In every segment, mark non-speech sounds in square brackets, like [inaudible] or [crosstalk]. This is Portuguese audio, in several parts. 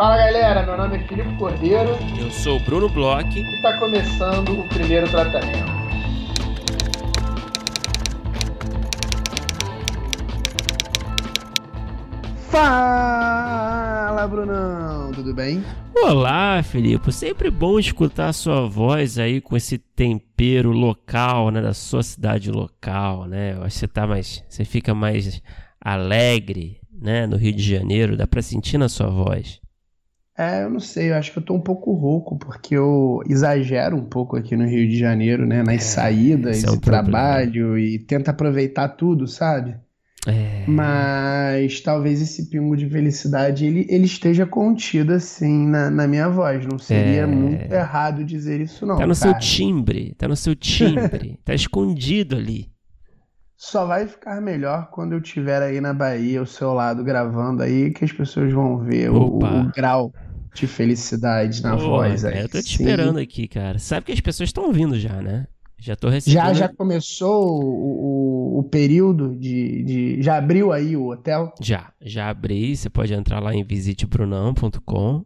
Fala galera, meu nome é Filipe Cordeiro. Eu sou o Bruno Bloch. E está começando o primeiro tratamento. Fala, Brunão, tudo bem? Olá, Felipe. Sempre bom escutar a sua voz aí com esse tempero local, né, da sua cidade local, né? Eu acho que você tá mais, você fica mais alegre, né, no Rio de Janeiro, dá para sentir na sua voz. É, eu não sei, eu acho que eu tô um pouco rouco, porque eu exagero um pouco aqui no Rio de Janeiro, né? Nas é, saídas é um trabalho e tento aproveitar tudo, sabe? É... Mas talvez esse pingo de felicidade ele, ele esteja contido assim na, na minha voz. Não seria é... muito errado dizer isso, não. Tá no cara. seu timbre, tá no seu timbre, [laughs] tá escondido ali. Só vai ficar melhor quando eu estiver aí na Bahia, ao seu lado, gravando aí, que as pessoas vão ver o, o, grau de felicidade na voz. Aí. Eu tô te Sim. esperando aqui, cara. Sabe que as pessoas estão vindo já, né? Já tô recebendo. Já, já começou o, o, o período de, de, Já abriu aí o hotel? Já, já abri. Você pode entrar lá em visitebrunão.com.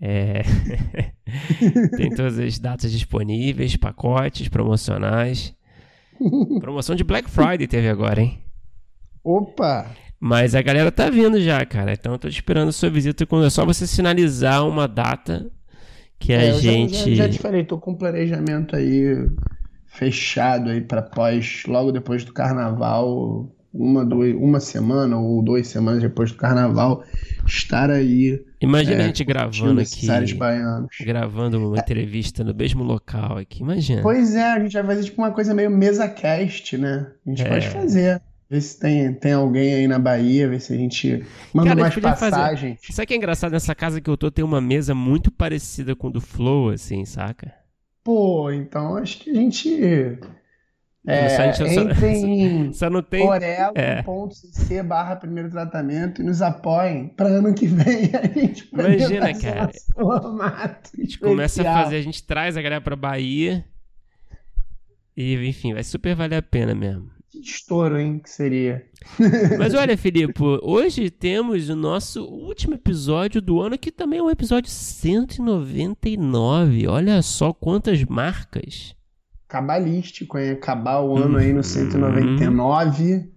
é... [laughs] Tem todas as datas disponíveis, pacotes promocionais. [laughs] Promoção de Black Friday teve agora, hein? Opa! Mas a galera tá vindo já, cara. Então eu tô esperando a sua visita. É só você sinalizar uma data que a é, gente. Já, já, já te falei, tô com um planejamento aí fechado aí para pós, logo depois do carnaval, uma, uma semana ou duas semanas depois do carnaval, estar aí. Imagina é, a gente gravando aqui. Gravando uma é. entrevista no mesmo local aqui, imagina. Pois é, a gente vai fazer tipo uma coisa meio mesa cast, né? A gente é. pode fazer. Ver se tem, tem alguém aí na Bahia, ver se a gente manda Cara, mais passagens. Fazer... Sabe que é engraçado? Nessa casa que eu tô tem uma mesa muito parecida com o do Flow, assim, saca? Pô, então acho que a gente. É, só, entre [laughs] em só não tem... orelo.cc é. barra primeiro tratamento e nos apoiem para ano que vem [laughs] a gente Imagina, cara. Formato a gente começa a fazer, a gente traz a galera pra Bahia e, enfim, vai super valer a pena mesmo. Estouro, hein, que seria. Mas olha, Filipe, hoje temos o nosso último episódio do ano, que também é um episódio 199. Olha só quantas marcas. Cabalístico, hein? Acabar o ano aí no 199. Uhum.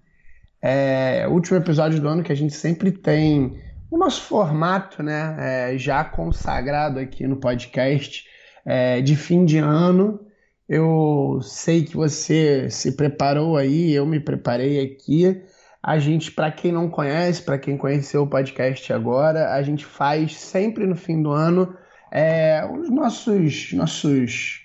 É o último episódio do ano que a gente sempre tem o nosso formato, né? É, já consagrado aqui no podcast é, de fim de ano. Eu sei que você se preparou aí, eu me preparei aqui. A gente, para quem não conhece, para quem conheceu o podcast agora, a gente faz sempre no fim do ano é, os nossos nossos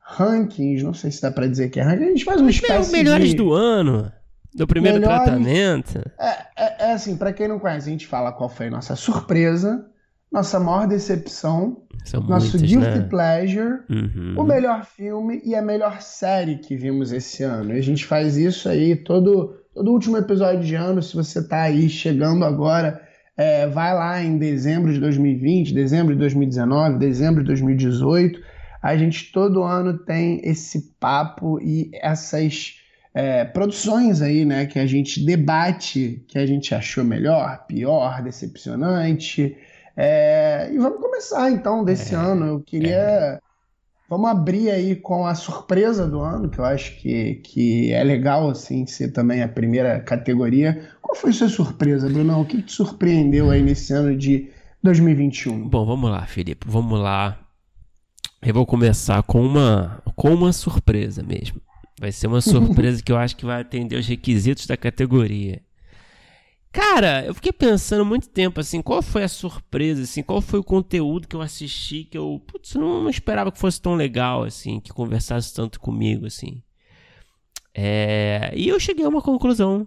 rankings, não sei se dá para dizer que é ranking, a gente faz uma espécie Os melhores de... do ano, do primeiro melhores... tratamento. É, é, é assim, para quem não conhece, a gente fala qual foi a nossa surpresa, nossa maior decepção, São nosso muitas, guilty né? pleasure, uhum. o melhor filme e a melhor série que vimos esse ano. E a gente faz isso aí todo, todo último episódio de ano. Se você está aí chegando agora, é, vai lá em dezembro de 2020, dezembro de 2019, dezembro de 2018. A gente todo ano tem esse papo e essas é, produções aí, né, que a gente debate, que a gente achou melhor, pior, decepcionante. É, e vamos começar então desse é, ano. Eu queria. É. Vamos abrir aí com a surpresa do ano, que eu acho que, que é legal assim ser também a primeira categoria. Qual foi a sua surpresa, Bruno? O que te surpreendeu aí nesse ano de 2021? Bom, vamos lá, Felipe. Vamos lá. Eu vou começar com uma, com uma surpresa mesmo. Vai ser uma [laughs] surpresa que eu acho que vai atender os requisitos da categoria. Cara, eu fiquei pensando muito tempo assim, qual foi a surpresa, assim, qual foi o conteúdo que eu assisti que eu, putz, não, não esperava que fosse tão legal, assim, que conversasse tanto comigo, assim. É, e eu cheguei a uma conclusão.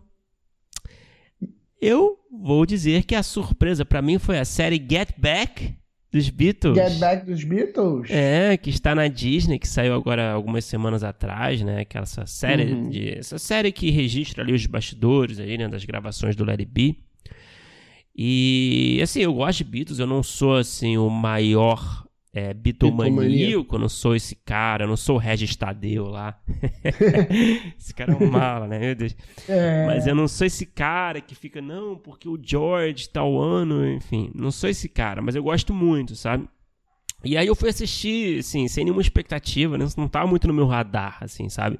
Eu vou dizer que a surpresa para mim foi a série Get Back dos Beatles. Get Back dos Beatles? É, que está na Disney, que saiu agora algumas semanas atrás, né? Aquela essa série, uhum. de, essa série que registra ali os bastidores aí, né? Das gravações do Larry B. E, assim, eu gosto de Beatles, eu não sou, assim, o maior é, bitomaníaco, eu não sou esse cara, eu não sou o Regis Tadeu lá. [laughs] esse cara é um mala, né? Meu Deus. É... Mas eu não sou esse cara que fica, não, porque o George tal ano, enfim, não sou esse cara, mas eu gosto muito, sabe? E aí eu fui assistir, assim, sem nenhuma expectativa, né? Não tava muito no meu radar, assim, sabe?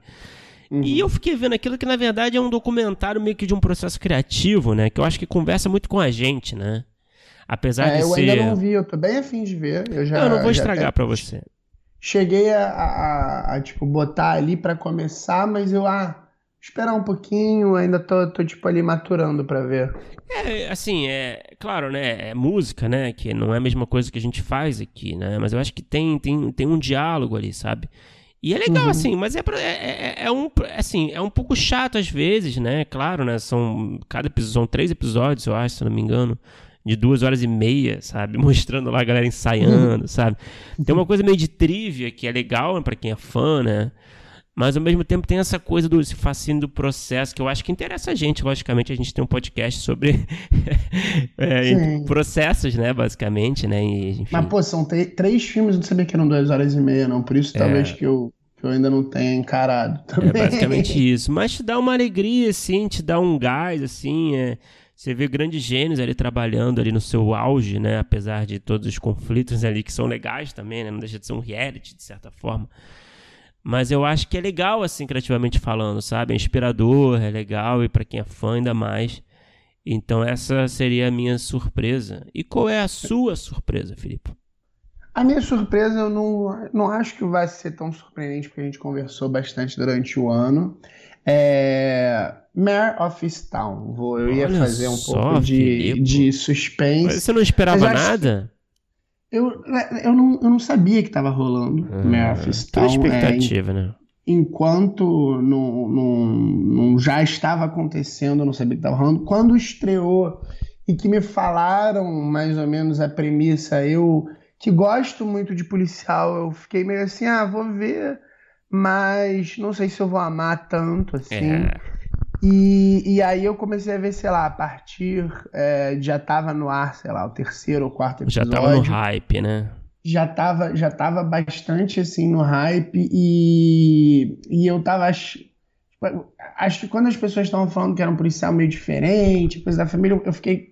Uhum. E eu fiquei vendo aquilo que, na verdade, é um documentário meio que de um processo criativo, né? Que eu acho que conversa muito com a gente, né? Apesar é, de eu ser. Eu ainda não vi, eu tô bem afim de ver. Eu, já, eu não vou estragar para você. Cheguei a, a, a, tipo, botar ali para começar, mas eu, ah, esperar um pouquinho, ainda tô, tô tipo, ali maturando para ver. É, assim, é claro, né? É música, né? Que não é a mesma coisa que a gente faz aqui, né? Mas eu acho que tem, tem, tem um diálogo ali, sabe? E é legal, uhum. assim, mas é, é, é, é, um, assim, é um pouco chato às vezes, né? Claro, né? São, cada episódio, são três episódios, eu acho, se não me engano de duas horas e meia, sabe? [laughs] Mostrando lá a galera ensaiando, sabe? Tem uma coisa meio de trivia que é legal para quem é fã, né? Mas ao mesmo tempo tem essa coisa do esse fascínio do processo que eu acho que interessa a gente. Logicamente, a gente tem um podcast sobre [laughs] é, processos, né? Basicamente, né? E. Mas, pô, são três filmes, não sabia que eram duas horas e meia, não. Por isso, é. talvez que eu, que eu ainda não tenha encarado é também. É basicamente [laughs] isso. Mas te dá uma alegria, assim, te dá um gás, assim. É... Você vê grandes gênios ali trabalhando ali no seu auge, né? Apesar de todos os conflitos ali que são legais também, né? Não deixa de ser um reality, de certa forma. Mas eu acho que é legal, assim, criativamente falando, sabe? É inspirador, é legal, e para quem é fã, ainda mais. Então, essa seria a minha surpresa. E qual é a sua surpresa, Filipe? A minha surpresa, eu não, não acho que vai ser tão surpreendente, porque a gente conversou bastante durante o ano. É... Mare of Easttown. Vou, eu ia Olha fazer um só, pouco de, de suspense. Mas você não esperava nada? Eu, eu, não, eu não sabia que estava rolando ah, Mare of Easttown. expectativa, é, né? Enquanto não, não, não já estava acontecendo, eu não sabia que estava rolando. Quando estreou e que me falaram mais ou menos a premissa, eu que gosto muito de policial, eu fiquei meio assim, ah, vou ver, mas não sei se eu vou amar tanto assim. É. E, e aí eu comecei a ver, sei lá, a partir. É, já tava no ar, sei lá, o terceiro ou quarto episódio. Já tava no hype, né? Já tava, já tava bastante assim no hype e, e eu tava. Acho, acho que quando as pessoas estavam falando que era um policial meio diferente, coisa da família, eu fiquei.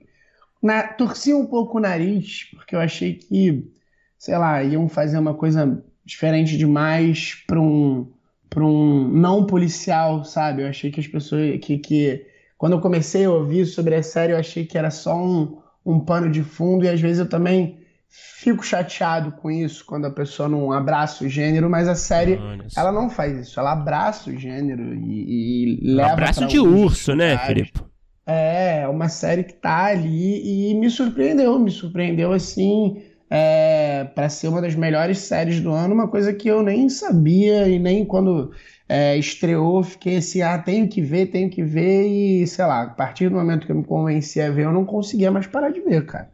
Na, torci um pouco o nariz, porque eu achei que, sei lá, iam fazer uma coisa diferente demais para um para um não policial, sabe? Eu achei que as pessoas. Que, que quando eu comecei a ouvir sobre a série, eu achei que era só um, um pano de fundo, e às vezes eu também fico chateado com isso quando a pessoa não abraça o gênero, mas a série ela não faz isso, ela abraça o gênero e, e leva. Abraço de urso, né, Felipe? É, uma série que tá ali e me surpreendeu, me surpreendeu assim é, para ser uma das melhores séries do ano, uma coisa que eu nem sabia e nem quando é, estreou fiquei assim, ah, tenho que ver, tenho que ver e sei lá, a partir do momento que eu me convenci a ver, eu não conseguia mais parar de ver, cara.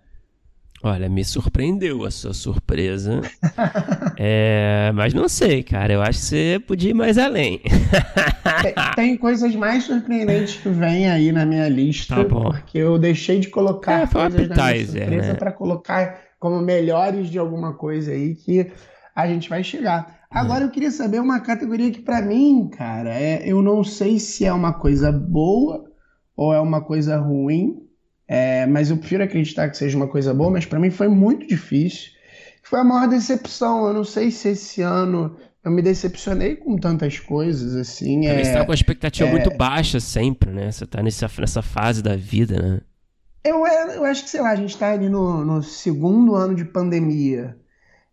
Olha, me surpreendeu a sua surpresa. [laughs] é, mas não sei, cara. Eu acho que você podia ir mais além. tem, tem, coisas mais surpreendentes que vêm aí na minha lista. Tá porque eu deixei de colocar é, coisas na minha surpresa né? para colocar como melhores de alguma coisa aí que a gente vai chegar. Agora eu queria saber uma categoria que para mim, cara, é, eu não sei se é uma coisa boa ou é uma coisa ruim, é, mas eu prefiro acreditar que seja uma coisa boa, mas para mim foi muito difícil. Foi a maior decepção. Eu não sei se esse ano eu me decepcionei com tantas coisas, assim. É, você tá com a expectativa é, muito baixa sempre, né? Você tá nessa, nessa fase da vida, né? Eu, eu acho que, sei lá, a gente está ali no, no, segundo ano de pandemia.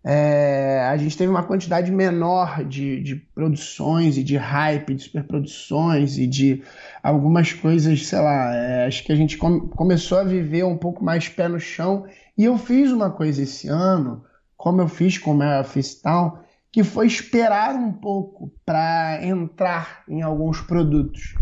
É, a gente teve uma quantidade menor de, de produções e de hype, de superproduções e de algumas coisas, sei lá. É, acho que a gente come, começou a viver um pouco mais pé no chão. E eu fiz uma coisa esse ano, como eu fiz com o of Town, que foi esperar um pouco para entrar em alguns produtos.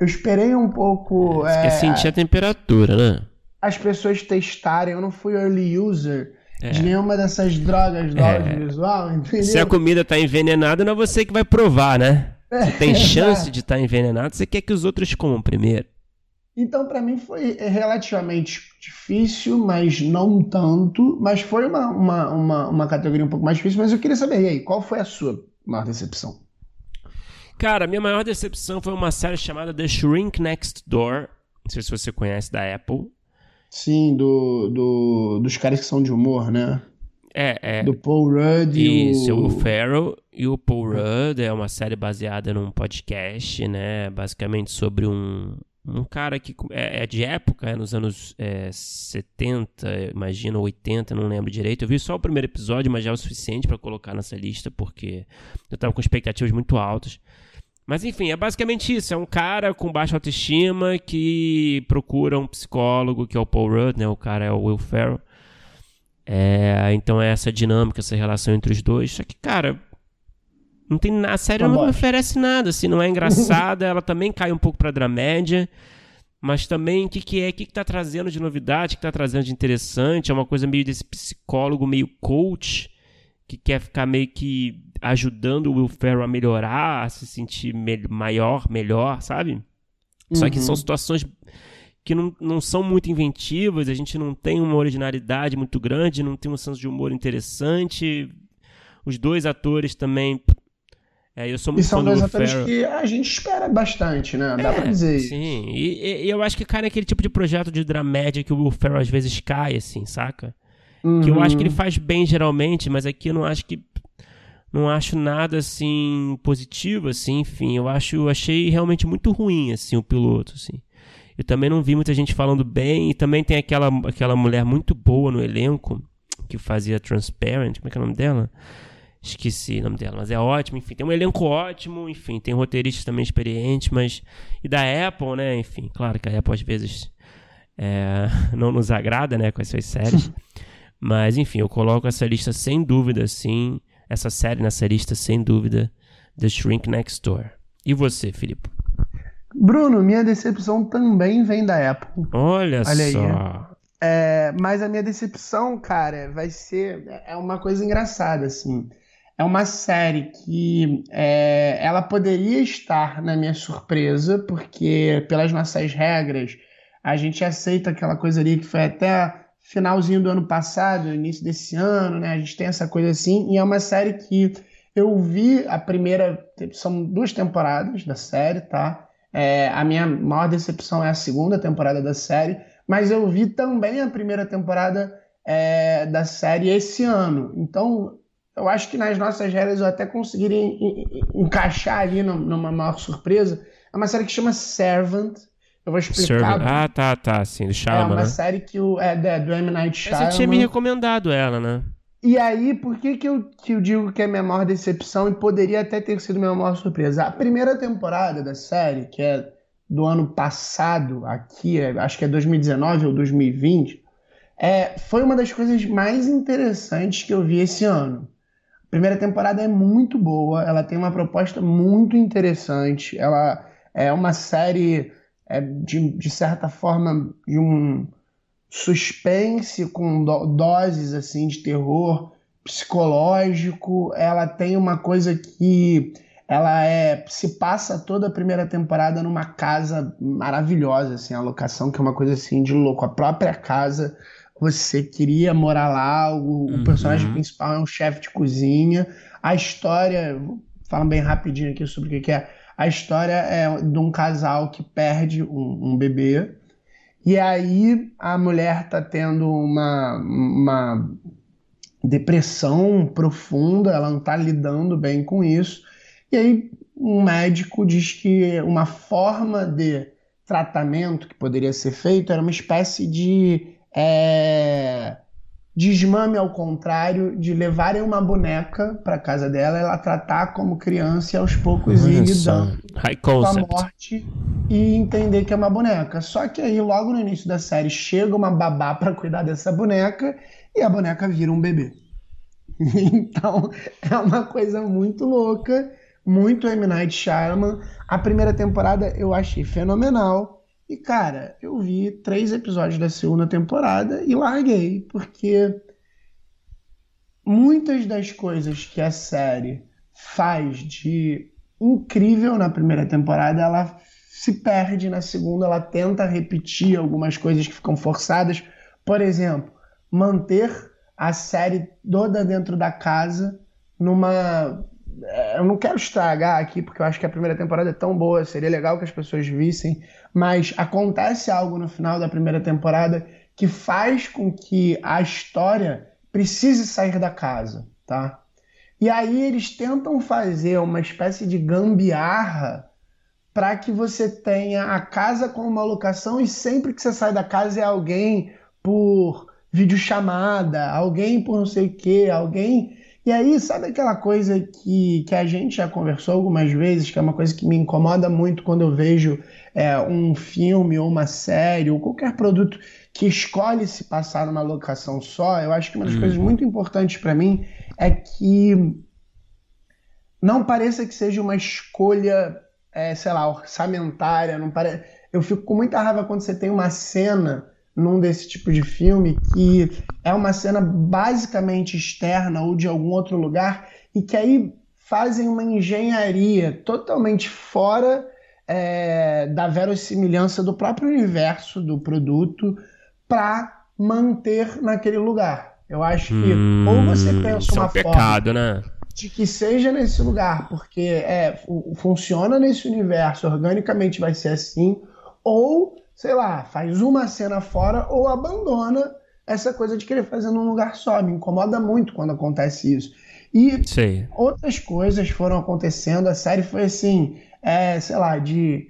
Eu esperei um pouco. Você é, quer sentir a temperatura, né? As pessoas testarem. Eu não fui early user é. de nenhuma dessas drogas do é. audiovisual, entendeu? Se a comida está envenenada, não é você que vai provar, né? Se tem chance de estar tá envenenado, você quer que os outros comam primeiro. Então, para mim, foi relativamente difícil, mas não tanto. Mas foi uma, uma, uma, uma, categoria um pouco mais difícil. Mas eu queria saber, e aí, qual foi a sua maior decepção? Cara, minha maior decepção foi uma série chamada The Shrink Next Door. Não sei se você conhece, da Apple. Sim, do, do, dos caras que são de humor, né? É, é. Do Paul Rudd e Isso, o... o Farrell e o Paul Rudd. É uma série baseada num podcast, né? Basicamente sobre um, um cara que é, é de época, é nos anos é, 70, imagina, 80, não lembro direito. Eu vi só o primeiro episódio, mas já é o suficiente para colocar nessa lista, porque eu tava com expectativas muito altas. Mas enfim, é basicamente isso. É um cara com baixa autoestima que procura um psicólogo, que é o Paul Rudd, né? O cara é o Will Ferrell. É, então é essa dinâmica, essa relação entre os dois. Só que, cara, não tem a série tá não oferece nada, assim, não é engraçada, [laughs] ela também cai um pouco pra dramédia. Mas também o que, que é, o que, que tá trazendo de novidade, o que tá trazendo de interessante, é uma coisa meio desse psicólogo, meio coach, que quer ficar meio que ajudando o Will Ferrell a melhorar, a se sentir me maior, melhor, sabe? Uhum. Só que são uhum. situações que não, não são muito inventivas, a gente não tem uma originalidade muito grande, não tem um senso de humor interessante. Os dois atores também. É, eu sou muito e são dois atores Ferrell. que a gente espera bastante, né? Dá é, pra dizer Sim, e, e, eu acho que cai naquele tipo de projeto de dramédia que o Will Ferrell às vezes cai, assim, saca? Uhum. Que eu acho que ele uhum. faz bem geralmente, mas aqui eu não acho que não acho nada assim positivo assim, enfim, eu acho achei realmente muito ruim assim o piloto assim. Eu também não vi muita gente falando bem e também tem aquela aquela mulher muito boa no elenco que fazia Transparent, como é que é o nome dela? Esqueci o nome dela, mas é ótimo, enfim, tem um elenco ótimo, enfim, tem roteiristas também experientes, mas e da Apple, né, enfim, claro que a Apple às vezes é, [laughs] não nos agrada, né, com as suas séries. [laughs] mas enfim, eu coloco essa lista sem dúvida assim essa série nessa lista, sem dúvida, The Shrink Next Door. E você, Filipe? Bruno, minha decepção também vem da Apple. Olha, Olha só. Aí. É, mas a minha decepção, cara, vai ser. É uma coisa engraçada, assim. É uma série que é, ela poderia estar na minha surpresa, porque pelas nossas regras a gente aceita aquela coisa ali que foi até finalzinho do ano passado, início desse ano, né? A gente tem essa coisa assim, e é uma série que eu vi a primeira. São duas temporadas da série, tá? É, a minha maior decepção é a segunda temporada da série, mas eu vi também a primeira temporada é, da série esse ano. Então, eu acho que nas nossas regras eu até conseguiria encaixar ali numa maior surpresa. É uma série que chama Servant, eu vou explicar. Ah, tá, tá, sim, do Shyamalan, É uma né? série que o, é, é do M. Night Shyamalan. Você tinha me recomendado ela, né? E aí, por que, que, eu, que eu digo que é minha maior decepção e poderia até ter sido minha maior surpresa? A primeira temporada da série, que é do ano passado, aqui, é, acho que é 2019 ou 2020, é, foi uma das coisas mais interessantes que eu vi esse ano. A primeira temporada é muito boa, ela tem uma proposta muito interessante, ela é uma série é, de, de certa forma, de um suspense com do, doses assim de terror psicológico. Ela tem uma coisa que ela é se passa toda a primeira temporada numa casa maravilhosa, assim, a locação que é uma coisa assim de louco, a própria casa. Você queria morar lá, o, uhum. o personagem principal é um chefe de cozinha. A história, falando bem rapidinho aqui sobre o que é a história é de um casal que perde um, um bebê e aí a mulher tá tendo uma, uma depressão profunda, ela não tá lidando bem com isso. E aí um médico diz que uma forma de tratamento que poderia ser feito era uma espécie de é, desmame ao contrário de levarem uma boneca para casa dela, ela tratar como criança e aos poucos ir lidando com a morte e entender que é uma boneca. Só que aí logo no início da série chega uma babá para cuidar dessa boneca e a boneca vira um bebê. [laughs] então é uma coisa muito louca, muito M Night Shyamalan. A primeira temporada eu achei fenomenal. E, cara, eu vi três episódios da segunda temporada e larguei, porque muitas das coisas que a série faz de incrível na primeira temporada, ela se perde na segunda, ela tenta repetir algumas coisas que ficam forçadas. Por exemplo, manter a série toda dentro da casa numa. É, eu não quero estragar aqui, porque eu acho que a primeira temporada é tão boa, seria legal que as pessoas vissem, mas acontece algo no final da primeira temporada que faz com que a história precise sair da casa, tá? E aí eles tentam fazer uma espécie de gambiarra para que você tenha a casa com uma locação e sempre que você sai da casa é alguém por videochamada, alguém por não sei o que, alguém. E aí, sabe aquela coisa que, que a gente já conversou algumas vezes, que é uma coisa que me incomoda muito quando eu vejo é, um filme ou uma série ou qualquer produto que escolhe se passar numa locação só? Eu acho que uma das uhum. coisas muito importantes para mim é que não pareça que seja uma escolha, é, sei lá, orçamentária. Não pare... Eu fico com muita raiva quando você tem uma cena num desse tipo de filme que é uma cena basicamente externa ou de algum outro lugar e que aí fazem uma engenharia totalmente fora é, da verossimilhança do próprio universo do produto para manter naquele lugar. Eu acho que hum, ou você pensa uma é um pecado, forma né? de que seja nesse lugar, porque é, funciona nesse universo, organicamente vai ser assim, ou sei lá, faz uma cena fora ou abandona essa coisa de querer fazer num lugar só. Me incomoda muito quando acontece isso. E outras coisas foram acontecendo. A série foi assim, é, sei lá, de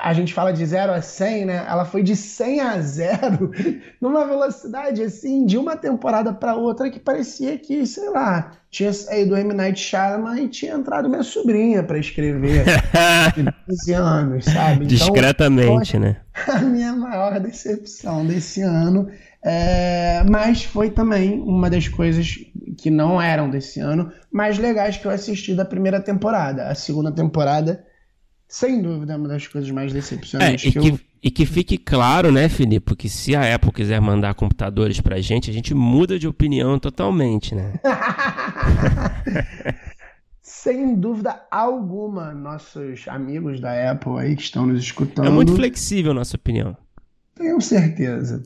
a gente fala de 0 a 100, né? Ela foi de 100 a 0 [laughs] numa velocidade assim de uma temporada para outra que parecia que, sei lá, tinha saído o M. Night Shyamalan e tinha entrado minha sobrinha para escrever [laughs] de 15 anos, sabe? Então, Discretamente, né? [laughs] A minha maior decepção desse ano, é... mas foi também uma das coisas que não eram desse ano, mais legais que eu assisti da primeira temporada. A segunda temporada sem dúvida, é uma das coisas mais decepcionantes é, que, que eu... E que fique claro, né, Felipe, que se a Apple quiser mandar computadores pra gente, a gente muda de opinião totalmente, né? [laughs] Sem dúvida alguma, nossos amigos da Apple aí que estão nos escutando. É muito flexível a nossa opinião. Tenho certeza.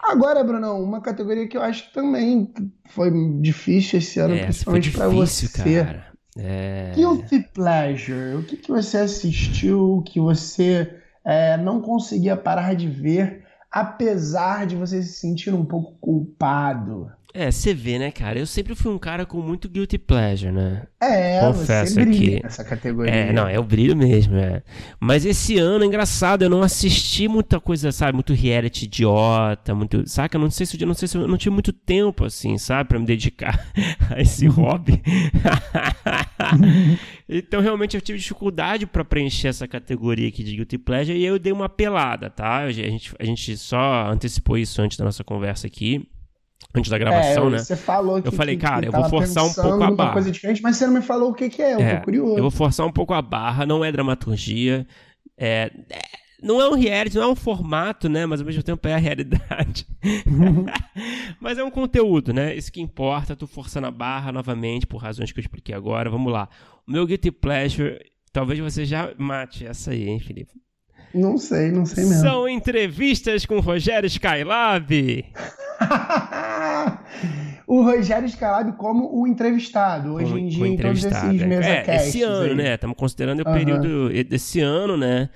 Agora, Brunão, uma categoria que eu acho que também foi difícil esse ano, é, principalmente para você. Cara. É... Guilty Pleasure. O que, que você assistiu que você é, não conseguia parar de ver, apesar de você se sentir um pouco culpado? É, você vê, né, cara? Eu sempre fui um cara com muito guilty pleasure, né? É, Confesso você brilha aqui. nessa categoria. É, não, é o brilho mesmo, é. Mas esse ano, engraçado, eu não assisti muita coisa, sabe? Muito reality idiota, muito. Saca? Não sei se eu não sei se eu não tive muito tempo, assim, sabe? Pra me dedicar [laughs] a esse hobby. [laughs] então, realmente, eu tive dificuldade para preencher essa categoria aqui de guilty pleasure e eu dei uma pelada, tá? A gente, a gente só antecipou isso antes da nossa conversa aqui antes da gravação, é, né? Você falou que. Eu falei, que, cara, que eu vou forçar um pouco a barra. Coisa diferente, mas você não me falou o que, que é, eu é, tô curioso. Eu vou forçar um pouco a barra, não é dramaturgia. É, é, não é um reality, não é um formato, né? Mas ao mesmo tempo é a realidade. [laughs] mas é um conteúdo, né? Isso que importa, tô forçando a barra novamente, por razões que eu expliquei agora. Vamos lá. O meu Guilty Pleasure, talvez você já mate essa aí, hein, Felipe? Não sei, não sei mesmo. São entrevistas com Rogério Skylab. [laughs] o Rogério Skylab como o entrevistado, hoje em dia, em todos esses mesa é, Esse ano, aí. né? Estamos considerando o uhum. período desse ano, né?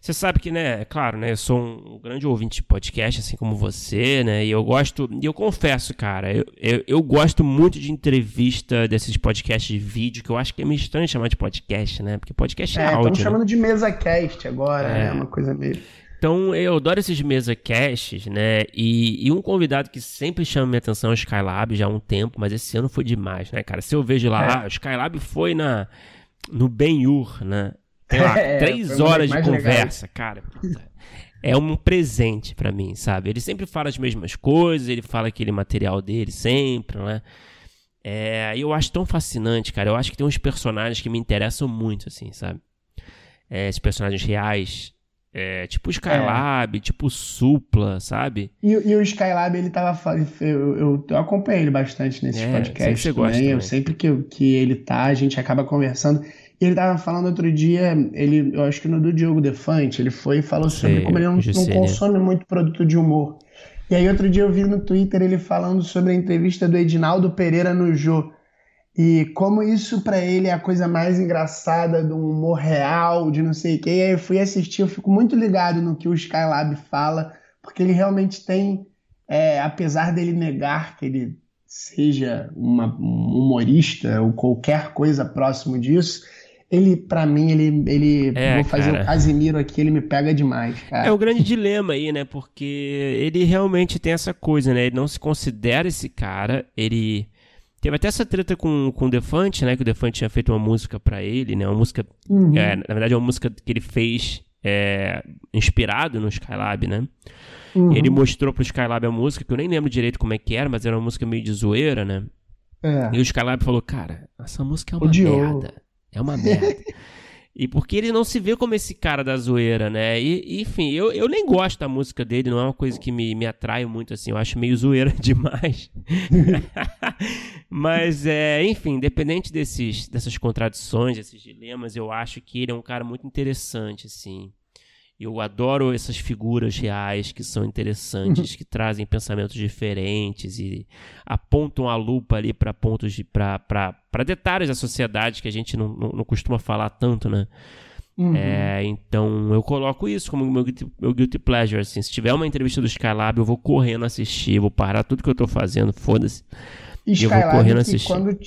Você sabe que, né, claro, né, eu sou um grande ouvinte de podcast, assim como você, né, e eu gosto, e eu confesso, cara, eu, eu, eu, gosto muito de entrevista desses podcasts de vídeo, que eu acho que é meio estranho chamar de podcast, né, porque podcast é, é áudio. Estamos né? chamando de mesa cast agora, é. né, uma coisa meio... Então, eu adoro esses mesa casts, né? E, e, um convidado que sempre chama minha atenção é o Skylab já há um tempo, mas esse ano foi demais, né, cara? Se eu vejo lá, é. ah, o Skylab foi na no Ben-Hur, né? Sei lá, [laughs] é, três horas de conversa, legais. cara. Puta, é um presente para mim, sabe? Ele sempre fala as mesmas coisas, ele fala aquele material dele sempre, né? É, eu acho tão fascinante, cara. Eu acho que tem uns personagens que me interessam muito, assim, sabe? É, esses personagens reais é, tipo o Skylab, é. tipo o Supla, sabe? E, e, o Skylab, ele tava. Eu, eu, eu acompanho ele bastante nesses é, podcasts. Você gosta também. Eu sempre que, que ele tá, a gente acaba conversando. Ele tava falando outro dia, ele, eu acho que no do Diogo Defante, ele foi e falou Sei, sobre como ele não, não consome muito produto de humor. E aí outro dia eu vi no Twitter ele falando sobre a entrevista do Edinaldo Pereira no Jô. E como isso para ele é a coisa mais engraçada do humor real, de não sei o que. E aí eu fui assistir, eu fico muito ligado no que o Skylab fala, porque ele realmente tem, é, apesar dele negar que ele seja uma, um humorista ou qualquer coisa próximo disso, ele, para mim, ele, ele é, vou fazer cara. o Casimiro aqui, ele me pega demais, cara. É o grande dilema aí, né? Porque ele realmente tem essa coisa, né? Ele não se considera esse cara, ele teve até essa treta com, com o Defante, né? Que o Defante tinha feito uma música para ele, né? Uma música, uhum. é, na verdade, é uma música que ele fez é, inspirado no Skylab, né? Uhum. Ele mostrou pro Skylab a música, que eu nem lembro direito como é que era, mas era uma música meio de zoeira, né? É. E o Skylab falou, cara, essa música é uma Odiou. merda. É uma merda. [laughs] E porque ele não se vê como esse cara da zoeira, né? E, enfim, eu, eu nem gosto da música dele, não é uma coisa que me, me atrai muito, assim. Eu acho meio zoeira [laughs] demais. Mas, é, enfim, independente desses, dessas contradições, desses dilemas, eu acho que ele é um cara muito interessante, assim. Eu adoro essas figuras reais que são interessantes, uhum. que trazem pensamentos diferentes e apontam a lupa ali para pontos de para detalhes da sociedade que a gente não, não, não costuma falar tanto, né? Uhum. É, então eu coloco isso como meu, meu guilty pleasure. Assim, se tiver uma entrevista do Skylab, eu vou correndo assistir, vou parar tudo que eu tô fazendo, foda-se. E, e eu vou correndo assistir. Quando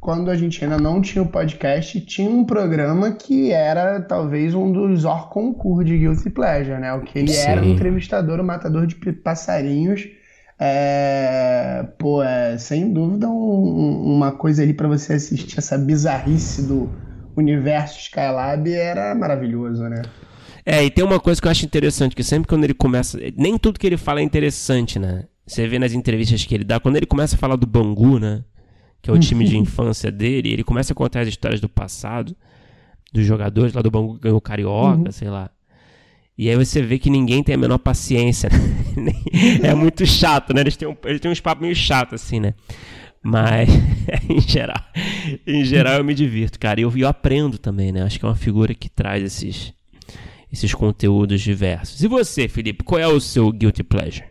quando a gente ainda não tinha o podcast, tinha um programa que era talvez um dos or concurso de Guilty Pleasure, né? O que ele Sim. era um entrevistador, um matador de passarinhos. É, pô, é sem dúvida um, uma coisa ali para você assistir essa bizarrice do universo Skylab era maravilhoso, né? É, e tem uma coisa que eu acho interessante, que sempre quando ele começa. Nem tudo que ele fala é interessante, né? Você vê nas entrevistas que ele dá, quando ele começa a falar do Bangu, né? Que é o time de infância dele, ele começa a contar as histórias do passado, dos jogadores lá do Bangu ganhou Carioca, uhum. sei lá. E aí você vê que ninguém tem a menor paciência, né? [laughs] É muito chato, né? Eles têm, um, eles têm uns papos meio chato, assim, né? Mas, [laughs] em geral, em geral eu me divirto, cara. E eu, eu aprendo também, né? Acho que é uma figura que traz esses, esses conteúdos diversos. E você, Felipe, qual é o seu guilty pleasure?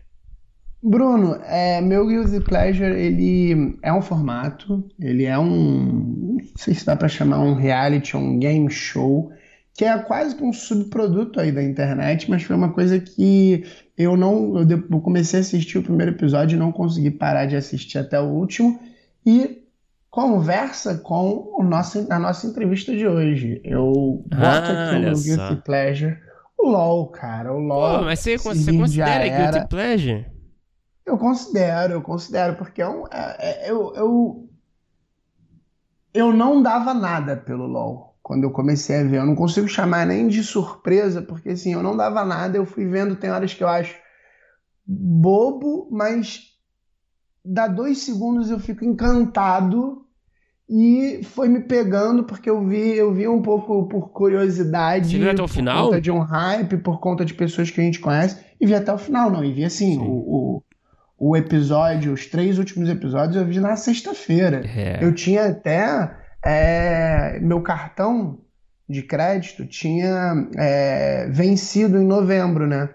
Bruno, é, meu Guilty Pleasure, ele é um formato, ele é um, não sei se dá para chamar um reality, um game show, que é quase que um subproduto aí da internet, mas foi uma coisa que eu não, eu comecei a assistir o primeiro episódio e não consegui parar de assistir até o último, e conversa com o nosso, a nossa entrevista de hoje. Eu boto ah, aqui o meu Guilty Pleasure, o LOL, cara, o LOL. Pô, mas você, você considera Guilty Pleasure? Eu considero, eu considero, porque é um, é, é, eu, eu, eu não dava nada pelo LoL quando eu comecei a ver. Eu não consigo chamar nem de surpresa, porque assim, eu não dava nada, eu fui vendo, tem horas que eu acho bobo, mas dá dois segundos eu fico encantado e foi me pegando porque eu vi eu vi um pouco por curiosidade Você viu até o final? por conta de um hype por conta de pessoas que a gente conhece e vi até o final não e vi assim o, o, o episódio, os três últimos episódios eu vi na sexta-feira. É. Eu tinha até é, meu cartão de crédito tinha é, vencido em novembro, né?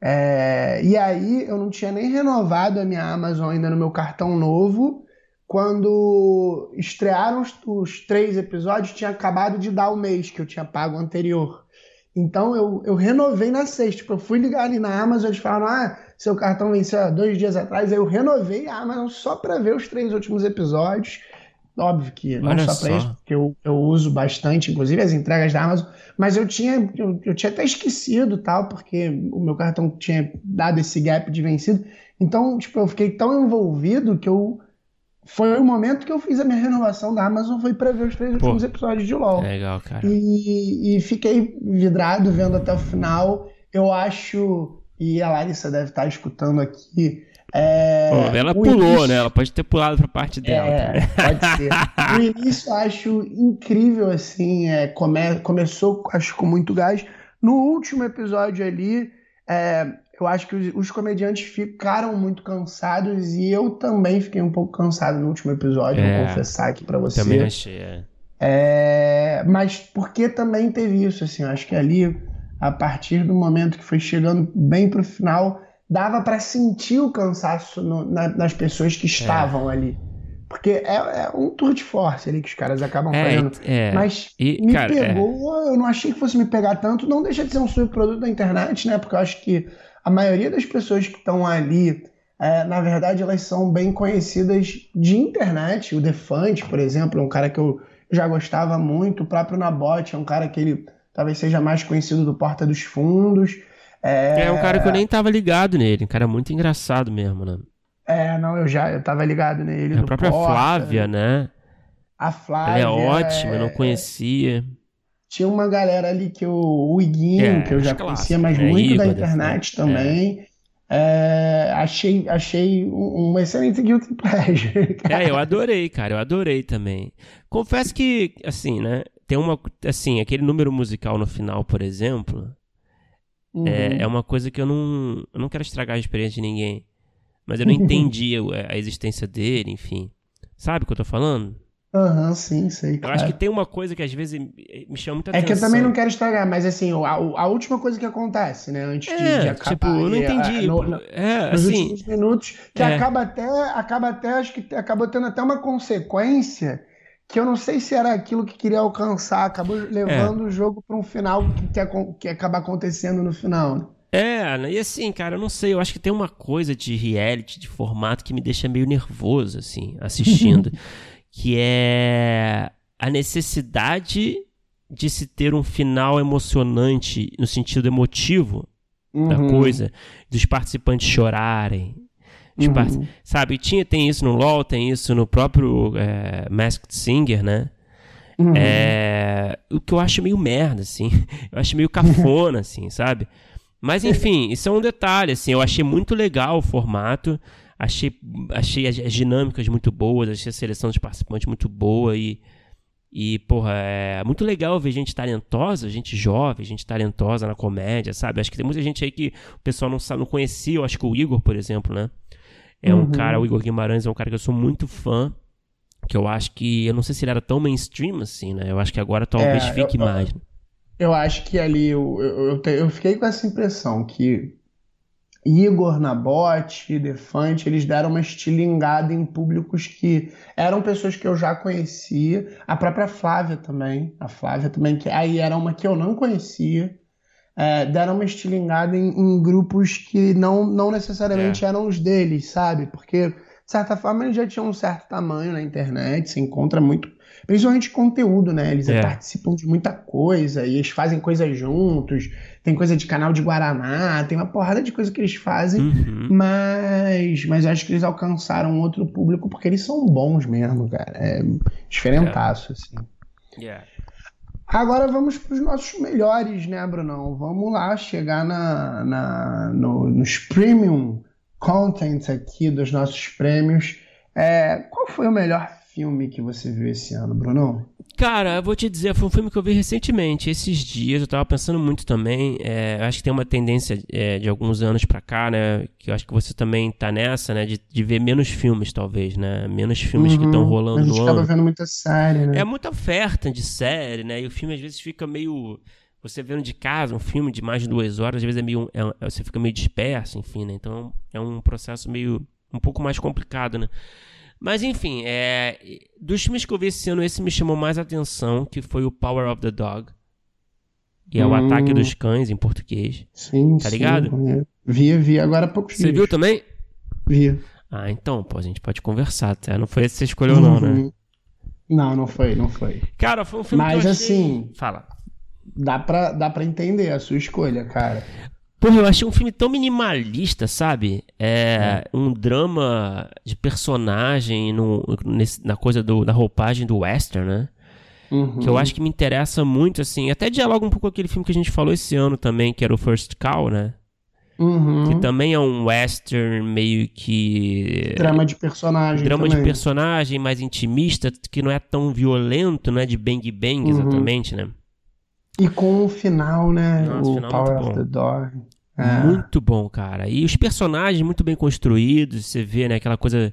É, e aí eu não tinha nem renovado a minha Amazon ainda no meu cartão novo. Quando estrearam os, os três episódios, tinha acabado de dar o mês que eu tinha pago anterior. Então eu, eu renovei na sexta. Tipo, eu fui ligar ali na Amazon, eles falaram: ah, seu cartão venceu há dois dias atrás. Aí eu renovei a Amazon só para ver os três últimos episódios. Óbvio que não Olha só para isso, porque eu, eu uso bastante, inclusive as entregas da Amazon, mas eu tinha, eu, eu tinha até esquecido tal, porque o meu cartão tinha dado esse gap de vencido. Então, tipo, eu fiquei tão envolvido que eu foi o momento que eu fiz a minha renovação da Amazon, foi para ver os três Pô, últimos episódios de LoL. Legal, cara. E, e, fiquei vidrado vendo até o final. Eu acho, e a Larissa deve estar escutando aqui. É, ela pulou, início, né? Ela pode ter pulado para a parte dela. É, pode ser. o [laughs] início eu acho incrível, assim. É, come, começou, acho, com muito gás. No último episódio ali, é, eu acho que os, os, comediantes ficaram muito cansados e eu também fiquei um pouco cansado no último episódio, é, vou confessar aqui para você. Também achei, é. É, mas porque também teve isso, assim, acho que ali, a partir do momento que foi chegando bem pro final, dava para sentir o cansaço no, na, nas pessoas que estavam é. ali. Porque é, é, um tour de force ali que os caras acabam é, fazendo. É, Mas e, me cara, é. pegou, eu não achei que fosse me pegar tanto. Não deixa de ser um subproduto da internet, né? Porque eu acho que a maioria das pessoas que estão ali, é, na verdade, elas são bem conhecidas de internet. O Defante, por exemplo, é um cara que eu já gostava muito. O próprio Nabote é um cara que ele talvez seja mais conhecido do Porta dos Fundos. É, é um cara que eu nem tava ligado nele, um cara muito engraçado mesmo, né? É, não, eu já eu tava ligado nele. A própria Porta, Flávia, né? A Flávia. Ela é ótima, é... eu não conhecia. Tinha uma galera ali que eu, o Iguinho, é, que eu já conhecia, mas é, muito Igor, da internet também. É, achei, achei um, um excelente guilty [laughs] pleasure. Cara. É, eu adorei, cara, eu adorei também. Confesso que, assim, né, tem uma, assim, aquele número musical no final, por exemplo, uhum. é, é uma coisa que eu não, eu não quero estragar a experiência de ninguém. Mas eu não [laughs] entendia a existência dele, enfim. Sabe o que eu tô falando? Aham, uhum, sim, sei. Eu acho que tem uma coisa que às vezes me chama muita atenção. É que eu também não quero estragar, mas assim, a, a última coisa que acontece, né, antes é, de, de acabar. Tipo, eu não entendi. No, no, é, nos assim, últimos minutos, que é. acaba até, acaba até, acho que acabou tendo até uma consequência que eu não sei se era aquilo que queria alcançar, acabou levando é. o jogo para um final que, que, que acaba acontecendo no final. Né? É, e assim, cara, eu não sei, eu acho que tem uma coisa de reality, de formato que me deixa meio nervoso, assim, assistindo, [laughs] que é a necessidade de se ter um final emocionante no sentido emotivo uhum. da coisa, dos participantes chorarem. Uhum. Sabe, tinha, tem isso no LoL, tem isso no próprio é, Masked Singer, né? Uhum. É... O que eu acho meio merda, assim. [laughs] Eu acho meio cafona, [laughs] assim, sabe? Mas enfim, isso é um detalhe, assim, eu achei muito legal o formato, achei, achei as, as dinâmicas muito boas, achei a seleção dos participantes muito boa e, e, porra, é muito legal ver gente talentosa, gente jovem, gente talentosa na comédia, sabe? Acho que tem muita gente aí que o pessoal não, sabe, não conhecia, eu acho que o Igor, por exemplo, né? É um uhum. cara, o Igor Guimarães é um cara que eu sou muito fã, que eu acho que, eu não sei se ele era tão mainstream assim, né? Eu acho que agora talvez é, fique eu, mais. Né? Eu acho que ali eu, eu, eu, fiquei com essa impressão que Igor, Nabote, Defante, eles deram uma estilingada em públicos que eram pessoas que eu já conhecia. A própria Flávia também. A Flávia também, que aí era uma que eu não conhecia. É, deram uma estilingada em, em, grupos que não, não necessariamente é. eram os deles, sabe? Porque, de certa forma, eles já tinham um certo tamanho na internet, se encontra muito principalmente conteúdo, né? Eles é. participam de muita coisa e eles fazem coisas juntos. Tem coisa de canal de Guaraná, tem uma porrada de coisa que eles fazem, uhum. mas, mas acho que eles alcançaram outro público porque eles são bons mesmo, cara. É diferentaço, yeah. assim. Yeah. Agora vamos para os nossos melhores, né, Brunão? Vamos lá chegar na, na, no, nos premium content aqui dos nossos prêmios. É, qual foi o melhor filme que você viu esse ano, Bruno? Cara, eu vou te dizer, foi um filme que eu vi recentemente, esses dias, eu tava pensando muito também, é, acho que tem uma tendência é, de alguns anos pra cá, né, que eu acho que você também tá nessa, né, de, de ver menos filmes, talvez, né, menos filmes uhum, que estão rolando no ano. A gente acaba vendo muita série, né. É muita oferta de série, né, e o filme às vezes fica meio... Você vendo de casa um filme de mais de duas horas, às vezes é meio, é, você fica meio disperso, enfim, né, então é um processo meio, um pouco mais complicado, né. Mas enfim, é, dos filmes que eu vi esse ano, esse me chamou mais atenção, que foi o Power of the Dog. E é hum. o Ataque dos Cães em português. Sim, Tá ligado? Sim, vi, vi agora há pouco Você viu também? Vi. Ah, então, pô, a gente pode conversar, tá? Não foi esse que você escolheu, uhum. não, né? Uhum. Não, não foi, não foi. Cara, foi um filme Mas que eu achei... assim. Fala. Dá pra, dá pra entender a sua escolha, cara. Porra, eu achei um filme tão minimalista, sabe? É, um drama de personagem no, nesse, na coisa do, da roupagem do western, né? Uhum. Que eu acho que me interessa muito, assim. Até dialoga um pouco com aquele filme que a gente falou esse ano também, que era o First Call, né? Uhum. Que também é um western meio que. Drama de personagem. Drama também. de personagem mais intimista, que não é tão violento, não é de bang bang, uhum. exatamente, né? E com o final, né? Nossa, o final Power of the Dog. É. Muito bom, cara. E os personagens muito bem construídos, você vê, né? Aquela coisa.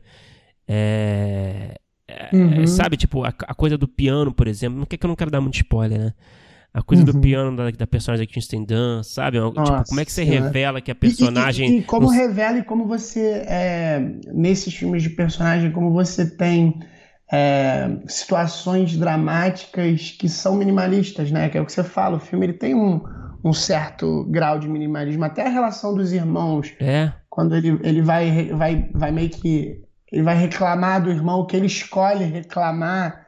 É, É, uhum. Sabe, tipo, a, a, coisa do piano, por exemplo. Não que eu não quero dar muito spoiler, né? A coisa uhum. do piano da, da personagem da Kristen Dunst, sabe? Nossa, tipo, como é que você revela que a personagem. E, e, e como revela e como você, é, nesses filmes de personagem, como você tem é, situações dramáticas que são minimalistas, né? Que é o que você fala, o filme ele tem um, um certo grau de minimalismo. Até a relação dos irmãos. É. Quando ele, ele vai, vai, vai meio que. Ele vai reclamar do irmão, que ele escolhe reclamar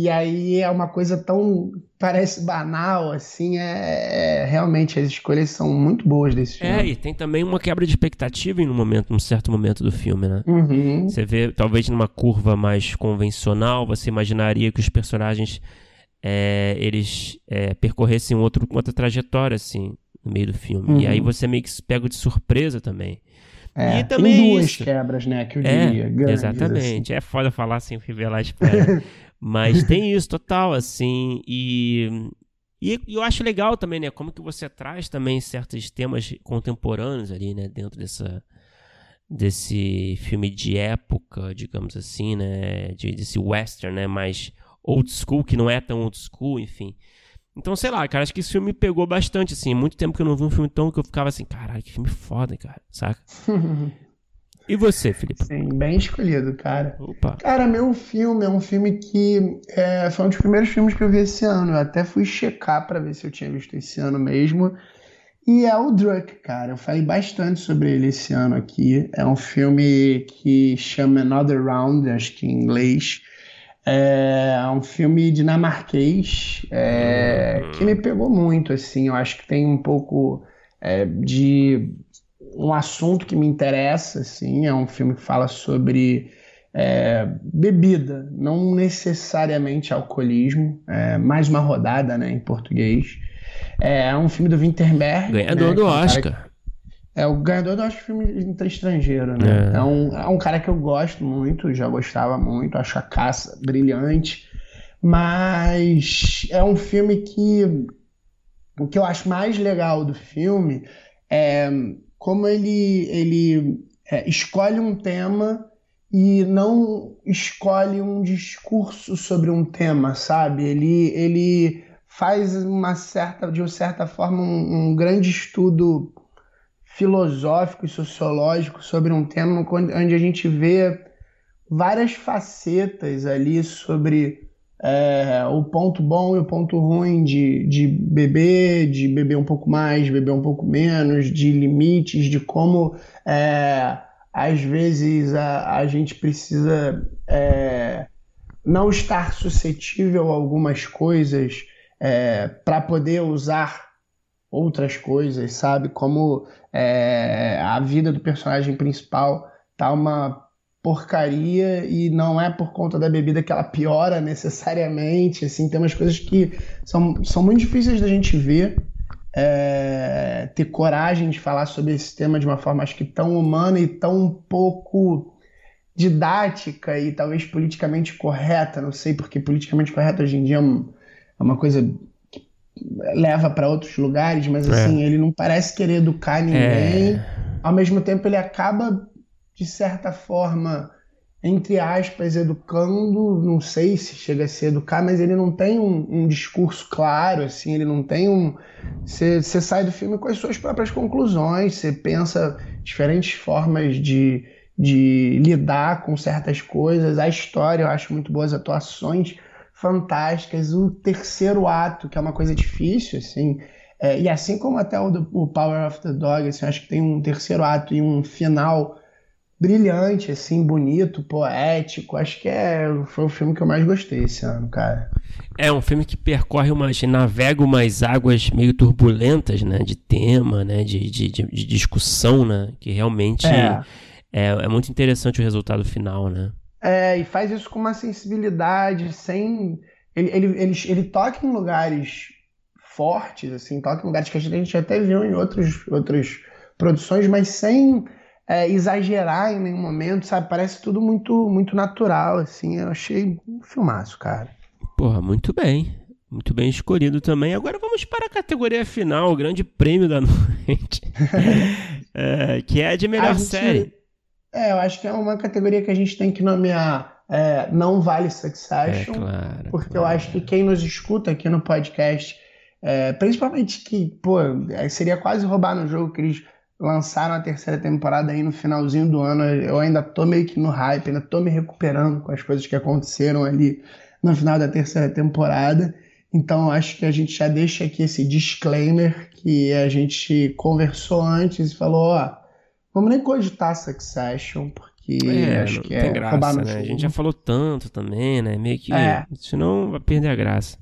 e aí é uma coisa tão. parece banal, assim. É, é, realmente as escolhas são muito boas desse filme. É, e tem também uma quebra de expectativa em um momento, num certo momento do filme, né? Uhum. Você vê, talvez numa curva mais convencional, você imaginaria que os personagens é, eles é, percorressem outro, outra trajetória, assim, no meio do filme. Uhum. E aí uhum. você meio que se pega de surpresa também. É, e também tem duas isso. quebras, né, que eu é, diria. É, exatamente. Assim. É foda falar sem revelar spoiler. [laughs] Mas tem isso total, assim, e, e eu acho legal também, né, como que você traz também certos temas contemporâneos ali, né, dentro dessa desse filme de época, digamos assim, né, de, desse western, né, mais old school, que não é tão old school, enfim. Então, sei lá, cara, acho que esse filme me pegou bastante, assim. Muito tempo que eu não vi um filme tão que eu ficava assim, caralho, que filme foda, cara, saca? [laughs] E você, Felipe? Sim, bem escolhido, cara. Opa. Cara, meu filme é um filme que é, foi um dos primeiros filmes que eu vi esse ano. Eu até fui checar para ver se eu tinha visto esse ano mesmo. E é o Druck, cara. Eu falei bastante sobre ele esse ano aqui. É um filme que chama Another Round, acho que em inglês. É um filme dinamarquês é, que me pegou muito, assim. Eu acho que tem um pouco é, de um assunto que me interessa, assim, é um filme que fala sobre é, bebida, não necessariamente alcoolismo, é, mais uma rodada, né, em português. É, é um filme do Winterberg. Ganhador né, do é Oscar. é o ganhador do Oscar filme estrangeiro, né? É. é. um, é um cara que eu gosto muito, já gostava muito, acho a caça brilhante, mas é um filme que o que eu acho mais legal do filme é como ele, ele é, escolhe um tema e não escolhe um discurso sobre um tema, sabe? Ele, ele faz uma certa, de uma certa forma, um, um grande estudo filosófico e sociológico sobre um tema onde a gente vê várias facetas ali sobre é, o ponto bom e o ponto ruim de, de beber, de beber um pouco mais, de beber um pouco menos, de limites, de como é, às vezes a, a gente precisa é, não estar suscetível a algumas coisas é, para poder usar outras coisas, sabe? Como é, a vida do personagem principal tá uma porcaria e não é por conta da bebida que ela piora necessariamente, assim, tem umas coisas que são, são muito difíceis da gente ver, é, ter coragem de falar sobre esse tema de uma forma acho que tão humana e tão pouco didática e talvez politicamente correta, não sei porque politicamente correta hoje em dia é, é uma coisa que leva para outros lugares, mas assim, é. ele não parece querer educar ninguém, é. ao mesmo tempo ele acaba de certa forma, entre aspas, educando, não sei se chega a se educar, mas ele não tem um, um discurso claro, assim, ele não tem um. Você sai do filme com as suas próprias conclusões, você pensa diferentes formas de, de lidar com certas coisas. A história eu acho muito boa, as atuações fantásticas. O terceiro ato, que é uma coisa difícil, assim. É, e assim como até o, o Power of the Dog, assim, acho que tem um terceiro ato e um final brilhante, assim, bonito, poético. Acho que é, foi o filme que eu mais gostei esse ano, cara. É um filme que percorre umas. navega umas águas meio turbulentas, né? De tema, né? De, de, de, de discussão, né? Que realmente é. é. É, muito interessante o resultado final, né? É, e faz isso com uma sensibilidade, sem. Ele, ele, ele, ele toca em lugares fortes, assim, toca em lugares que a gente até viu em outros, outras produções, mas sem é, exagerar em nenhum momento, sabe? Parece tudo muito, muito natural, assim. Eu achei um filmaço, cara. Porra, muito bem. Muito bem escolhido também. Agora vamos para a categoria final, o grande prêmio da [laughs] noite. é, que é a de melhor a gente, série. É, eu acho que é uma categoria que a gente tem que nomear é, não vale Succession, é, claro, porque claro. eu acho que quem nos escuta aqui no podcast, é, principalmente que, pô, é, seria quase roubar no jogo que eles lançaram a terceira temporada aí no finalzinho do ano. Eu ainda tô meio que no hype, ainda tô me recuperando com as coisas que aconteceram ali no final da terceira temporada. Então acho que a gente já deixa aqui esse disclaimer que a gente conversou antes e falou, ó, vamos nem cogitar Succession, porque é, acho que é graça, roubar no né? A gente já falou tanto também, né? Meio que é. senão vai perder a graça.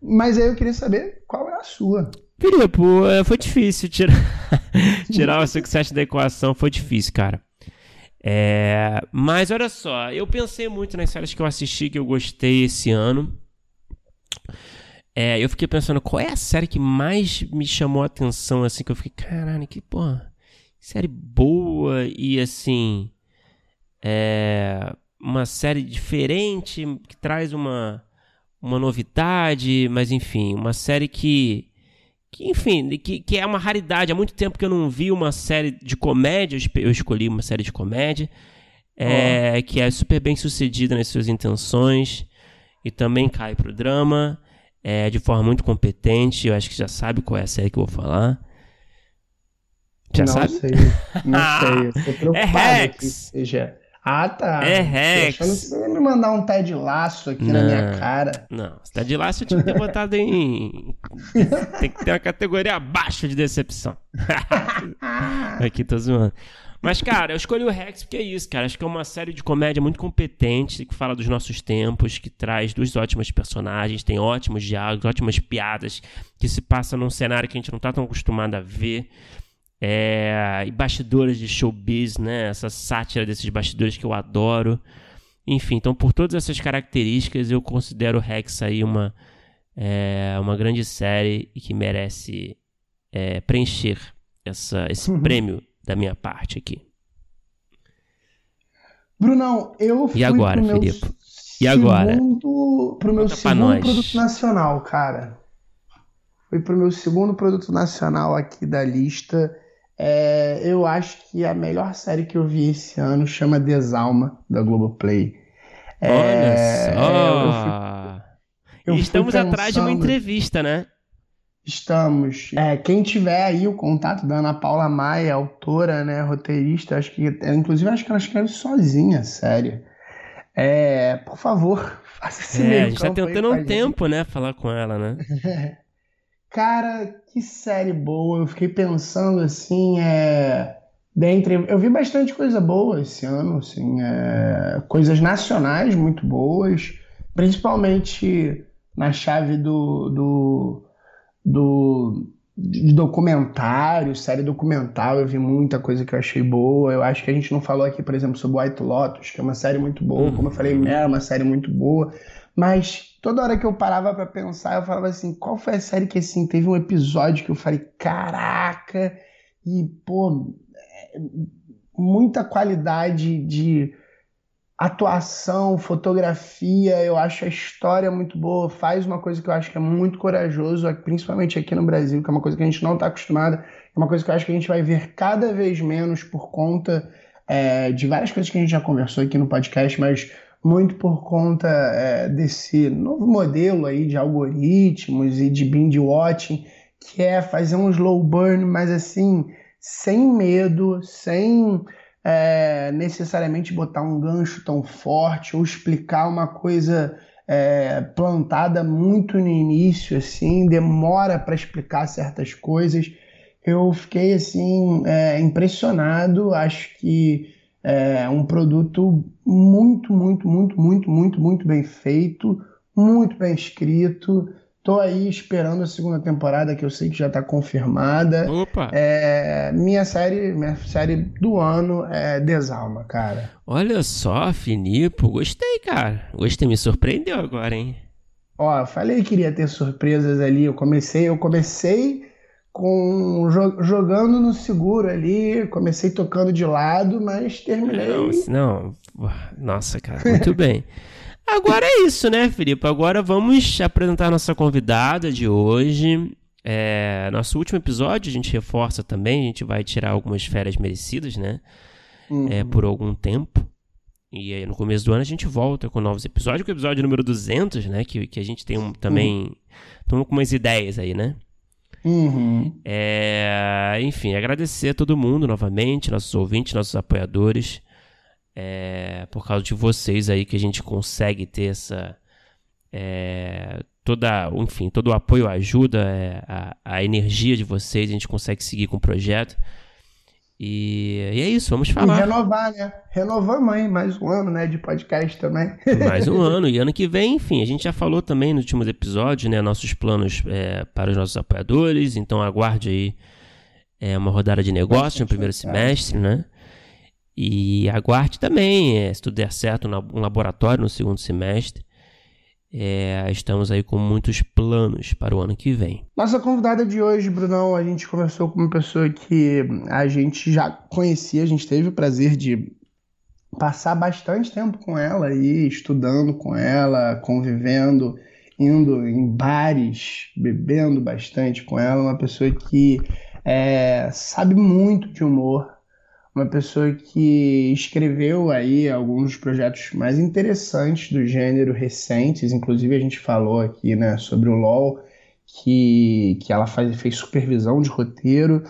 Mas aí eu queria saber qual é a sua. Filipe, é, foi difícil tirar, [laughs] tirar o Succession da equação, foi difícil, cara. É, mas olha só, eu pensei muito nas séries que eu assisti que eu gostei esse ano. É, eu fiquei pensando, qual é a série que mais me chamou a atenção, assim, que eu fiquei, caralho, que porra, série boa e assim, é uma série diferente, que traz uma, uma novidade, mas enfim, uma série que que enfim, que, que é uma raridade. Há muito tempo que eu não vi uma série de comédia. Eu escolhi uma série de comédia. É, oh. Que é super bem sucedida nas suas intenções. E também cai pro drama. É, de forma muito competente. Eu acho que já sabe qual é a série que eu vou falar. Já não sabe? Sei, não [laughs] sei. Eu tô preocupado é Rex. que seja ah, tá. É Rex. Achando que você ia me mandar um Ted Laço aqui não, na minha cara. Não, Ted Laço eu tinha que ter botado em. [laughs] Tem que ter uma categoria abaixo de decepção. [laughs] aqui tô zoando. Mas, cara, eu escolhi o Rex porque é isso, cara. Acho que é uma série de comédia muito competente, que fala dos nossos tempos, que traz duas ótimas personagens, tem ótimos diálogos, ótimas piadas, que se passa num cenário que a gente não tá tão acostumado a ver é, e bastidores de showbiz, né? Essa sátira desses bastidores que eu adoro. Enfim, então por todas essas características eu considero Rex aí uma, é, uma grande série e que merece é, preencher essa, esse uhum. prêmio da minha parte aqui. Brunão, eu fui e agora, pro Filipe? E agora? Segundo, pro meu Conta segundo produto nacional, cara. Fui pro meu segundo produto nacional aqui da lista é, eu acho que a melhor série que eu vi esse ano chama Desalma, da Globoplay. É, Olha só! Eu fui, eu Estamos pensando, atrás de uma entrevista, né? Estamos. É, quem tiver aí o contato da Ana Paula Maia, autora, né, roteirista, acho que, inclusive acho que ela escreve sozinha a série. É, por favor, [laughs] faça esse é, meio A gente tá tentando um tempo, né, falar com ela, né? [laughs] Cara, que série boa. Eu fiquei pensando assim, é. Dentre, eu vi bastante coisa boa esse ano, assim, é, coisas nacionais muito boas, principalmente na chave do, do, do de documentário, série documental, eu vi muita coisa que eu achei boa. Eu acho que a gente não falou aqui, por exemplo, sobre White Lotus, que é uma série muito boa, como eu falei, é uma série muito boa. Mas toda hora que eu parava para pensar, eu falava assim, qual foi a série que assim teve um episódio que eu falei, caraca, e pô, é, muita qualidade de atuação, fotografia, eu acho a história muito boa, faz uma coisa que eu acho que é muito corajoso, principalmente aqui no Brasil, que é uma coisa que a gente não está acostumado, é uma coisa que eu acho que a gente vai ver cada vez menos por conta é, de várias coisas que a gente já conversou aqui no podcast, mas muito por conta é, desse novo modelo aí de algoritmos e de binge watching, que é fazer um slow burn, mas assim, sem medo, sem é, necessariamente botar um gancho tão forte ou explicar uma coisa é, plantada muito no início, assim, demora para explicar certas coisas. Eu fiquei assim é, impressionado, acho que é um produto muito, muito, muito, muito, muito, muito bem feito, muito bem escrito. Tô aí esperando a segunda temporada, que eu sei que já tá confirmada. Opa! É, minha série, minha série do ano é Desalma, cara. Olha só, Finipo, gostei, cara. Gostei, me surpreendeu agora, hein? Ó, falei que iria ter surpresas ali. Eu comecei, eu comecei com jogando no seguro ali, comecei tocando de lado, mas terminei. Não, não nossa, cara, muito [laughs] bem. Agora é isso, né, Felipe? Agora vamos apresentar nossa convidada de hoje. É, nosso último episódio, a gente reforça também, a gente vai tirar algumas férias merecidas, né? Uhum. É, por algum tempo. E aí, no começo do ano a gente volta com novos episódios, com o episódio número 200, né? Que, que a gente tem um, também. Estamos com umas ideias aí, né? Uhum. É, enfim, agradecer a todo mundo novamente, nossos ouvintes, nossos apoiadores. É, por causa de vocês aí que a gente consegue ter essa. É, toda, enfim, todo o apoio, ajuda, é, a, a energia de vocês, a gente consegue seguir com o projeto. E, e, é isso, vamos falar. E renovar, né? Renovamos aí mais um ano, né, de podcast também. [laughs] Mais um ano. E ano que vem, enfim, a gente já falou também nos últimos episódios, né, nossos planos é, para os nossos apoiadores. Então aguarde aí é, uma rodada de negócio no primeiro semestre, né? E aguarde também, é, se tudo der certo, um laboratório no segundo semestre. É, estamos aí com muitos planos para o ano que vem. Nossa convidada de hoje, Brunão, a gente conversou com uma pessoa que a gente já conhecia, a gente teve o prazer de passar bastante tempo com ela aí, estudando com ela, convivendo, indo em bares, bebendo bastante com ela, uma pessoa que é, sabe muito de humor, uma pessoa que escreveu aí alguns projetos mais interessantes do gênero recentes, inclusive a gente falou aqui né, sobre o LOL, que, que ela faz, fez supervisão de roteiro.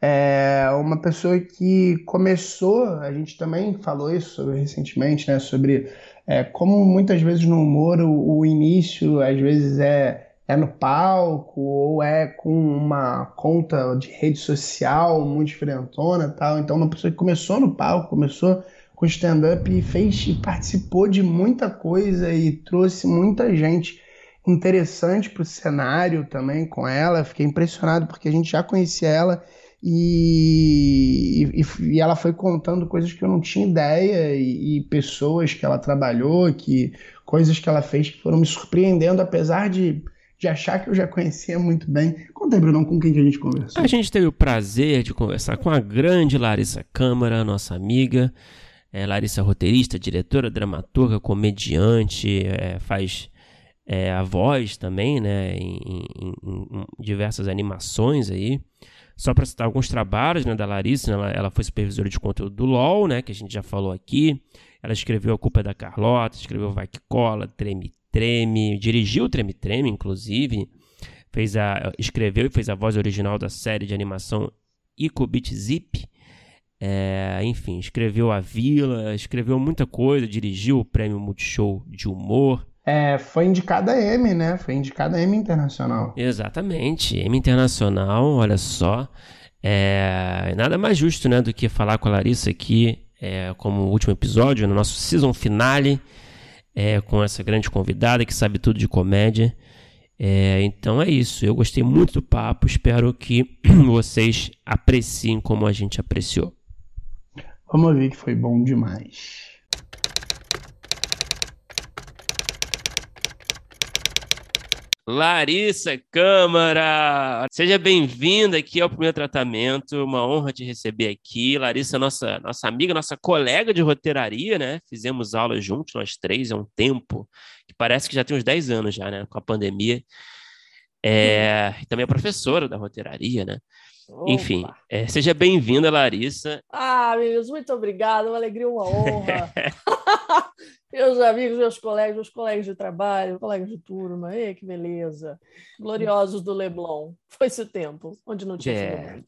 É uma pessoa que começou, a gente também falou isso recentemente, né, sobre é, como muitas vezes no humor o, o início às vezes é é no palco ou é com uma conta de rede social muito diferentona tal. Então, uma pessoa que começou no palco, começou com stand-up e fez e participou de muita coisa e trouxe muita gente interessante para o cenário também com ela. Fiquei impressionado porque a gente já conhecia ela e, e, e, ela foi contando coisas que eu não tinha ideia e, e, pessoas que ela trabalhou, que coisas que ela fez que foram me surpreendendo, apesar de de achar que eu já conhecia muito bem. Conta aí, Brunão, com quem que a gente conversou? A gente teve o prazer de conversar com a grande Larissa Câmara, nossa amiga. É, Larissa roteirista, diretora, dramaturga, comediante, é, faz é, a voz também, né, em, em, em, diversas animações aí. Só para citar alguns trabalhos né, da Larissa, né, ela, ela foi supervisora de conteúdo do LOL, né, que a gente já falou aqui. Ela escreveu A Culpa é da Carlota, escreveu Vai Que Cola, Treme Treme, dirigiu o Treme Treme, inclusive, fez a, escreveu e fez a voz original da série de animação Icobit Zip. É, enfim, escreveu A Vila, escreveu muita coisa, dirigiu o prêmio Multishow de Humor. É, foi indicada a M, né? Foi indicada a M Internacional. Exatamente, M Internacional, olha só. É, nada mais justo né, do que falar com a Larissa aqui, é, como último episódio, no nosso season finale é, com essa grande convidada que sabe tudo de comédia. É, então é isso. Eu gostei muito do papo. Espero que [clears throat] vocês apreciem como a gente apreciou. Vamos ver que foi bom demais. Larissa Câmara, seja bem-vinda aqui ao primeiro tratamento. Uma honra te receber aqui. Larissa, nossa, nossa amiga, nossa colega de roteiraria, né? Fizemos aulas juntos, nós três, há um tempo, que parece que já tem uns 10 anos já, né? Com a pandemia. É, também é professora da roteiraria, né? Opa. Enfim, é, seja bem-vinda, Larissa. Ah, meninos, muito obrigada, uma alegria, uma honra. [laughs] meus amigos, meus colegas, meus colegas de trabalho, colegas de turma, ei, que beleza. Gloriosos do Leblon. Foi esse o tempo, onde não tinha é.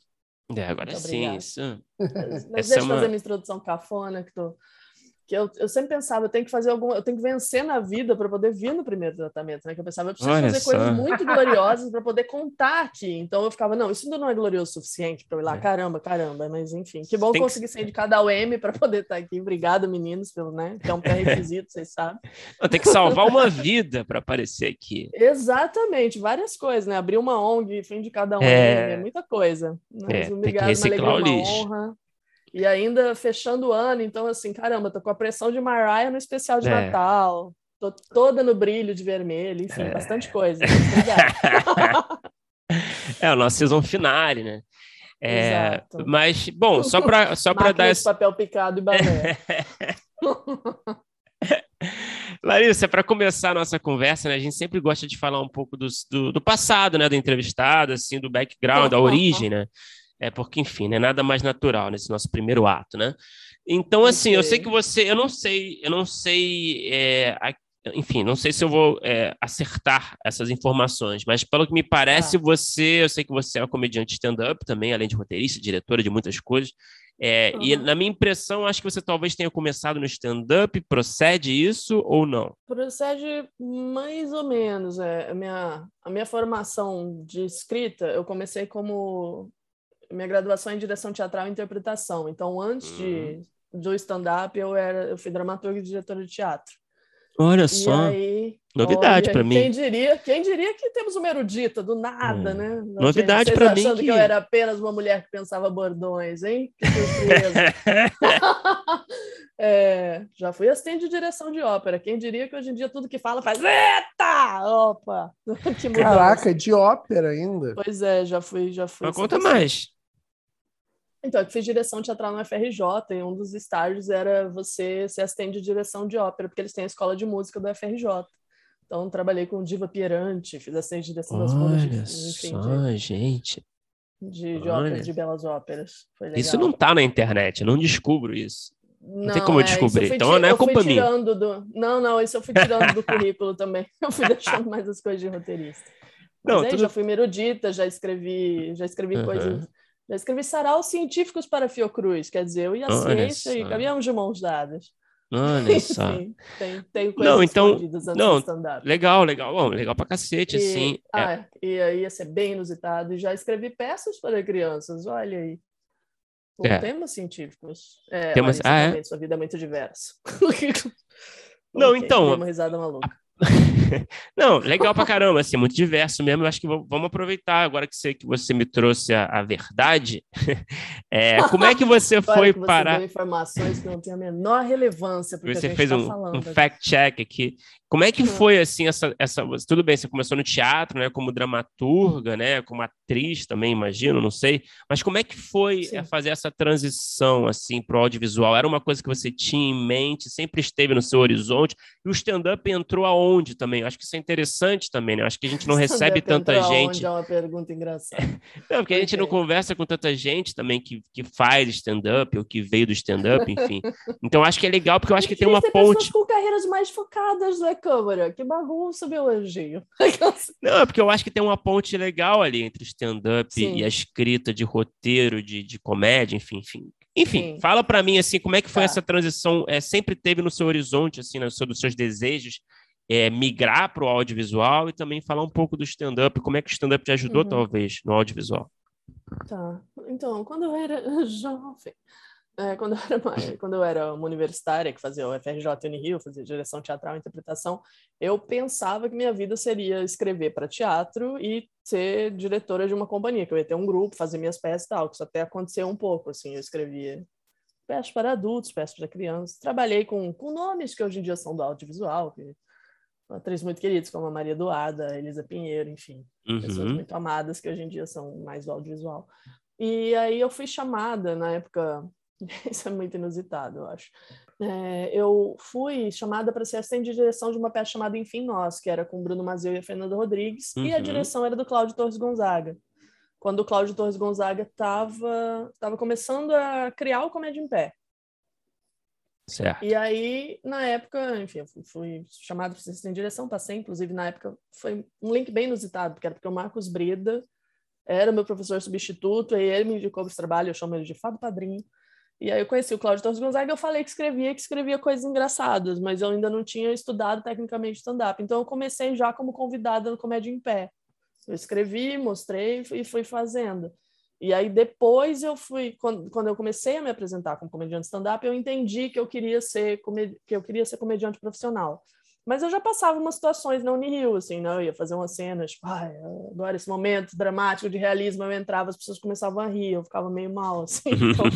É, agora muito sim, isso. Mas deixa eu é uma... fazer minha introdução cafona, que tô que eu, eu sempre pensava, eu tenho que fazer algum, eu tenho que vencer na vida para poder vir no primeiro tratamento, né? Que eu pensava, eu preciso Olha fazer só. coisas muito gloriosas para poder contar aqui. Então eu ficava, não, isso ainda não é glorioso o suficiente para eu ir lá, é. caramba, caramba. Mas enfim, que bom Tem conseguir que... sair de cada UM para poder estar aqui. Obrigado, meninos, pelo, né? Que é um pré-requisito, vocês sabem. Tem que salvar uma vida para aparecer aqui. Exatamente, várias coisas, né? Abrir uma ONG, fim de cada um, é, é muita coisa. Mas é, obrigado, tem que reciclar uma alegria, o lixo. honra. E ainda fechando o ano, então assim, caramba, tô com a pressão de Mariah no especial de é. Natal. Tô toda no brilho de vermelho, enfim, é. bastante coisa. [laughs] é o nosso season finale, né? É, mas, bom, só para só dar esse papel picado e balé. [laughs] Larissa, para começar a nossa conversa, né, a gente sempre gosta de falar um pouco do, do, do passado, né, do entrevistado, assim, do background, da [laughs] origem, né? É porque, enfim, não é nada mais natural nesse nosso primeiro ato, né? Então, assim, eu sei que você, eu não sei, eu não sei, é, a, enfim, não sei se eu vou é, acertar essas informações, mas pelo que me parece, ah. você, eu sei que você é uma comediante stand-up também, além de roteirista, diretora de muitas coisas. É, uhum. E na minha impressão, acho que você talvez tenha começado no stand-up. Procede isso ou não? Procede mais ou menos. É, a, minha, a minha formação de escrita, eu comecei como. Minha graduação em direção teatral e interpretação. Então, antes uhum. de, do stand-up, eu, era, eu fui dramaturga e diretora de teatro. Olha só. Aí, Novidade para mim. Quem diria, quem diria que temos uma erudita do nada, hum. né? Novidade para mim. achando que... que... eu era apenas uma mulher que pensava bordões, hein? Que surpresa. [laughs] [laughs] é, já fui assistente de direção de ópera. Quem diria que hoje em dia tudo que fala faz eita! Opa! [laughs] Caraca, de ópera ainda. Pois é, já fui, já fui. Mas conta mais. Então, eu fiz direção teatral no FRJ e um dos estágios era você ser assistente de direção de ópera, porque eles têm a escola de música do FRJ. Então, trabalhei com Diva Pierante, fiz assistente de direção das Olha enfim, só, de, gente. De, de óperas, de belas óperas. Isso não está na internet, eu não descubro isso. Não, não tem como eu é, descobrir. então não é culpa minha. Do... Não, não, isso eu fui tirando do [laughs] currículo também. [laughs] Eu fui deixando mais as coisas de roteirista. Mas não, aí, tudo... já fui erudita, já escrevi, já escrevi uhum. coisas já escrevi saraus científicos para Fiocruz, quer dizer, eu e a Olha ciência e caminhamos de mãos dadas. Olha [laughs] só. Enfim, tem, tem coisas não, então, não, legal, legal, bom, legal pra cacete, e, assim. Ah, é. e aí ia ser bem inusitado. E já escrevi peças para crianças, olha aí. Com é. temas científicos. É, temas... ah, é? Sua vida é muito diversa. [laughs] não, okay, então. Uma risada maluca. [laughs] [laughs] Não, legal pra caramba, assim, muito diverso mesmo. Eu acho que vamos aproveitar agora que você, que você me trouxe a, a verdade. [laughs] É, como é que você foi que você parar? informações que não têm a menor relevância. Você fez tá um, um fact-check aqui. Como é que [laughs] foi assim essa, essa tudo bem, você começou no teatro, né, como dramaturga, né, como atriz também, imagino, não sei, mas como é que foi Sim. fazer essa transição assim para o audiovisual? Era uma coisa que você tinha em mente, sempre esteve no seu horizonte, e o stand up entrou aonde também? acho que isso é interessante também, né? acho que a gente não [laughs] recebe tanta gente. É uma pergunta engraçada. [laughs] não, porque a gente não conversa com tanta gente também que, que faz stand up ou que veio do stand up, enfim. [laughs] Então acho que é legal porque eu acho que tem uma ponte com carreiras mais focadas, né? câmera. Que bagunça, meu anjinho. Não, é porque eu acho que tem uma ponte legal ali entre stand-up e a escrita de roteiro, de, de comédia, enfim, enfim. Enfim, Sim. fala para mim assim, como é que foi tá. essa transição? É, sempre teve no seu horizonte, assim, no seu, dos seus desejos, é, migrar para o audiovisual e também falar um pouco do stand-up. Como é que o stand-up te ajudou, uhum. talvez, no audiovisual? Tá. Então, quando eu era [laughs] jovem, é, quando, eu era uma, quando eu era uma universitária que fazia o FRJ Unirio, fazia direção teatral e interpretação, eu pensava que minha vida seria escrever para teatro e ser diretora de uma companhia, que eu ia ter um grupo, fazer minhas peças e tal, que isso até aconteceu um pouco, assim, eu escrevia peças para adultos, peças para crianças, trabalhei com, com nomes que hoje em dia são do audiovisual, que atrizes muito queridas, como a Maria Doada, Elisa Pinheiro, enfim, uhum. pessoas muito amadas que hoje em dia são mais do audiovisual. E aí eu fui chamada, na época, [laughs] Isso é muito inusitado, eu acho. É, eu fui chamada para ser assistente de direção de uma peça chamada Enfim Nós, que era com Bruno Mazeu e a Fernanda Rodrigues, uhum. e a uhum. direção era do Cláudio Torres Gonzaga. Quando o Cláudio Torres Gonzaga estava tava começando a criar o Comédia em Pé. Certo. E aí, na época, enfim, eu fui, fui chamado para ser assistente de direção, passei, inclusive, na época, foi um link bem inusitado, porque era porque o Marcos Breda era meu professor substituto, e ele me indicou esse trabalho, eu chamo ele de Fado Padrinho, e aí eu conheci o Cláudio Torres Gonzaga eu falei que escrevia, que escrevia coisas engraçadas, mas eu ainda não tinha estudado tecnicamente stand-up. Então eu comecei já como convidada no Comédia em Pé. Eu escrevi, mostrei e fui fazendo. E aí depois eu fui, quando, quando eu comecei a me apresentar como comediante stand-up, eu entendi que eu queria ser que eu queria ser comediante profissional. Mas eu já passava umas situações na Unirio, assim, não, eu ia fazer uma cena, tipo, ai, agora esse momento dramático de realismo, eu entrava, as pessoas começavam a rir, eu ficava meio mal, assim. [laughs] Então,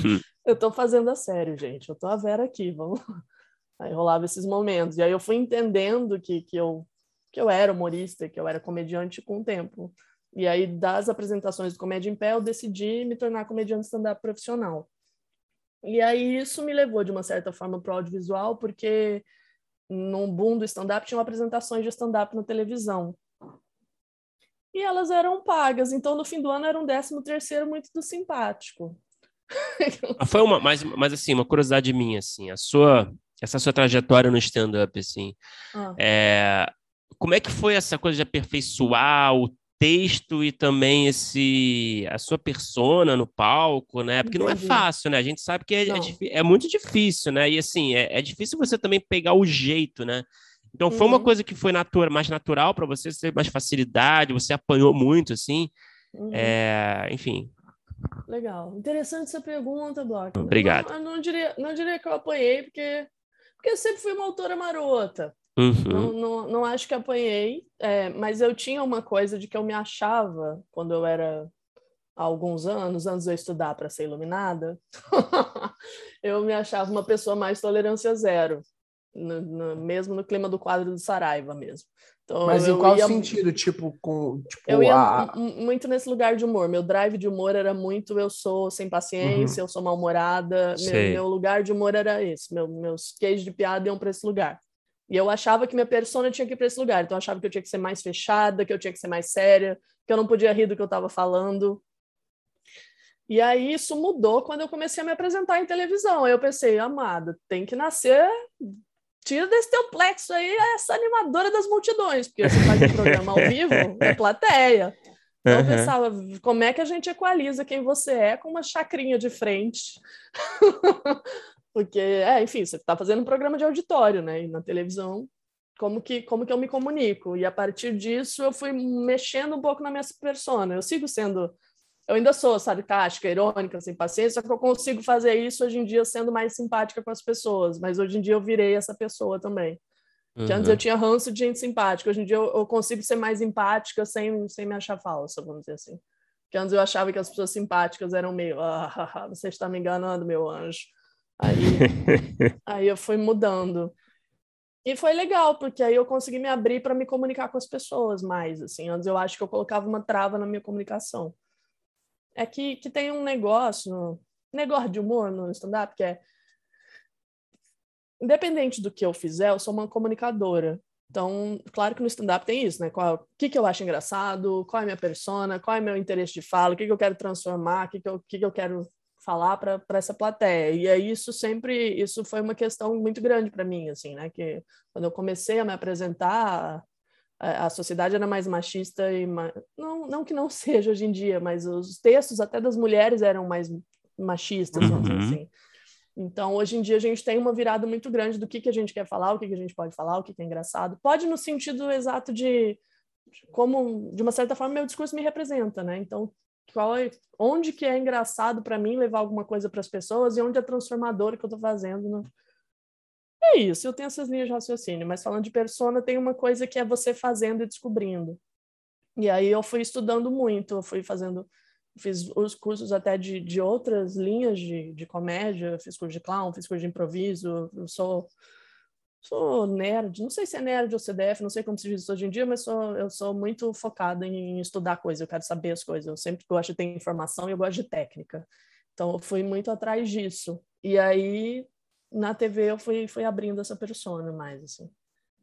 eu tô fazendo a sério, gente, eu tô a Vera aqui, vamos Aí rolava esses momentos. E aí eu fui entendendo que, que, eu, que eu era humorista, que eu era comediante com o tempo. E aí, das apresentações do Comédia em Pé, eu decidi me tornar comediante stand-up profissional. E aí isso me levou, de uma certa forma, para o audiovisual, porque no boom do stand-up, tinham apresentações de stand-up na televisão. E elas eram pagas, então no fim do ano era um décimo terceiro muito do simpático. [laughs] Foi uma, mas, mas assim, uma curiosidade minha, assim, a sua, essa sua trajetória no stand-up, assim, ah. é, como é que foi essa coisa de aperfeiçoar o texto e também esse a sua persona no palco, né? Porque Entendi. não é fácil, né? A gente sabe que é, é, é muito difícil, né? E assim, é, é, difícil você também pegar o jeito, né? Então foi uhum. uma coisa que foi natura, mais natural para você, você teve mais facilidade, você apanhou muito, assim. Uhum. É, enfim. Legal. Interessante essa pergunta, Bloco. Obrigado. Eu não, eu não, diria, não diria que eu apanhei, porque, porque eu sempre fui uma autora marota. Uhum. Não, não, não, acho que apanhei, é, mas eu tinha uma coisa de que eu me achava, quando eu era há alguns anos, antes de eu estudar para ser iluminada, [laughs] eu me achava uma pessoa mais tolerância zero, no, no, mesmo no clima do quadro do Saraiva mesmo. Então, Mas em qual ia, sentido? Tipo, com. Tipo, eu ia a... muito nesse lugar de humor. Meu drive de humor era muito eu sou sem paciência, uhum. eu sou mal-humorada. Meu, meu, lugar de humor era esse. Meu, meus queijos de piada iam para esse lugar. E eu achava que minha persona tinha que ir para esse lugar. Então eu achava que eu tinha que ser mais fechada, que eu tinha que ser mais séria, que eu não podia rir do que eu estava falando. E aí isso mudou quando eu comecei a me apresentar em televisão. Aí eu pensei, amada, tem que nascer tira desse teu plexo aí essa animadora das multidões, porque você faz um programa ao vivo, é [laughs] plateia. Então, eu pensava, como é que a gente equaliza quem você é com uma chacrinha de frente? [laughs] porque, é, enfim, você está fazendo um programa de auditório, né? E na televisão, como que, como que eu me comunico? E a partir disso, eu fui mexendo um pouco na minha persona. Eu sigo sendo eu ainda sou sarcástica, irônica, sem paciência, só que eu consigo fazer isso hoje em dia sendo mais simpática com as pessoas, mas hoje em dia eu virei essa pessoa também. Uhum. Que antes eu tinha ranço de gente simpática, hoje em dia eu, eu, consigo ser mais empática sem, sem me achar falsa, vamos dizer assim. Que antes eu achava que as pessoas simpáticas eram meio, ah, [laughs] você está me enganando, meu anjo. Aí, [laughs] aí eu fui mudando. E foi legal, porque aí eu consegui me abrir para me comunicar com as pessoas mais, assim. Antes eu acho que eu colocava uma trava na minha comunicação é que, que tem um negócio, negócio de humor no stand-up, que é independente do que eu fizer, eu sou uma comunicadora. Então, claro que no stand-up tem isso, né? O que, que eu acho engraçado, qual é a minha persona, qual é o meu interesse de fala, o que, que eu quero transformar, o que, que, eu, que, que eu quero falar para essa plateia. E aí isso sempre, isso foi uma questão muito grande para mim, assim, né? Que quando eu comecei a me apresentar, a, sociedade era mais machista e não, não que não [laughs] seja hoje em dia, mas os textos até das mulheres eram mais machistas, uhum. assim. Então, hoje em dia, a gente tem uma virada muito grande do que, que a gente quer falar, o que, que a gente pode falar, o que, que é engraçado. Pode no sentido exato de como, de uma certa forma, meu discurso me representa, né? Então, qual é, onde que é engraçado para mim levar alguma coisa para as pessoas e onde é transformador que eu estou fazendo no, é isso, eu tenho essas linhas de raciocínio, mas falando de persona, tem uma coisa que é você fazendo e descobrindo. E aí eu fui estudando muito, eu fui fazendo, fiz os cursos até de, de outras linhas de, de comédia, fiz curso de clown, fiz curso de improviso, eu sou sou nerd, não sei se é nerd ou CDF, não sei como se diz isso hoje em dia, mas sou, eu sou muito focada em estudar coisas, eu quero saber as coisas, eu sempre gosto de ter informação e eu gosto de técnica. Então, eu fui muito atrás disso. E aí, na TV eu fui, fui abrindo essa persona mais, assim.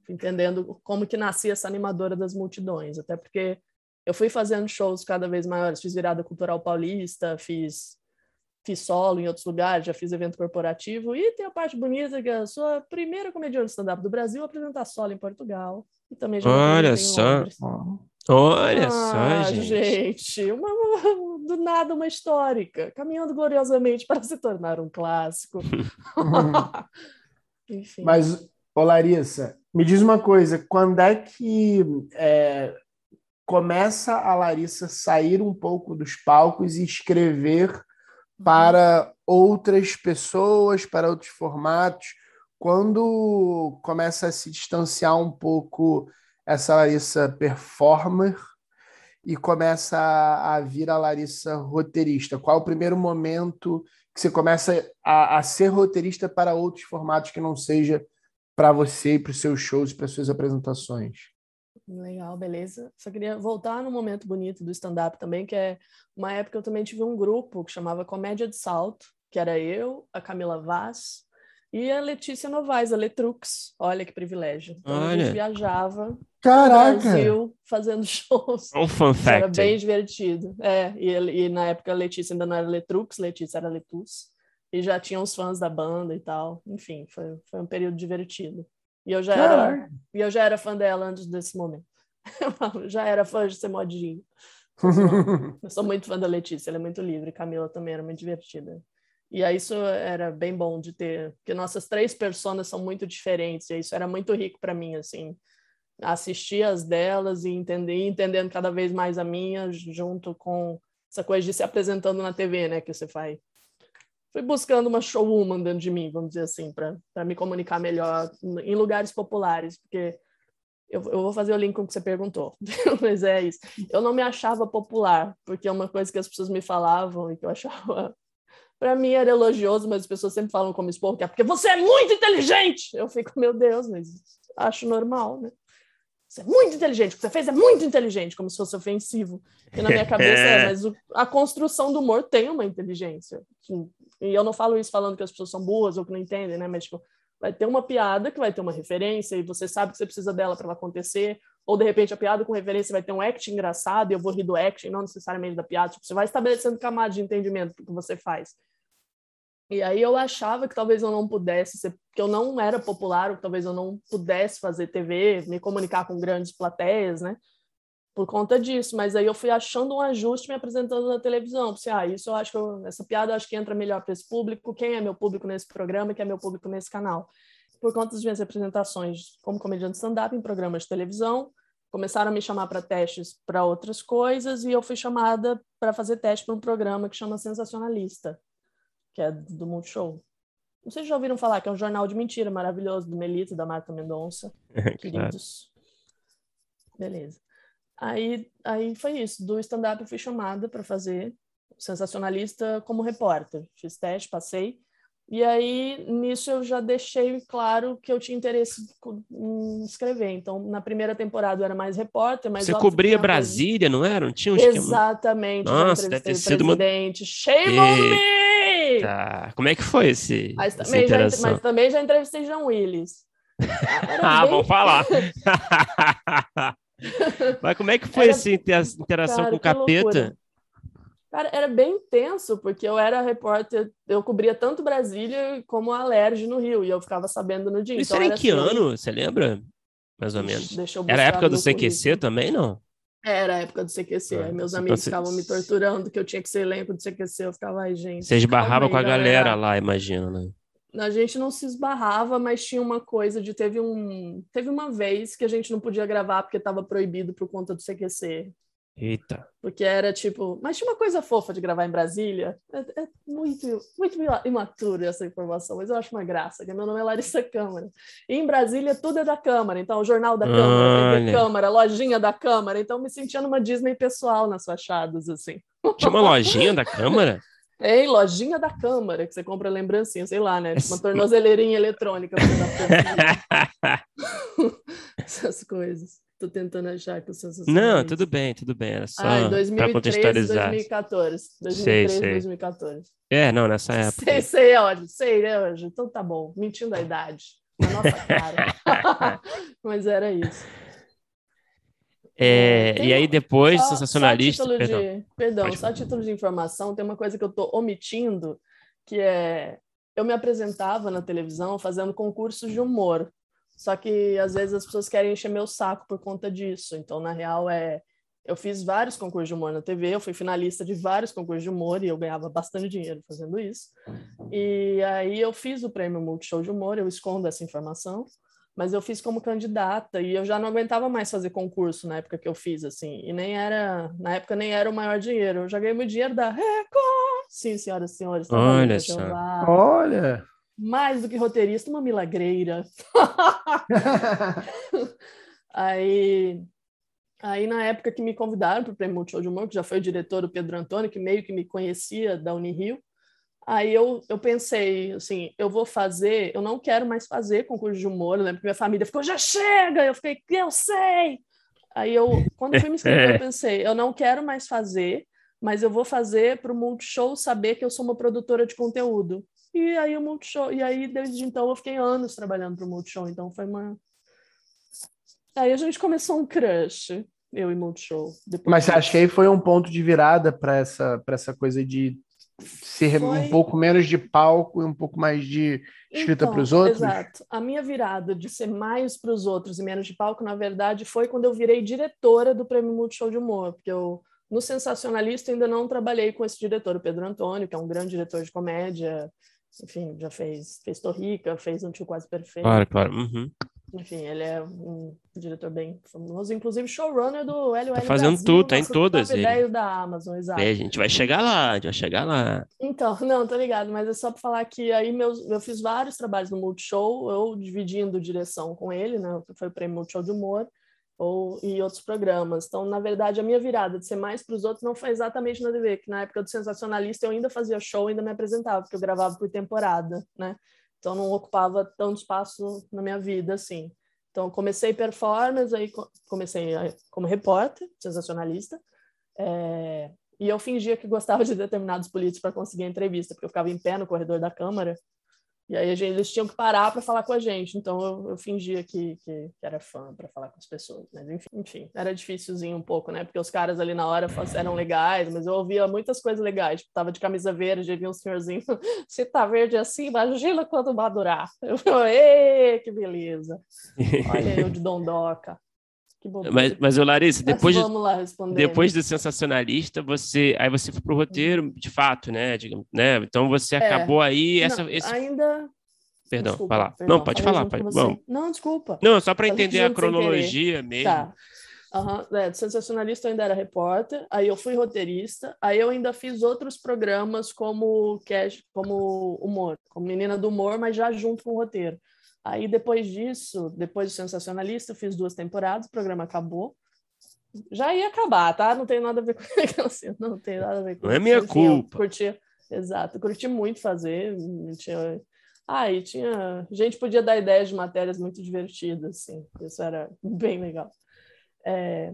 Fui entendendo como que nascia essa animadora das multidões, até porque eu fui fazendo shows cada vez maiores, fiz virada cultural paulista, fiz fiz solo em outros lugares, já fiz evento corporativo e tem a parte bonita que eu sou a primeira comediante stand-up do Brasil a apresentar solo em Portugal e também já Olha só. Olha ah, só, gente. gente uma, do nada uma histórica, caminhando gloriosamente para se tornar um clássico. [laughs] Enfim. Mas, ô Larissa, me diz uma coisa, quando é que é, começa a Larissa sair um pouco dos palcos e escrever para outras pessoas, para outros formatos? Quando começa a se distanciar um pouco essa Larissa performer e começa a, vir a Larissa roteirista? Qual é o primeiro momento que você começa a, a ser roteirista para outros formatos que não seja para você, para os seus shows, para as suas apresentações? Legal, beleza. Só queria voltar no momento bonito do stand-up também, que é uma época que eu também tive um grupo que chamava Comédia de Salto, que era eu, a Camila Vaz E a Letícia Novaes, a Letrux. Olha que privilégio. Então Olha. a gente viajava Caraca. no Brasil fazendo [laughs] shows. Um fun fact. Era bem divertido. É, e, e, na época a Letícia ainda não era Letrux, Letícia era Letus. E já tinha os fãs da banda e tal. Enfim, foi, foi um período divertido. E eu já era, e eu já era fã dela antes desse momento. [laughs] já era fã de ser modinho. [laughs] Eu sou muito fã da Letícia, ela é muito livre. Camila também era muito divertida. E aí isso era bem bom de ter, porque nossas três personas são muito diferentes, e isso era muito rico para mim, assim, assistir as delas e entender, entendendo cada vez mais a minha, junto com essa coisa de se apresentando na TV, né, que você faz. Fui buscando uma showwoman dentro de mim, vamos dizer assim, para me comunicar melhor em lugares populares, porque eu, eu, vou fazer o link com o que você perguntou, [laughs] mas é isso. Eu não me achava popular, porque é uma coisa que as pessoas me falavam e que eu achava [laughs] para mim era elogioso, mas as pessoas sempre falam como expor, que é porque você é muito inteligente. Eu fico, meu Deus, mas acho normal, né? Você é muito inteligente, o que você fez é muito inteligente, como se fosse ofensivo. E na minha [laughs] cabeça é, mas o, a construção do humor tem uma inteligência. E eu não falo isso falando que as pessoas são burras ou que não entendem, né? Mas, tipo, vai ter uma piada que vai ter uma referência e você sabe que você precisa dela para ela acontecer, ou de repente a piada com referência vai ter um act engraçado e eu vou rir do act, não necessariamente da piada. Tipo, você vai estabelecendo camadas de entendimento do que você faz. E aí eu achava que talvez eu não pudesse ser, que eu não era popular, ou que talvez eu não pudesse fazer TV, me comunicar com grandes plateias, né? Por conta disso, mas aí eu fui achando um ajuste me apresentando na televisão. Pensei, ah, isso eu acho que eu, essa piada eu acho que entra melhor para esse público. Quem é meu público nesse programa? Quem é meu público nesse canal? Por conta das minhas apresentações como comediante stand-up em programas de televisão, começaram a me chamar para testes para outras coisas e eu fui chamada para fazer teste para um programa que chama Sensacionalista, que é do Multishow. Não sei se já ouviram falar, que é um jornal de mentira maravilhoso, do Melito, da Marta Mendonça. [laughs] Queridos. Beleza. Aí, aí foi isso. Do stand-up eu fui chamada para fazer sensacionalista como repórter. Fiz teste, passei. E aí, nisso, eu já deixei claro que eu tinha interesse em escrever. Então, na primeira temporada eu era mais repórter, mas... Você cobria Brasília, não era? Não tinha um Exatamente. Esquema... Nossa, deve ter sido uma... Shame on me! Tá. Como é que foi esse, mas também, já, mas também já entrevistei João Willis. [laughs] ah, bem... vamos falar. [laughs] [laughs] [laughs] mas como é que foi era... essa interação Cara, com o capeta? Loucura. Cara, era bem intenso, porque eu era repórter, eu cobria tanto Brasília como a Alerj no Rio, e eu ficava sabendo no dia. Isso então, era em que assim, ano, você lembra? Mais ou menos. Era a época do CQC currículo. também, não? Era a época do CQC. É, aí meus amigos então, ficavam me torturando que eu tinha que ser elenco do CQC. Eu ficava, ai, gente. Você esbarrava com a galera, galera lá, imagino, né? A gente não se esbarrava, mas tinha uma coisa de teve um teve uma vez que a gente não podia gravar porque estava proibido por conta do CQC. Eita. Porque era tipo. Mas tinha uma coisa fofa de gravar em Brasília. É, é muito, muito imaturo essa informação, mas eu acho uma graça. Que meu nome é Larissa Câmara. E em Brasília tudo é da Câmara. Então, o Jornal da Câmara, TV Câmara, lojinha da Câmara. Então, me sentia numa Disney pessoal nas fachadas, assim. Tinha uma lojinha da [laughs] Câmara? Ei, lojinha da Câmara, que você compra lembrancinha, sei lá, né? Uma tornozeleirinha eletrônica. [laughs] [laughs] Essas coisas. Tô tentando achar que o sensacionalismo. Não, tudo bem, tudo bem. Era só ah, 2013, contextualizar. 2014. 2013, sei, sei. 2014. É, não, nessa época. Sei, sei, é ótimo. Sei, né, Anjo? Então tá bom. Mentindo a idade. Na nossa cara. [laughs] Mas era isso. É, e aí depois, só, sensacionalista. Só perdão, de, perdão só título de informação, tem uma coisa que eu tô omitindo, que é eu me apresentava na televisão fazendo concursos de humor. Só que às vezes as pessoas querem encher meu saco por conta disso. Então, na real, é eu fiz vários concursos de humor na TV, eu fui finalista de vários concursos de humor e eu ganhava bastante dinheiro fazendo isso. E aí eu fiz o prêmio Multishow de Humor, eu escondo essa informação, mas eu fiz como candidata e eu já não aguentava mais fazer concurso na época que eu fiz, assim, e nem era, na época nem era o maior dinheiro, eu já ganhei muito dinheiro da Record! Sim, senhoras e senhores. Olha só. Olha! mais do que roteirista, uma milagreira. [laughs] aí, aí, na época que me convidaram para o Prêmio Multishow de Humor, que já foi o diretor, o Pedro Antônio, que meio que me conhecia da Unirio, aí eu, eu pensei, assim, eu vou fazer, eu não quero mais fazer concurso de humor, né? Porque minha família ficou, já chega! Eu fiquei, eu sei! Aí eu, quando eu fui me inscrever, eu [laughs] pensei, eu não quero mais fazer, mas eu vou fazer para o Multishow saber que eu sou uma produtora de conteúdo. e aí o Multishow, e aí desde então eu fiquei anos trabalhando para o Multishow, então foi uma Aí a gente começou um crush, eu e Multishow. Mas você acha que aí foi um ponto de virada para essa, essa coisa de ser foi... um pouco menos de palco e um pouco mais de escrita então, para os outros? Exato. A minha virada de ser mais para os outros e menos de palco, na verdade, foi quando eu virei diretora do Prêmio Multishow de Humor, porque eu no Sensacionalista ainda não trabalhei com esse diretor, o Pedro Antônio, que é um grande diretor de comédia, enfim, já fez, fez Torrica, fez Um Tio Quase Perfeito. Claro, claro. Uhum. Enfim, ele é um diretor bem famoso, inclusive showrunner do LOL. Tá fazendo Brasil, tudo, tá em todas. Top ele. da Amazon, exato. É, a gente vai chegar lá, a gente vai chegar lá. Então, [laughs] não, tô ligado, mas é só para falar que aí meus, eu fiz vários trabalhos no Multishow, eu dividindo direção com ele, né? Foi o prêmio Multishow de Humor ou e outros programas. Então, na verdade, a minha virada de ser mais para os outros não foi exatamente na TV, que na época do Sensacionalista eu ainda fazia show, ainda me apresentava, porque eu gravava por temporada, né? Então não ocupava tanto espaço na minha vida assim. Então comecei performance, aí comecei como repórter, sensacionalista, é, e eu fingia que gostava de determinados políticos para conseguir entrevista, porque eu ficava em pé no corredor da Câmara e aí gente, eles tinham que parar para falar com a gente, então eu, eu fingia que, que, que, era fã para falar com as pessoas. Mas enfim, enfim, era difícilzinho um pouco, né? Porque os caras ali na hora eram legais, mas eu ouvia muitas coisas legais. Tipo, tava de camisa verde, havia um senhorzinho, [laughs] se tá verde assim, imagina quando madurar. Eu [laughs] falei, que beleza. [laughs] Olha eu de dondoca. Mas, mas o Larissa, depois, de, depois do sensacionalista, você aí você foi pro roteiro, de fato, né? Digamos, né? Então você é. acabou aí essa. Não, esse... Ainda. Perdão, desculpa, lá. Perdão, não, pode falar. Pode... Bom. Não, desculpa. Não, só para entender a cronologia mesmo. Tá. Uhum. É, sensacionalista eu ainda era repórter, aí eu fui roteirista, aí eu ainda fiz outros programas como cash, como humor, como menina do humor, mas já junto com o roteiro. Aí depois disso, depois do Sensacionalista, fiz duas temporadas, o programa acabou. Já ia acabar, tá? Não tem nada a ver [laughs] com assim, não tem nada a ver com Não é minha Enfim, culpa. Curti, exato, curti muito fazer. Tinha, ah, e tinha. A gente podia dar ideias de matérias muito divertidas, assim. Isso era bem legal. É...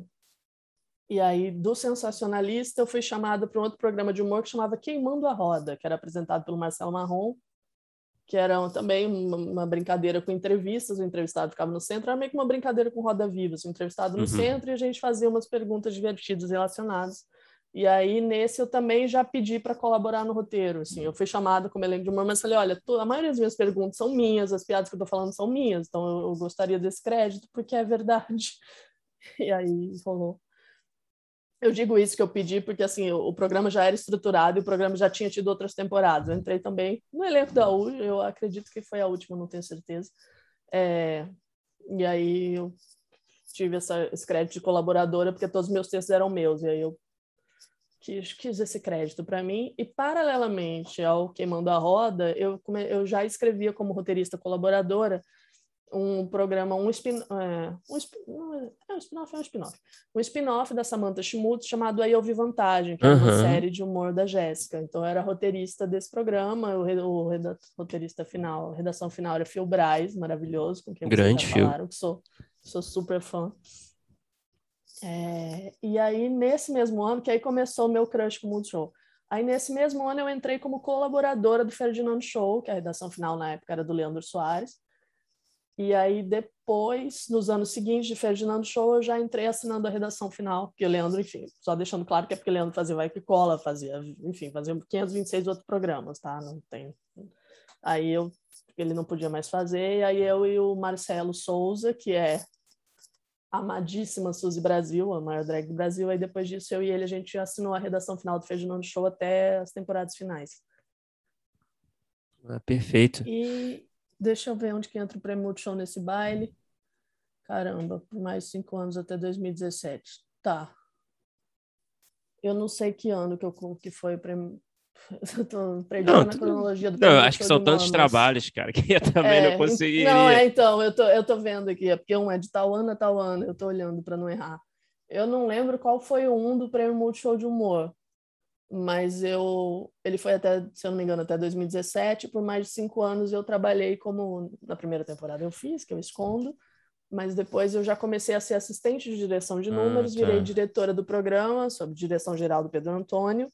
E aí, do Sensacionalista, eu fui chamada para um outro programa de humor que chamava Queimando a Roda, que era apresentado pelo Marcelo Marrom que era também uma, brincadeira com entrevistas, o entrevistado ficava no centro, era meio que uma brincadeira com roda viva, o entrevistado no uhum. centro e a gente fazia umas perguntas divertidas relacionadas. E aí, nesse, eu também já pedi para colaborar no roteiro. Assim, eu fui chamada como elenco de humor, mas falei: olha, a maioria das minhas perguntas são minhas, as piadas que eu estou falando são minhas, então eu, eu gostaria desse crédito, porque é verdade. [laughs] E aí rolou. Eu digo isso que eu pedi porque assim o, o, programa já era estruturado e o programa já tinha tido outras temporadas. Eu entrei também no elenco da U, eu acredito que foi a última, não tenho certeza. É, e aí eu tive essa, esse crédito de colaboradora porque todos os meus textos eram meus e aí eu quis, quis esse crédito para mim e paralelamente ao queimando a roda eu eu já escrevia como roteirista colaboradora um programa, um spin, é, um, é, um spin-off, é um spin-off. Um spin-off da Samantha Schmutz chamado Aí Eu Vi Vantagem, que é uma série de humor da Jéssica. Então, eu era roteirista desse programa, o, o roteirista final, a redação final era Phil Braz, maravilhoso, com quem Grande vocês falaram, que sou, sou super fã. É, e aí, nesse mesmo ano, que aí começou o meu crush com o Multishow. Aí, nesse mesmo ano, eu entrei como colaboradora do Ferdinand Show, que a redação final na época era do Leandro Soares. E aí, depois, nos anos seguintes de Ferdinando Show, eu já entrei assinando a redação final, porque o Leandro, enfim, só deixando claro que é porque o Leandro fazia Vai Que Cola, fazia, enfim, fazia 526 outros programas, tá? Não tem. Aí eu, ele não podia mais fazer, e aí eu e o Marcelo Souza, que é amadíssima Suzy Brasil, a maior drag do Brasil, aí depois disso eu e ele, a gente assinou a redação final do Ferdinando Show até as temporadas finais. Ah, perfeito. E, Deixa eu ver onde que entra o prêmio Multishow nesse baile. Caramba, por mais cinco anos até 2017. Tá. Eu não sei que ano que, eu, que foi o prêmio. [laughs] Eu tô perdendo não, na cronologia do Não, acho que são tantos trabalhos, cara, que eu também é, não conseguiria. Não, é, então, eu tô, eu tô vendo aqui, é porque um é de tal ano a tal ano, eu tô olhando para não errar. Eu não lembro qual foi o um do prêmio Multishow de Humor mas eu ele foi até, se eu não me engano, até 2017. Por mais de cinco anos eu trabalhei como na primeira temporada eu fiz, que eu escondo, mas depois eu já comecei a ser assistente de direção de ah, números, ah, tá. virei diretora do programa, sob direção geral do Pedro Antônio.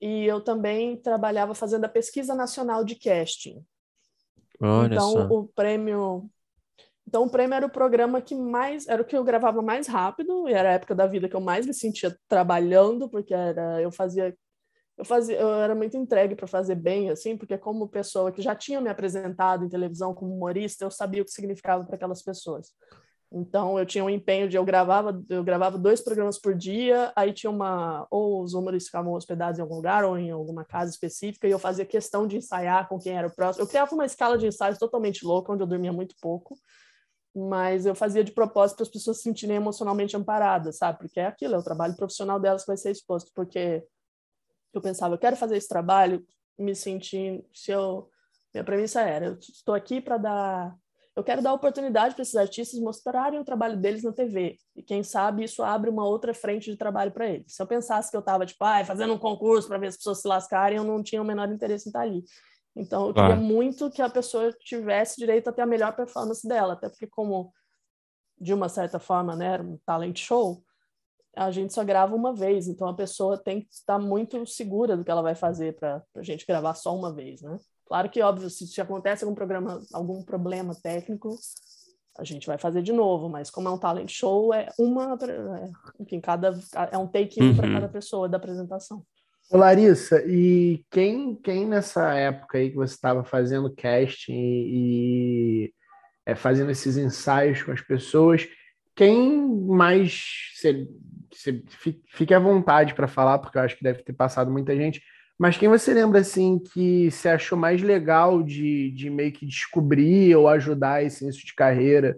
e eu também trabalhava fazendo a pesquisa nacional de casting. Olha então, só. o prêmio. Então, o prêmio era o programa que mais. Era o que eu gravava mais rápido, e era a época da vida que eu mais me sentia trabalhando, porque era, eu fazia. Eu, fazia, eu era muito entregue para fazer bem, assim, porque, como pessoa que já tinha me apresentado em televisão como humorista, eu sabia o que significava para aquelas pessoas. Então eu tinha um empenho de eu gravava, eu gravava dois programas por dia, aí tinha uma ou os humoristas ficavam hospedados em algum lugar ou em alguma casa específica e eu fazia questão de ensaiar com quem era o próximo. Eu criava uma escala de ensaios totalmente louca, onde eu dormia muito pouco, mas eu fazia de propósito para as pessoas se sentirem emocionalmente amparadas, sabe? Porque é aquilo, é o trabalho profissional delas que vai ser exposto, porque eu pensava, eu quero fazer esse trabalho, me sentindo, se eu minha premissa era, eu estou aqui para dar eu quero dar oportunidade para esses artistas mostrarem o trabalho deles na TV. E quem sabe isso abre uma outra frente de trabalho para eles. Se eu pensasse que eu estava, tipo, ah, fazendo um concurso para ver as pessoas se lascarem, eu não tinha o menor interesse em estar ali. Então, eu queria muito que a pessoa tivesse direito a ter a melhor performance dela, até porque, como de uma certa forma, né, era um talent show, a gente só grava uma vez, então a pessoa tem que estar muito segura do que ela vai fazer para a gente gravar só uma vez, né? Claro que, óbvio, se, se acontece algum, programa, algum problema técnico, a gente vai fazer de novo, mas como é um talent show, é uma, é, enfim, cada, é um take uhum. para cada pessoa da apresentação. Larissa, e quem, quem nessa época aí que você estava fazendo casting e, e é, fazendo esses ensaios com as pessoas, quem mais você, você fique à vontade para falar, porque eu acho que deve ter passado muita gente, mas quem você lembra assim que você achou mais legal de, de meio que descobrir ou ajudar esse início de carreira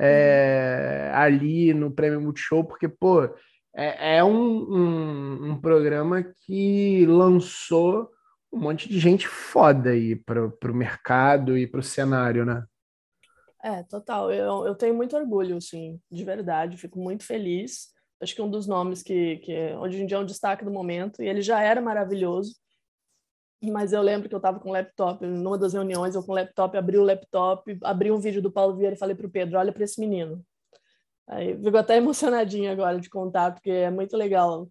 é, ali no Prêmio Multishow? Porque, pô, é, é um, um, um, programa que lançou um monte de gente foda aí para o mercado e para o cenário, né? É, total. Eu, eu tenho muito orgulho, assim, de verdade. Fico muito feliz. Acho que um dos nomes que, que hoje em dia é um destaque do momento, e ele já era maravilhoso, mas eu lembro que eu estava com o laptop, numa das reuniões, eu com o laptop, abri o laptop, abri um vídeo do Paulo Vieira e falei para o Pedro, olha para esse menino. Aí fico até emocionadinha agora de contar, porque é muito legal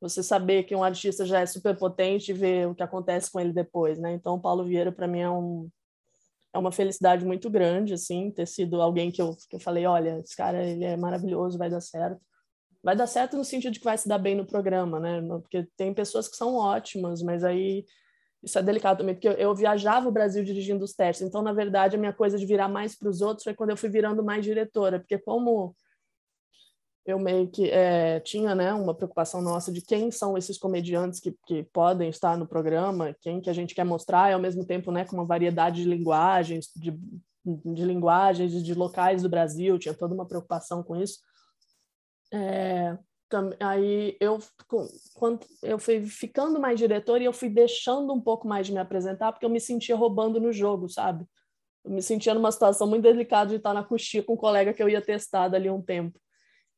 você saber que um artista já é super potente e ver o que acontece com ele depois, né? Então, o Paulo Vieira, para mim, é, um, é uma felicidade muito grande, assim, ter sido alguém que eu, que eu falei, olha, esse cara, ele é maravilhoso, vai dar certo. Vai dar certo no sentido de que vai se dar bem no programa, né? Porque tem pessoas que são ótimas, mas aí isso é delicado também, porque eu, viajava o Brasil dirigindo os testes, então, na verdade, a minha coisa de virar mais para os outros foi quando eu fui virando mais diretora, porque como eu meio que é, tinha né, uma preocupação nossa de quem são esses comediantes que, que podem estar no programa, quem que a gente quer mostrar, e ao mesmo tempo né, com uma variedade de linguagens, de, de linguagens, de locais do Brasil, tinha toda uma preocupação com isso. É, aí eu quando eu fui ficando mais diretor e eu fui deixando um pouco mais de me apresentar porque eu me sentia roubando no jogo, sabe? Eu me sentia numa situação muito delicada de estar na coxinha com um colega que eu ia testar dali um tempo.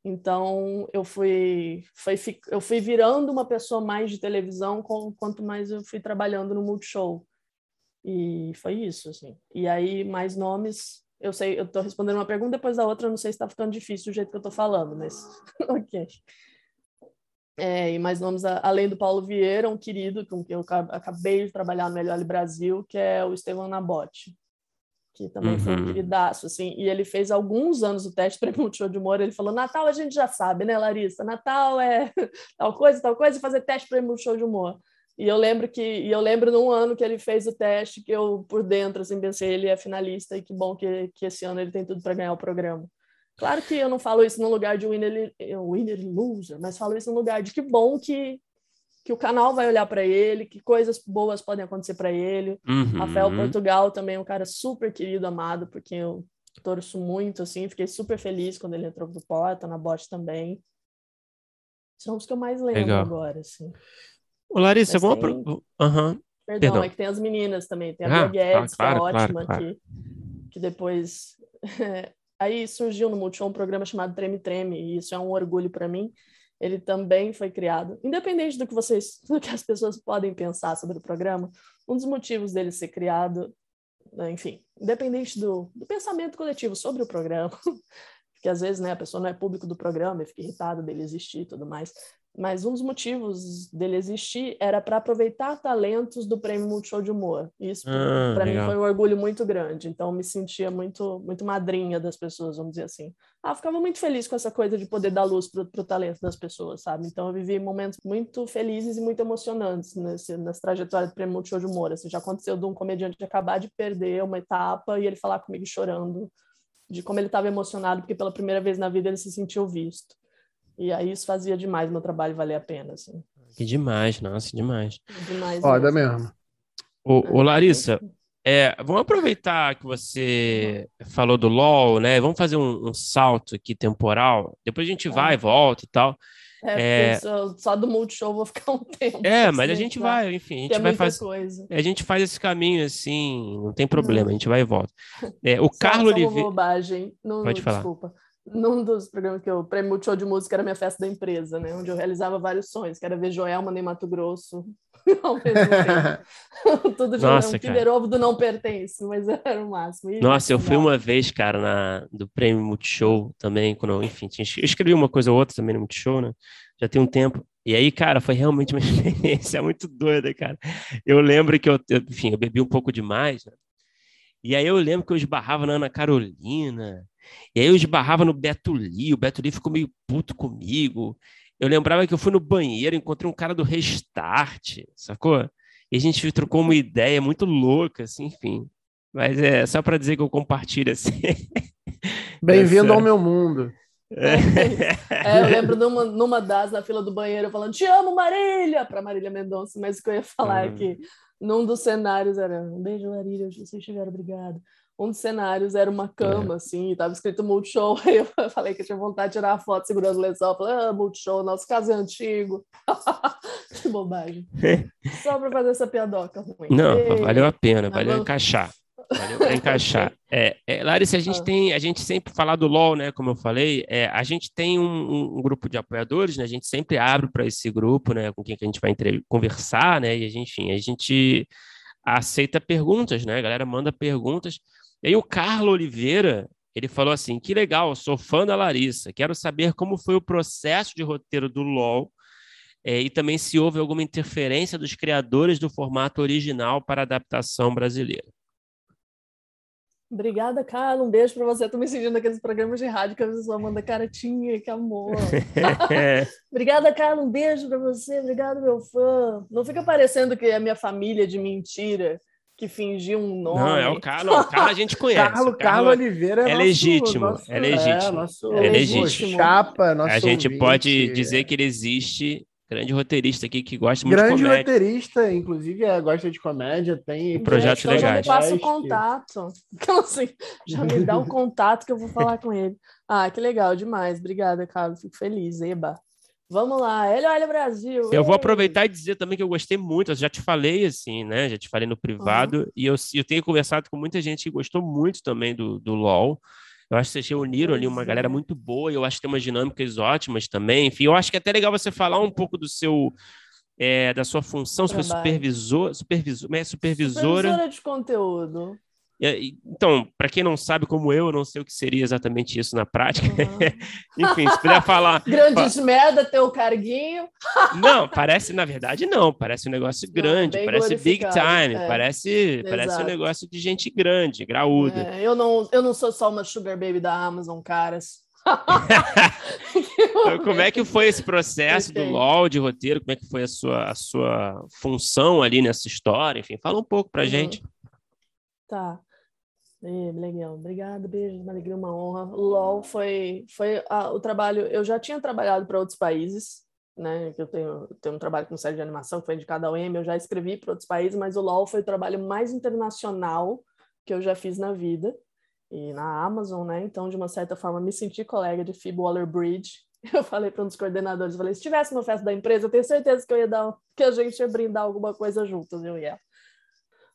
Então eu fui, foi, eu fui virando uma pessoa mais de televisão quanto mais eu fui trabalhando no Multishow. E foi isso, assim. E aí mais nomes eu sei, eu estou respondendo uma pergunta depois da outra, não sei se está ficando difícil do jeito que eu estou falando, mas [laughs] ok. É, e mais nomes além do Paulo Vieira, um querido com quem eu acabei de trabalhar no Melhor Brasil, que é o Estevão Nabote, que também uhum. foi um uhum. queridaço, assim, e ele fez alguns anos o teste [laughs] para Multishow de Humor, ele falou, Natal a gente já sabe, né, Larissa? Natal é [laughs] tal coisa, tal coisa, e fazer teste para Multishow de Humor. E eu lembro que e eu lembro num ano que ele fez o teste que eu por dentro assim pensei ele é finalista e que bom que, que esse ano ele tem tudo para ganhar o programa. Claro que eu não falo isso no lugar de winner winner loser, mas falo isso no lugar de que bom que que o canal vai olhar para ele, que coisas boas podem acontecer para ele. Uhum. Rafael Portugal também é um cara super querido, amado, porque eu torço muito assim, fiquei super feliz quando ele entrou pro Porta, na bot também. São os que eu mais lembro Legal. agora, assim. Ô, Larissa, Mas vamos. Tem... Pro... Uhum. Perdão, Perdão, é que tem as meninas também. Tem a ah, Guedes, claro, que é ótima, claro, claro. Que, que depois. [laughs] Aí surgiu no Multishow um programa chamado Treme Treme, e isso é um orgulho para mim. Ele também foi criado, independente do que vocês, [laughs] do que as pessoas podem pensar sobre o programa, um dos motivos dele ser criado, né, enfim, independente do, do pensamento coletivo sobre o programa, [laughs] porque às vezes né, a pessoa não é público do programa e fica irritada dele existir e tudo mais. Mas um dos motivos dele existir era para aproveitar talentos do Prêmio Multishow de Humor. Isso ah, para mim foi um orgulho muito grande. Então me sentia muito muito madrinha das pessoas, vamos dizer assim. Ah, ficava muito feliz com essa coisa de poder dar luz para o talento das pessoas, sabe? Então eu vivi momentos muito felizes e muito emocionantes nesse, nessa trajetória do Prêmio Multishow de Humor. Assim, já aconteceu de um comediante acabar de perder uma etapa e ele falar comigo chorando de como ele estava emocionado porque pela primeira vez na vida ele se sentiu visto. E aí isso fazia demais meu trabalho valer a pena, assim. Que demais, nossa, demais. Demais Foda mesmo. mesmo. Ô, ô Larissa, é, vamos aproveitar que você falou do LOL, né? Vamos fazer um, um salto aqui temporal. Depois a gente é. vai e volta e tal. É, é... Só, só, do Multishow vou ficar [laughs] um tempo. É, assim, mas a gente vai, enfim, a gente vai fazer. A gente faz esse caminho assim, não tem problema, a gente vai e volta. É, o [laughs] só, Carlos Oliveira. bobagem. Não, Pode falar. Desculpa num dos programas que eu prêmio Multishow de música era minha festa da empresa, né? Onde eu realizava vários sonhos, que era ver Joelma em Mato Grosso [laughs] ao mesmo tempo. [laughs] Tudo de Nossa, um Ovo do não pertence, mas era o máximo. E Nossa, eu fui uma vez, cara, na, do prêmio Multishow também, quando, enfim, tinha, eu escrevi uma coisa ou outra também no Multishow, né? Já tem um tempo. E aí, cara, foi realmente uma [laughs] experiência muito doida, cara. Eu lembro que eu, eu enfim, eu bebi um pouco demais, né? E aí eu lembro que eu esbarrava na Ana Carolina, e aí eu esbarrava no Beto Lee, o Beto Lee ficou meio puto comigo. Eu lembrava que eu fui no banheiro, encontrei um cara do Restart, sacou? E a gente trocou uma ideia muito louca, assim, enfim. Mas é só para dizer que eu compartilho assim. [laughs] Bem-vindo essa... ao meu mundo. É. [laughs] é, eu lembro numa, numa das na fila do banheiro falando Te amo, Marília! para Marília Mendonça, mas o que eu ia falar uhum. é que num dos cenários era um beijo, Marília, vocês chegaram, obrigado um dos cenários era uma cama, é. assim, e tava escrito Multishow. [laughs] Aí eu falei que eu tinha vontade de tirar a foto segurando o lençol. Eu falei, ah, Multishow, nosso caso é antigo. [laughs] que bobagem. [laughs] Só para fazer essa piadoca ruim. Não, Ei, valeu a pena, valeu vamos... encaixar. Valeu encaixar. É, é, Larissa, a gente ah. tem, a gente sempre fala do LOL, né? Como eu falei, é, a gente tem um, um, grupo de apoiadores, né? A gente sempre abre para esse grupo, né? Com quem que a gente vai entre... conversar, né? E a gente, enfim, a gente aceita perguntas, né? A galera manda perguntas. E aí o Carlos Oliveira, ele falou assim: que legal, sou fã da Larissa, quero saber como foi o processo de roteiro do LOL é, e também se houve alguma interferência dos criadores do formato original para a adaptação brasileira. Obrigada, Carla. Um beijo para você. Estou me sentindo naqueles programas de rádio que a pessoa manda caretinha, que amor. [laughs] Obrigada, Carla. Um beijo para você. Obrigado, meu fã. Não fica parecendo que é minha família de mentira que fingiu um nome. Não, é o Carlos. [laughs] O Carlos a gente conhece. Carlos, Carlos Oliveira é, é nosso, legítimo. Nosso, é legítimo. É, nosso, é legítimo. Chapa, nosso a gente ouvinte. pode dizer que ele existe. Grande roteirista aqui que gosta muito Grande de comédia. Grande roteirista, inclusive, é, gosta de comédia, tem projetos legais. Já me passa o contato. [laughs] Então, assim, já me dá o contato que eu vou falar com ele. Ah, que legal, demais. Obrigada, Carlos. Fico feliz. Eba. Vamos lá, ele olha Brasil. Eu vou aproveitar e dizer também que eu gostei muito. Eu já te falei assim, né? Já te falei no privado. Uhum. E eu, eu tenho conversado com muita gente que gostou muito também do, do LOL. Eu acho que vocês reuniram ali uma galera muito boa. Eu acho que tem umas dinâmicas ótimas também. Enfim, eu acho que é até legal você falar um pouco do seu. É, da sua função, foi supervisor, supervisor, é supervisora. Supervisora de conteúdo. Então, para quem não sabe, como eu, eu não sei o que seria exatamente isso na prática. Uhum. [laughs] Enfim, se puder falar. [laughs] Grandes merda, teu carguinho. [laughs] não, parece, na verdade, não. Parece um negócio grande, não, parece big time, é. parece, parece um negócio de gente grande, graúda. É, eu, não, eu não sou só uma sugar baby da Amazon, caras. Então, como é que foi esse processo do LOL de roteiro? Como é que foi a sua, a sua função ali nessa história? Enfim, fala um pouco pra uhum. gente. Tá. É, legal, obrigada, beijo, uma alegria, uma honra. LOL foi, foi o trabalho. Eu já tinha trabalhado para outros países, né? Eu tenho, tenho um trabalho com série de animação que foi indicado ao Emmy, eu já escrevi para outros países, mas o LOL foi o trabalho mais internacional que eu já fiz na vida e na Amazon, né? Então, de uma certa forma, me senti colega de Phoebe Waller-Bridge. [laughs] Eu falei para um dos coordenadores, falei, se tivesse uma festa da empresa, eu tenho certeza que eu ia dar, que a gente ia brindar alguma coisa juntos, eu ia.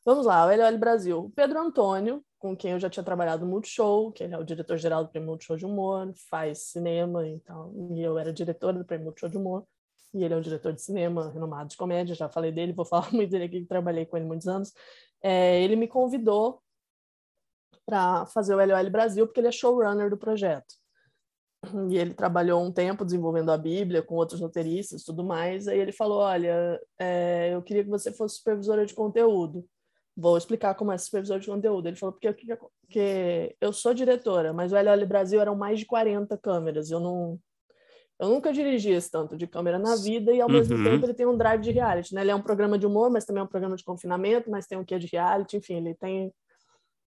Vamos lá, o LOL Brasil. Pedro Antônio, com quem eu já tinha trabalhado no Multishow, que ele é o diretor-geral do Prêmio Multishow de Humor, faz cinema e tal, e eu era diretora do Prêmio Multishow de Humor, e ele é um diretor de cinema renomado de comédia, já falei dele, vou [laughs] falar muito dele aqui, trabalhei com ele muitos anos. É, ele me convidou para fazer o LOL Brasil, porque ele é showrunner do projeto. e ele trabalhou um tempo desenvolvendo a Bíblia com outros roteiristas tudo mais. Aí ele falou: Olha, é, eu queria que você fosse supervisora de conteúdo. Vou explicar como é supervisor de conteúdo. Ele falou: Porque, porque eu sou diretora, mas o LL Brasil eram mais de 40 câmeras. Eu não. Eu nunca dirigi esse tanto de câmera na vida e, ao uhum. mesmo tempo, ele tem um drive de reality. Né? Ele é um programa de humor, mas também é um programa de confinamento, mas tem um quê de reality. Enfim, ele tem,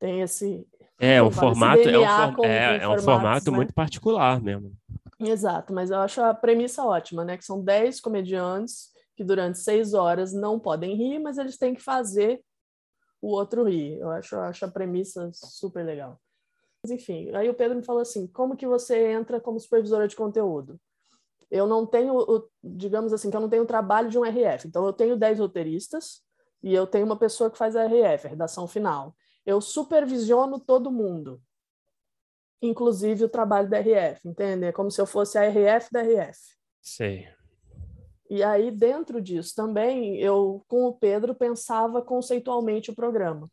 tem esse, é, um formato, é, um, for, é, é um formato né? muito particular mesmo. Exato, mas eu acho a premissa ótima, né? Que são 10 comediantes que durante seis horas não podem rir, mas eles têm que fazer o outro rir. Eu acho, acho a premissa super legal. Mas, enfim, aí o Pedro me falou assim: como que você entra como supervisora de conteúdo? Eu não tenho, digamos assim, que eu não tenho o trabalho de um RF. Então, eu tenho 10 roteiristas e eu tenho uma pessoa que faz a RF, a redação final eu supervisiono todo mundo, inclusive o trabalho da RF, entende? É como se eu fosse a RF da RF. Sei. E aí, dentro disso também, eu, com o Pedro, pensava conceitualmente o programa.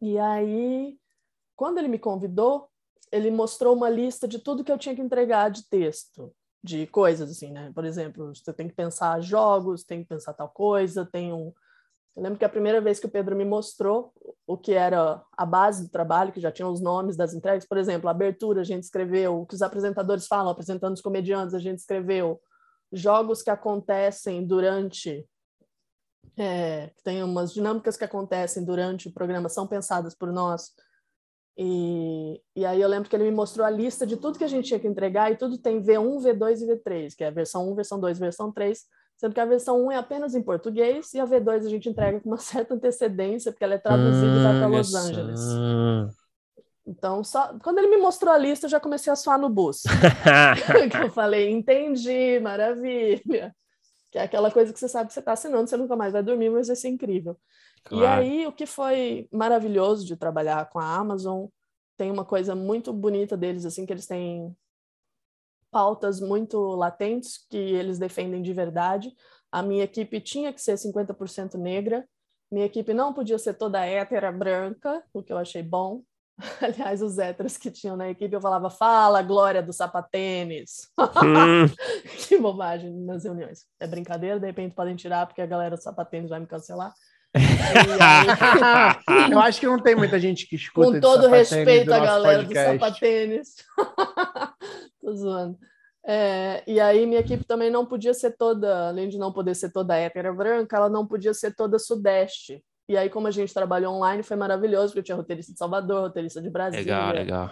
E aí, quando ele me convidou, ele mostrou uma lista de tudo que eu tinha que entregar de texto, de coisas assim, né? Por exemplo, você tem que pensar jogos, tem que pensar tal coisa, tem um, eu lembro que a primeira vez que o Pedro me mostrou o que era a base do trabalho, que já tinha os nomes das entregas, por exemplo, a abertura a gente escreveu, o que os apresentadores falam, apresentando os comediantes, a gente escreveu jogos que acontecem durante é, tem umas dinâmicas que acontecem durante o programa, são pensadas por nós. E, e aí eu lembro que ele me mostrou a lista de tudo que a gente tinha que entregar, e tudo tem V1, V2 e V3, que é a versão 1, versão 2, versão 3, sendo que a versão 1 é apenas em português e a V2 a gente entrega com uma certa antecedência, porque ela é traduzida e vai para Los Angeles. Então, só quando ele me mostrou a lista, eu já comecei a suar no bus. [laughs] [laughs] eu falei, entendi, maravilha. Que é aquela coisa que você sabe que você está assinando, você nunca mais vai dormir, mas vai ser incrível. Claro. E aí, o que foi maravilhoso de trabalhar com a Amazon, tem uma coisa muito bonita deles, assim, que eles têm pautas muito latentes que eles defendem de verdade. A minha equipe tinha que ser 50% negra. Minha equipe não podia ser toda hétera branca, o que eu achei bom. [laughs] Aliás, os héteros que tinham na equipe, eu falava, fala, Glória do sapatênis. Hum. [laughs] que bobagem nas reuniões. É brincadeira, de repente podem tirar, porque a galera do sapatênis vai me cancelar. Aí... [laughs] eu acho que não tem muita gente que escuta. Com todo respeito à galera podcast. do sapatênis. Tô zoando. É, e aí minha equipe também não podia ser toda, além de não poder ser toda hétera branca, ela não podia ser toda sudeste. E aí, como a gente trabalhou online, foi maravilhoso, porque eu tinha roteirista de Salvador, roteirista de Brasília. Legal, legal.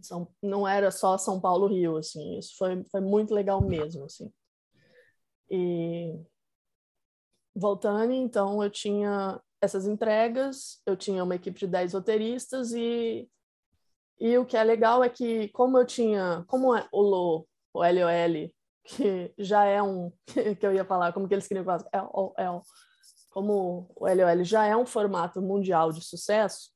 São, não era só São Paulo, Rio, assim. Isso foi, foi muito legal mesmo, assim. E voltando, então, eu tinha essas entregas, eu tinha uma equipe de 10 roteiristas e e o que é legal é que, como eu tinha, como é o LO, o LOL, que já é um, [laughs] que eu ia falar, como que eles queriam falar, é, é, como o LOL já é um formato mundial de sucesso,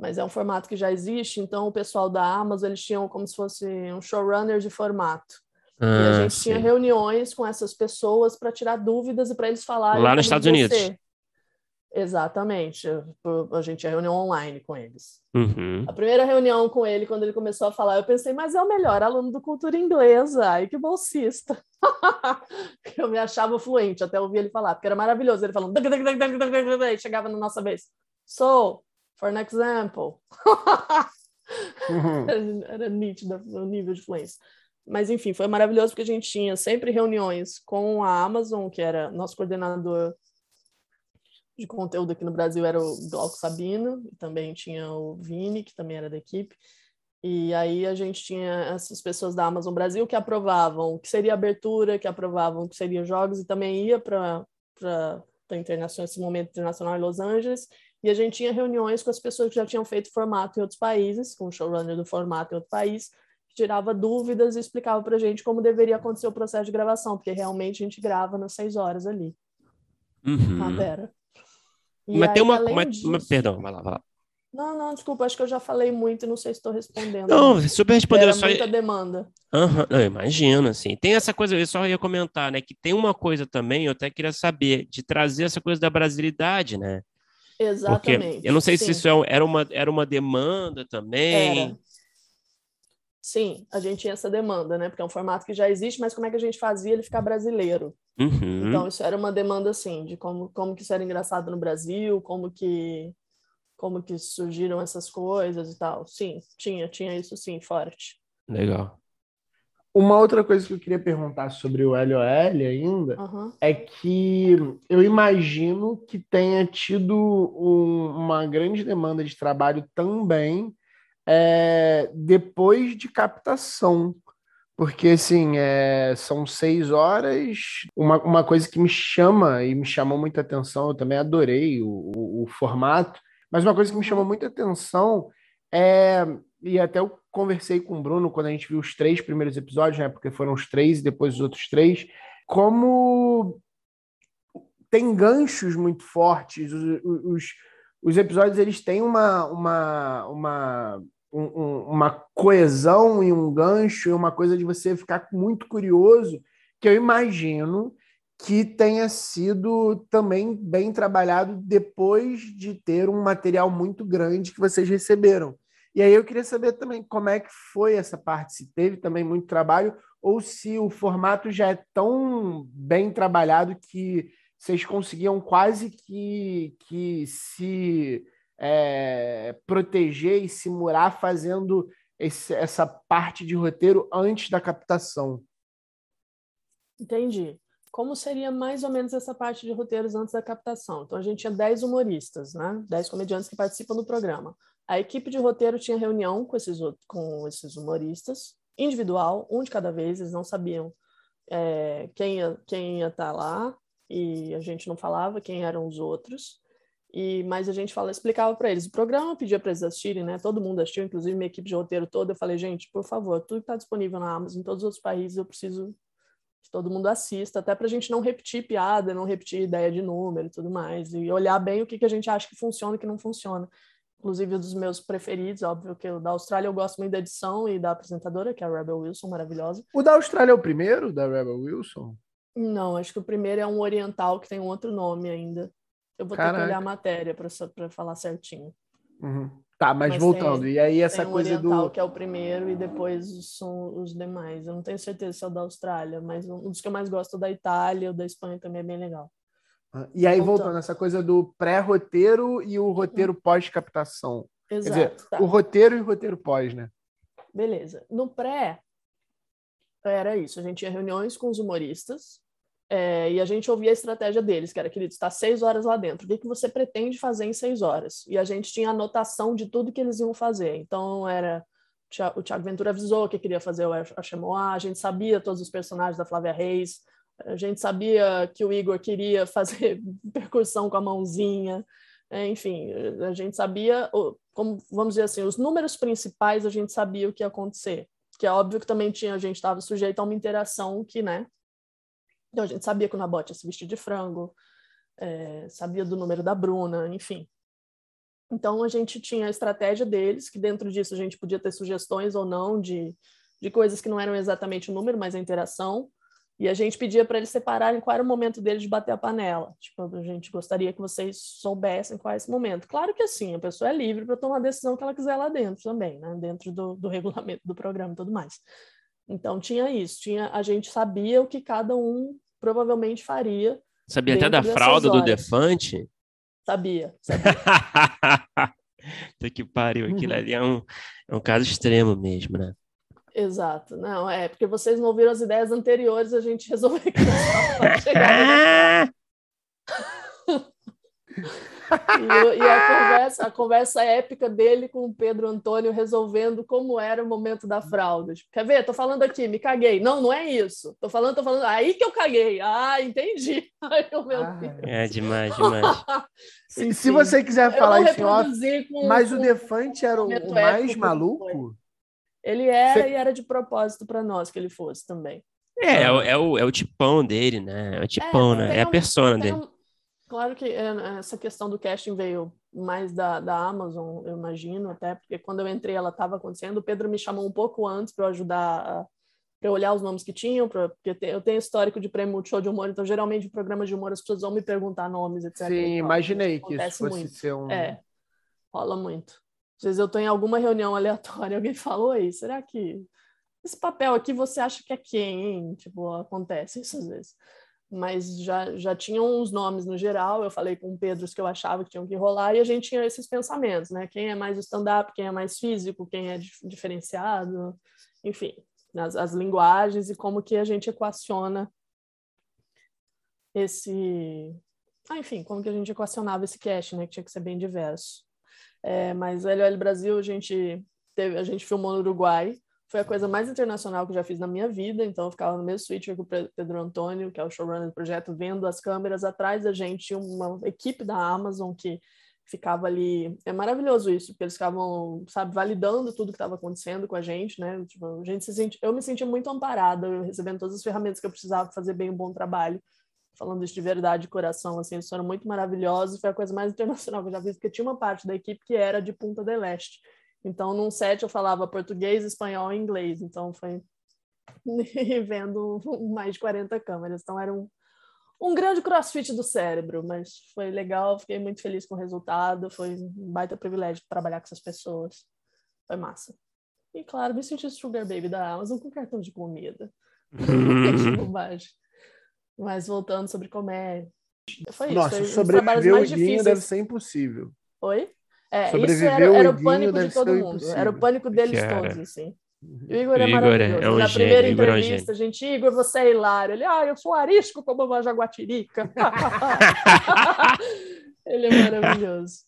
mas é um formato que já existe, então o pessoal da Amazon, eles tinham como se fosse um showrunner de formato. Ah, e a ah, gente sim. tinha reuniões com essas pessoas para tirar dúvidas e para eles falarem. Lá nos Estados Unidos. Exatamente. A gente tinha reunião online com eles. Uhum. A primeira reunião com ele, quando ele começou a falar, eu pensei, mas é o melhor aluno do cultura inglesa. Ai, que bolsista. [laughs] eu me achava fluente até ouvir ele falar, porque era maravilhoso. Ele falando, e chegava na nossa vez. So, for an example. uhum. [laughs] era, era nítido o nível de fluência. Mas, enfim, foi maravilhoso porque a gente tinha sempre reuniões com a Amazon, que era nosso coordenador de conteúdo aqui no Brasil era o Glauco Sabino, também tinha o Vini, que também era da equipe. E aí a gente tinha essas pessoas da Amazon Brasil que aprovavam o que seria abertura, que aprovavam o que seria jogos, e também ia para internacional, esse momento internacional em Los Angeles. E a gente tinha reuniões com as pessoas que já tinham feito formato em outros países, com o showrunner do formato em outro país, que tirava dúvidas e explicava para a gente como deveria acontecer o processo de gravação, porque realmente a gente grava nas seis horas ali. Uhum. Ah, pera. E mas aí, tem uma. Mas, disso... mas, perdão, vai lá, vai lá. Não, não, desculpa, acho que eu já falei muito e não sei se estou respondendo. Não, super respondeu. Era só... muita demanda. Uhum, eu imagino, assim. Tem essa coisa, eu só ia comentar, né, que tem uma coisa também, eu até queria saber, de trazer essa coisa da brasilidade, né? Exatamente. Porque eu não sei sim. se isso é era uma, era uma demanda também. Era. sim, a gente tinha essa demanda, né? Porque é um formato que já existe, mas como é que a gente fazia ele ficar brasileiro? Uhum. Então, isso era uma demanda, assim, de como, como que isso era engraçado no Brasil, como que como que surgiram essas coisas e tal. Sim, tinha, tinha isso sim, forte. Legal. Uma outra coisa que eu queria perguntar sobre o LOL ainda uhum. é que eu imagino que tenha tido um, uma grande demanda de trabalho também é, depois de captação. Porque, assim, é, são seis horas. Uma, uma coisa que me chama e me chamou muita atenção, eu também adorei o, o, o formato, mas uma coisa que me chamou muita atenção é. E até eu conversei com o Bruno quando a gente viu os três primeiros episódios, né? Porque foram os três e depois os outros três. Como tem ganchos muito fortes. Os, os, os episódios eles têm uma, uma, uma, um, uma coesão e um gancho, e uma coisa de você ficar muito curioso, que eu imagino que tenha sido também bem trabalhado depois de ter um material muito grande que vocês receberam. E aí eu queria saber também como é que foi essa parte, se teve também muito trabalho ou se o formato já é tão bem trabalhado que vocês conseguiam quase que, que se é, proteger e se murar fazendo esse, essa parte de roteiro antes da captação. Entendi. Como seria mais ou menos essa parte de roteiros antes da captação? Então, a gente tinha 10 humoristas, né? 10 comediantes que participam do programa. A equipe de roteiro tinha reunião com esses, com esses humoristas, individual, um de cada vez, eles não sabiam é, quem, ia, quem ia estar tá lá, e a gente não falava quem eram os outros. E, mas a gente fala, explicava para eles o programa, pedia para eles assistirem, né? Todo mundo assistiu, inclusive minha equipe de roteiro toda. Eu falei, gente, por favor, tudo que está disponível na Amazon, em todos os outros países, eu preciso que todo mundo assista, até para a gente não repetir piada, não repetir ideia de número e tudo mais, e olhar bem o que, que a gente acha que funciona e que não funciona inclusive dos meus preferidos, óbvio que o da Austrália eu gosto muito da edição e da apresentadora, que é a Rebel Wilson, maravilhosa. O da Austrália é o primeiro, da Rebel Wilson? Não, acho que o primeiro é um oriental que tem um outro nome ainda. Eu vou Caraca. ter que olhar a matéria para falar certinho. Uhum. Tá, mas, mas voltando, tem, e aí essa tem coisa um oriental, do. que é o primeiro, e depois são os demais. Eu não tenho certeza se é o da Austrália, mas um dos que eu mais gosto é da Itália, o da Espanha também é bem legal. E aí, voltando, voltando essa coisa do pré-roteiro e o roteiro uhum. pós-captação. Exato. Quer dizer, tá. o roteiro e o roteiro pós, né? Beleza. No pré, era isso. A gente tinha reuniões com os humoristas é, e a gente ouvia a estratégia deles, que era, querido, está seis horas lá dentro. O que, que você pretende fazer em seis horas? E a gente tinha anotação de tudo que eles iam fazer. Então, era... O Thiago Ventura avisou que queria fazer o Achemoá, a gente sabia todos os personagens da Flávia Reis, a gente sabia que o Igor queria [laughs] fazer percussão com a mãozinha, é, enfim, a gente sabia, como vamos dizer assim, os números principais a gente sabia o que ia acontecer, que é óbvio que também tinha a gente estava sujeito a uma interação que, né? Então a gente sabia que o Nabote ia se vestir de frango, é, sabia do número da Bruna, enfim. Então a gente tinha a estratégia deles, que dentro disso a gente podia ter sugestões ou não de, de coisas que não eram exatamente o número, mas a interação. E a gente pedia para eles separarem qual era o momento deles de bater a panela. Tipo, a gente gostaria que vocês soubessem qual é esse momento. Claro que assim, a pessoa é livre para tomar a decisão que ela quiser lá dentro também, né? Dentro do, do regulamento do programa e tudo mais. Então tinha isso, tinha a gente sabia o que cada um provavelmente faria. Sabia até da fralda horas. do Defante? Sabia, sabia. [laughs] que pariu, aquilo uhum. ali é um, é um caso extremo mesmo, né? Exato, não, é porque vocês não ouviram as ideias anteriores, a gente resolveu que. [laughs] [laughs] e, e a, conversa, a conversa épica dele com o Pedro Antônio resolvendo como era o momento da fralda. Quer ver? Tô falando aqui, me caguei. Não, não é isso. Tô falando, tô falando. Aí que eu caguei. Ah, entendi. [laughs] Ai, meu ah, Deus. É demais, demais. [laughs] se, se você quiser falar isso com, mas com, o Defante era o, o mais maluco? Ele era Você... e era de propósito para nós que ele fosse também. É, é, o, é, o, é o tipão dele, né? É o tipão, é, né? É a persona dele. Um... Claro que é, essa questão do casting veio mais da, da Amazon, eu imagino, até porque quando eu entrei ela estava acontecendo. O Pedro me chamou um pouco antes para ajudar para olhar os nomes que tinham, pra, porque eu tenho histórico de prêmio show de humor, então geralmente em programas de humor as pessoas vão me perguntar nomes, etc. Sim, imaginei que isso fosse muito. ser um. É, rola muito. Às vezes eu estou em alguma reunião aleatória e [laughs] alguém falou aí, será que esse papel aqui você acha que é quem, hein? Tipo, acontece isso às vezes. Mas já, já tinham uns nomes no geral, eu falei com o Pedro que eu achava que tinham que rolar, e a gente tinha esses pensamentos, né? Quem é mais stand-up, quem é mais físico, quem é diferenciado, enfim, as, as linguagens e como que a gente equaciona esse... Ah, enfim, como que a gente equacionava esse cast, né? Que tinha que ser bem diverso. É, mas LOL Brasil, a gente, teve, a gente filmou no Uruguai, foi a coisa mais internacional que eu já fiz na minha vida, então eu ficava no mesmo suíte com o Pedro Antônio, que é o showrunner do projeto, vendo as câmeras atrás da gente, uma equipe da Amazon que ficava ali. É maravilhoso isso, porque eles ficavam, sabe, validando tudo que estava acontecendo com a gente, né? Tipo, a gente se sente, eu me sentia muito amparada, recebendo todas as ferramentas que eu precisava para fazer bem um bom trabalho. Falando isso de verdade, de coração, assim, eles foram muito maravilhosos. Foi a coisa mais [laughs] internacional que eu já vi, porque tinha uma parte da equipe que era de Punta del Este. Então, num set eu falava português, espanhol e inglês. Então, foi [laughs] vendo mais de 40 câmeras. Então, era um, um grande crossfit do cérebro, mas foi legal. Fiquei muito feliz com o resultado. Foi um baita privilégio trabalhar com essas pessoas. Foi massa. E, claro, me senti sugar baby da Amazon com cartão de comida. [laughs] [laughs] bobagem. Mas voltando sobre comédia. Foi Nossa, isso. Foi sobreviver o Guinho deve ser impossível. Oi? É, isso era, era o pânico de todo mundo. Impossível. Era o pânico deles todos, assim. O Igor é Igor maravilhoso. É um Na gênio, primeira Igor entrevista, é um gente, Igor, você é hilário. Ele, ah, eu sou arisco como uma jaguatirica. [laughs] Ele é maravilhoso.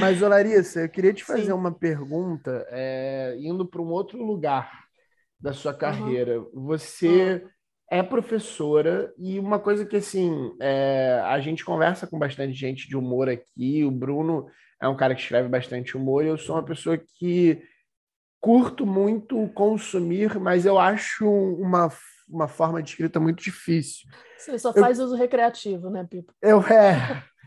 Mas, Larissa, eu queria te fazer Sim. uma pergunta, é, indo para um outro lugar da sua carreira. Uhum. Você uhum. é professora e uma coisa que, assim, é, a gente conversa com bastante gente de humor aqui, o Bruno é um cara que escreve bastante humor e eu sou uma pessoa que curto muito consumir, mas eu acho uma, uma forma de escrita muito difícil. Você só faz eu, uso recreativo, né, Pipo? Eu é. [laughs]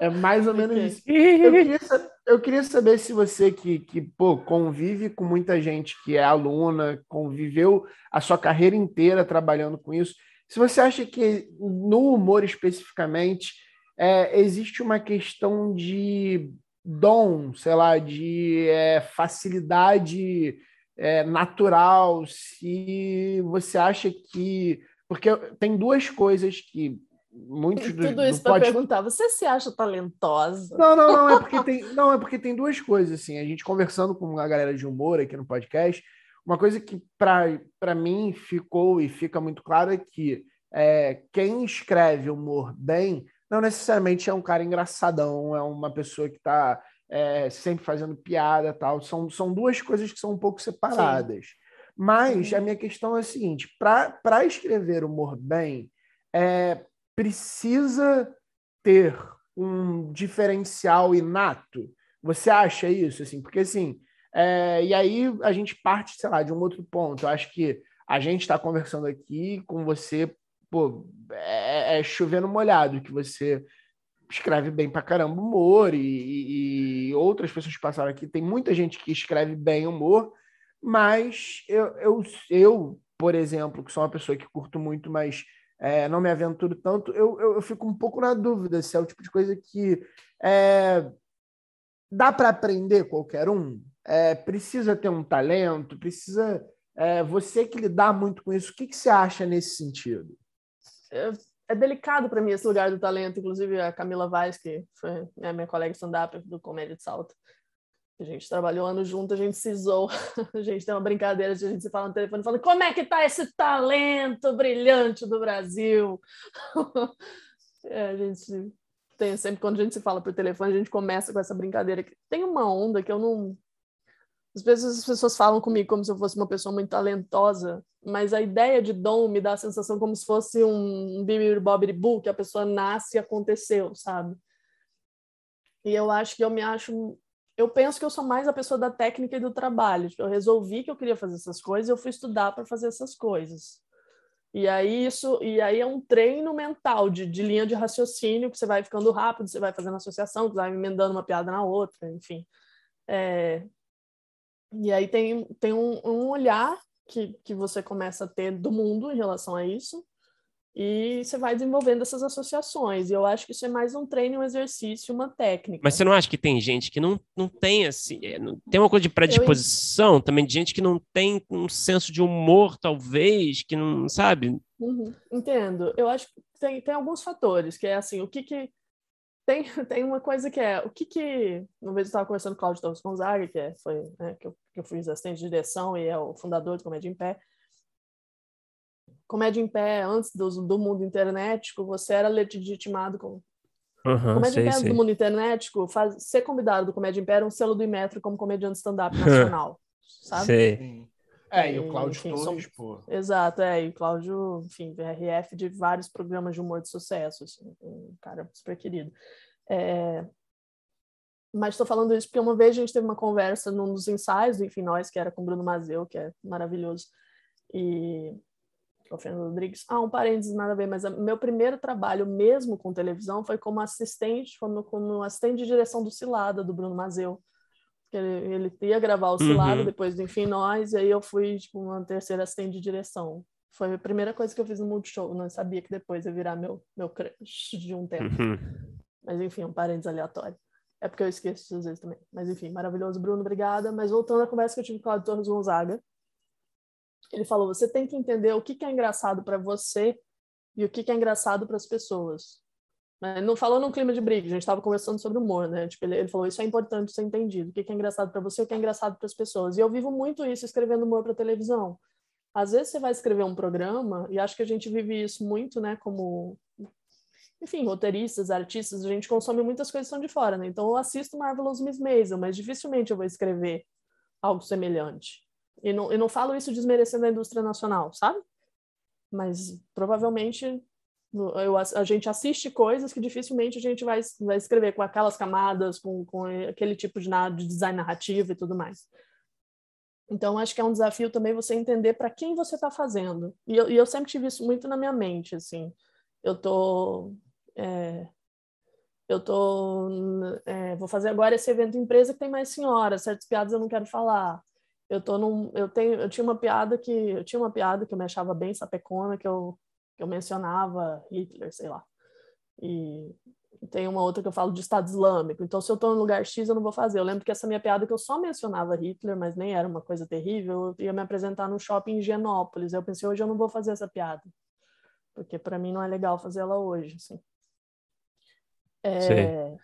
É mais ou menos isso. Eu queria, eu queria, saber se você que, que pô, convive com muita gente que é aluna, conviveu a sua carreira inteira trabalhando com isso, se você acha que no humor especificamente é, existe uma questão de dom, sei lá, de é, facilidade é, natural, se você acha que. Porque tem duas coisas que muitos dos. Tudo isso para pode... perguntar, você se acha talentosa? Não, não, não, é porque [laughs] tem, não, é porque tem duas coisas, assim. A gente conversando com a galera de humor aqui no podcast, uma coisa que para mim ficou e fica muito claro é que é, quem escreve humor bem não necessariamente é um cara engraçadão, é uma pessoa que está é, sempre fazendo piada tal. São, são duas coisas que são um pouco separadas. Sim. Mas a minha questão é a seguinte: para escrever humor bem, é, precisa ter um diferencial inato. Você acha isso? Assim, porque assim, é, e aí a gente parte, sei lá, de um outro ponto. Eu acho que a gente está conversando aqui com você pô, é, é chovendo molhado, que você escreve bem pra caramba humor e, e, outras pessoas que passaram aqui. Tem muita gente que escreve bem humor, mas eu, eu, eu por exemplo, que sou uma pessoa que curto muito, mas é, não me aventuro tanto, eu, eu, eu, fico um pouco na dúvida se é o tipo de coisa que é, dá para aprender qualquer um. É, precisa ter um talento, precisa. É, você que lidar muito com isso, o que, que você acha nesse sentido? É, delicado para mim esse lugar do talento. Inclusive, a Camila Vaz, que foi a minha colega stand-up do Comédia de Salto, a gente trabalhou anos junto, a gente se zoou. [laughs] A gente tem uma brincadeira de a gente se fala no telefone falando como é que tá esse talento brilhante do Brasil? [laughs] é, a gente tem sempre quando a gente se fala por telefone, a gente começa com essa brincadeira. Tem uma onda que eu não às vezes as pessoas falam comigo como se eu fosse uma pessoa muito talentosa, mas a ideia de dom me dá a sensação como se fosse um bibiri bobiri bu, que a pessoa nasce e aconteceu, sabe? E eu acho que eu me acho eu penso que eu sou mais a pessoa da técnica e do trabalho. Tipo, eu resolvi que eu queria fazer essas coisas, eu fui estudar para fazer essas coisas. E aí isso, e aí é um treino mental de, de linha de raciocínio que você vai ficando rápido, você vai fazendo associação, você vai emendando uma piada na outra, enfim. É, e aí tem, tem um, um olhar que, que você começa a ter do mundo em relação a isso. e você vai desenvolvendo essas associações. E eu acho que isso é mais um treino, um exercício, uma técnica. Mas você não acha que tem gente que não, não tem assim, é, não, tem uma coisa de predisposição eu... também de gente que não tem um senso de humor, talvez, que não sabe? Uhum, entendo. Eu acho que tem, tem alguns fatores, que é assim, o que que tem, [laughs] tem uma coisa que é, o que que, uma vez eu estava conversando com o Claudio Torres Gonzaga, que é, foi, né, que, eu, que eu fui assistente de direção e é o fundador do Comédia em Pé, Comédia em Pé, antes do, do mundo internetico, você era legitimado como. Uhum, Comédia sei, em Pé sei. do mundo internetico, faz, ser convidado do Comédia em Pé era um selo do Imetro como comediante stand-up [laughs] nacional, sabe? Sei. É, e o Cláudio enfim, Torres, pô. Exato, é, e o Cláudio, enfim, VRF de vários programas de humor de sucesso, assim, um cara super querido. É... Mas estou falando isso porque uma vez a gente teve uma conversa num dos ensaios do Enfim Nós, que era com o Bruno Mazeu, que é maravilhoso, e o Fernando Rodrigues. Ah, um parênteses, nada a ver, mas meu primeiro trabalho mesmo com televisão foi como assistente, como, como assistente de direção do Cilada, do Bruno Mazeu. Ele, ele ia gravar o Cilada uhum. depois do Enfim Nós, e aí eu fui, tipo, uma terceira assistente de direção. Foi a primeira coisa que eu fiz no Multishow, não sabia que depois ia virar meu, meu crush de um tempo. Uhum. Mas enfim, um parênteses aleatório. É porque eu esqueço às vezes também. Mas enfim, maravilhoso, Bruno, obrigada. Mas voltando à conversa que eu tive com o Torres Gonzaga, ele falou: você tem que entender o que, que é engraçado para você e o que, que é engraçado para as pessoas. Ele não falou num clima de briga, a gente estava conversando sobre humor, né? Tipo, ele, ele, falou: isso é importante ser entendido. O que, é engraçado para você o que é engraçado para as pessoas. E eu vivo muito isso escrevendo humor para televisão. Às vezes você vai escrever um programa, e acho que a gente vive isso muito, né? Como enfim, roteiristas, artistas, a gente consome muitas coisas que são de fora, né? Então eu assisto Marvelous Miss Maisel, mas dificilmente eu vou escrever algo semelhante. E não, eu não falo isso desmerecendo a indústria nacional, sabe? Mas provavelmente eu, a gente assiste coisas que dificilmente a gente vai, vai escrever com aquelas camadas, com, com aquele tipo de, de design narrativo e tudo mais. Então, acho que é um desafio também você entender para quem você está fazendo. E eu, e eu, sempre tive isso muito na minha mente, assim. Eu tô... É, eu tô... É, vou fazer agora esse evento empresa que tem mais senhoras, certas piadas eu não quero falar eu tô num eu tenho eu tinha uma piada que eu tinha uma piada que eu me achava bem sapecona que eu que eu mencionava Hitler sei lá. E tem uma outra que eu falo de Estado Islâmico. Então se eu estou em lugar X eu não vou fazer. Eu lembro que essa minha piada que eu só mencionava Hitler mas nem era uma coisa terrível eu ia me apresentar no shopping em Genópolis eu pensei hoje eu não vou fazer essa piada porque para mim não é legal fazer ela hoje assim. É,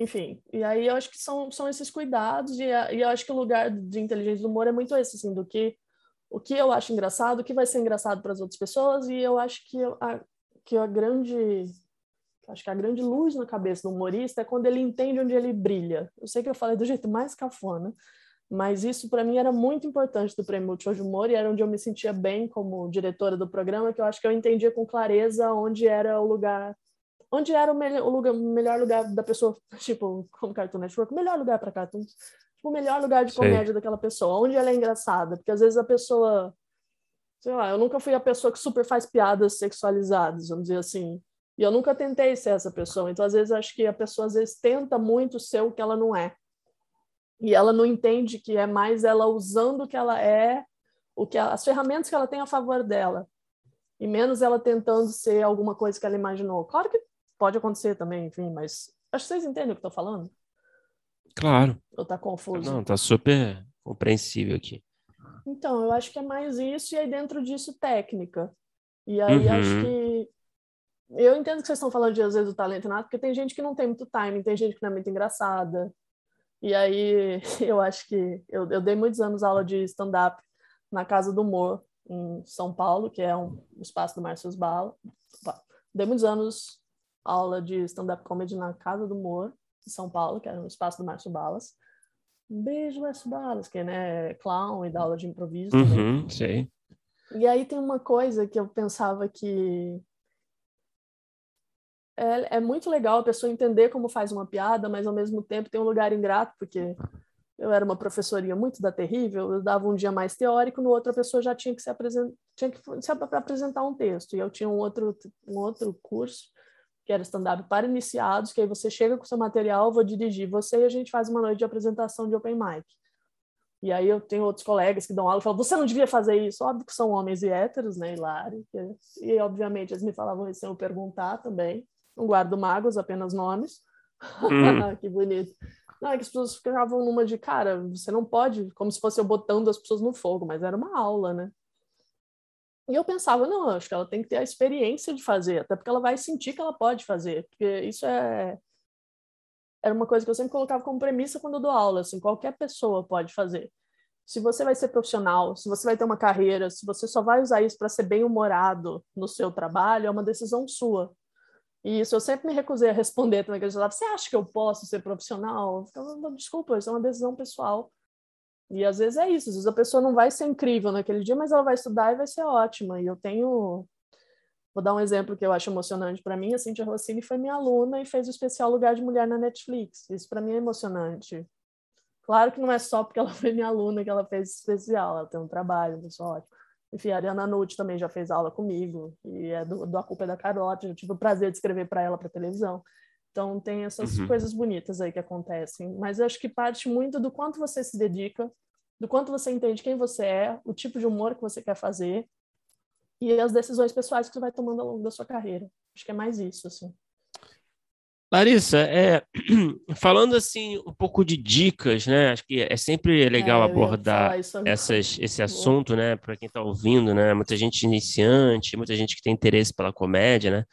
enfim, e aí eu acho que são, são esses cuidados, e, e eu acho que o lugar de inteligência do humor é muito esse, assim, do que o que eu acho engraçado, o que vai ser engraçado para as outras pessoas, e eu acho que a, que a grande acho que a grande luz na cabeça do humorista é quando ele entende onde ele brilha. Eu sei que eu falei do jeito mais cafona, mas isso para mim era muito importante do Prêmio Multishow de Humor e era onde eu me sentia bem como diretora do programa, que eu acho que eu entendia com clareza onde era o lugar onde era o, melhor, o, lugar, melhor lugar da pessoa, [laughs] tipo, como Cartoon Network, o melhor lugar para cartoon, tipo, o melhor lugar de comédia Sei. daquela pessoa, onde ela é engraçada, porque às vezes a pessoa, sei lá, eu nunca fui a pessoa que super faz piadas sexualizadas, vamos dizer assim, e eu nunca tentei ser essa pessoa, então às vezes acho que a pessoa às vezes tenta muito ser o que ela não é, e ela não entende que é mais ela usando o que ela é, o que as ferramentas que ela tem a favor dela, e menos ela tentando ser alguma coisa que ela imaginou. Claro que Pode acontecer também, enfim, mas acho que vocês entendem o que eu tô falando. Claro. Ou tá confuso? Não, tá super compreensível aqui. Então, eu acho que é mais isso, e aí dentro disso, técnica. E aí uhum. acho que. Eu entendo que vocês estão falando de, às vezes, do talento nato, porque tem gente que não tem muito timing, tem gente que não é muito engraçada. E aí [laughs] eu acho que. Eu, eu dei muitos anos aula de stand-up na Casa do Humor, em São Paulo, que é um espaço do Márcio Bala. Dei muitos anos aula de stand-up comedy na Casa do Humor, em São Paulo, que era no espaço do Márcio Balas. Um beijo, Márcio Balas, que né, é clown e dá aula de improviso uhum, Sei. E aí tem uma coisa que eu pensava que é, é, muito legal a pessoa entender como faz uma piada, mas ao mesmo tempo tem um lugar ingrato, porque eu era uma professoria muito da terrível, eu dava um dia mais teórico, no outro a pessoa já tinha que se apresentar, tinha que se apresentar um texto, e eu tinha um outro, um outro curso que era stand-up para iniciados, que aí você chega com seu material, vou dirigir você e a gente faz uma noite de apresentação de open mic. E aí eu tenho outros colegas que dão aula e falam, você não devia fazer isso. Óbvio que são homens e héteros, né, hilário. E, obviamente, eles me falavam isso sem eu perguntar também. Não guardo magos, apenas nomes. Hum. [laughs] que bonito. Não, é que as pessoas ficavam numa de, cara, você não pode, como se fosse eu botando as pessoas no fogo, mas era uma aula, né? E eu pensava, não, acho que ela tem que ter a experiência de fazer, até porque ela vai sentir que ela pode fazer, porque isso é era uma coisa que eu sempre colocava como premissa quando eu dou aula, assim, qualquer pessoa pode fazer. Se você vai ser profissional, se você vai ter uma carreira, se você só vai usar isso para ser bem-humorado no seu trabalho, é uma decisão sua. E isso eu sempre me recusei a responder também, que eu falava, você acha que eu posso ser profissional? Eu ficava, desculpa, isso é uma decisão pessoal. E às vezes é isso, às vezes a pessoa não vai ser incrível naquele dia, mas ela vai estudar e vai ser ótima. E eu tenho Vou dar um exemplo que eu acho emocionante para mim. A Cintia Rossini foi minha aluna e fez o especial Lugar de Mulher na Netflix. Isso para mim é emocionante. Claro que não é só porque ela foi minha aluna que ela fez especial. Ela tem um trabalho, isso é ótimo. Enfim, a Ariana Nutt também já fez aula comigo. E é do, do A Culpa é da Carote. Eu tive o prazer de escrever para ela para televisão. Então, tem essas uhum. coisas bonitas aí que acontecem. Mas eu acho que parte muito do quanto você se dedica, do quanto você entende quem você é, o tipo de humor que você quer fazer e as decisões pessoais que você vai tomando ao longo da sua carreira. Acho que é mais isso, assim. Larissa, é, [clears throat] falando assim um pouco de dicas, né? Acho que é sempre legal é, abordar essas, esse assunto, né? Para quem está ouvindo, né? Muita gente iniciante, muita gente que tem interesse pela comédia, né?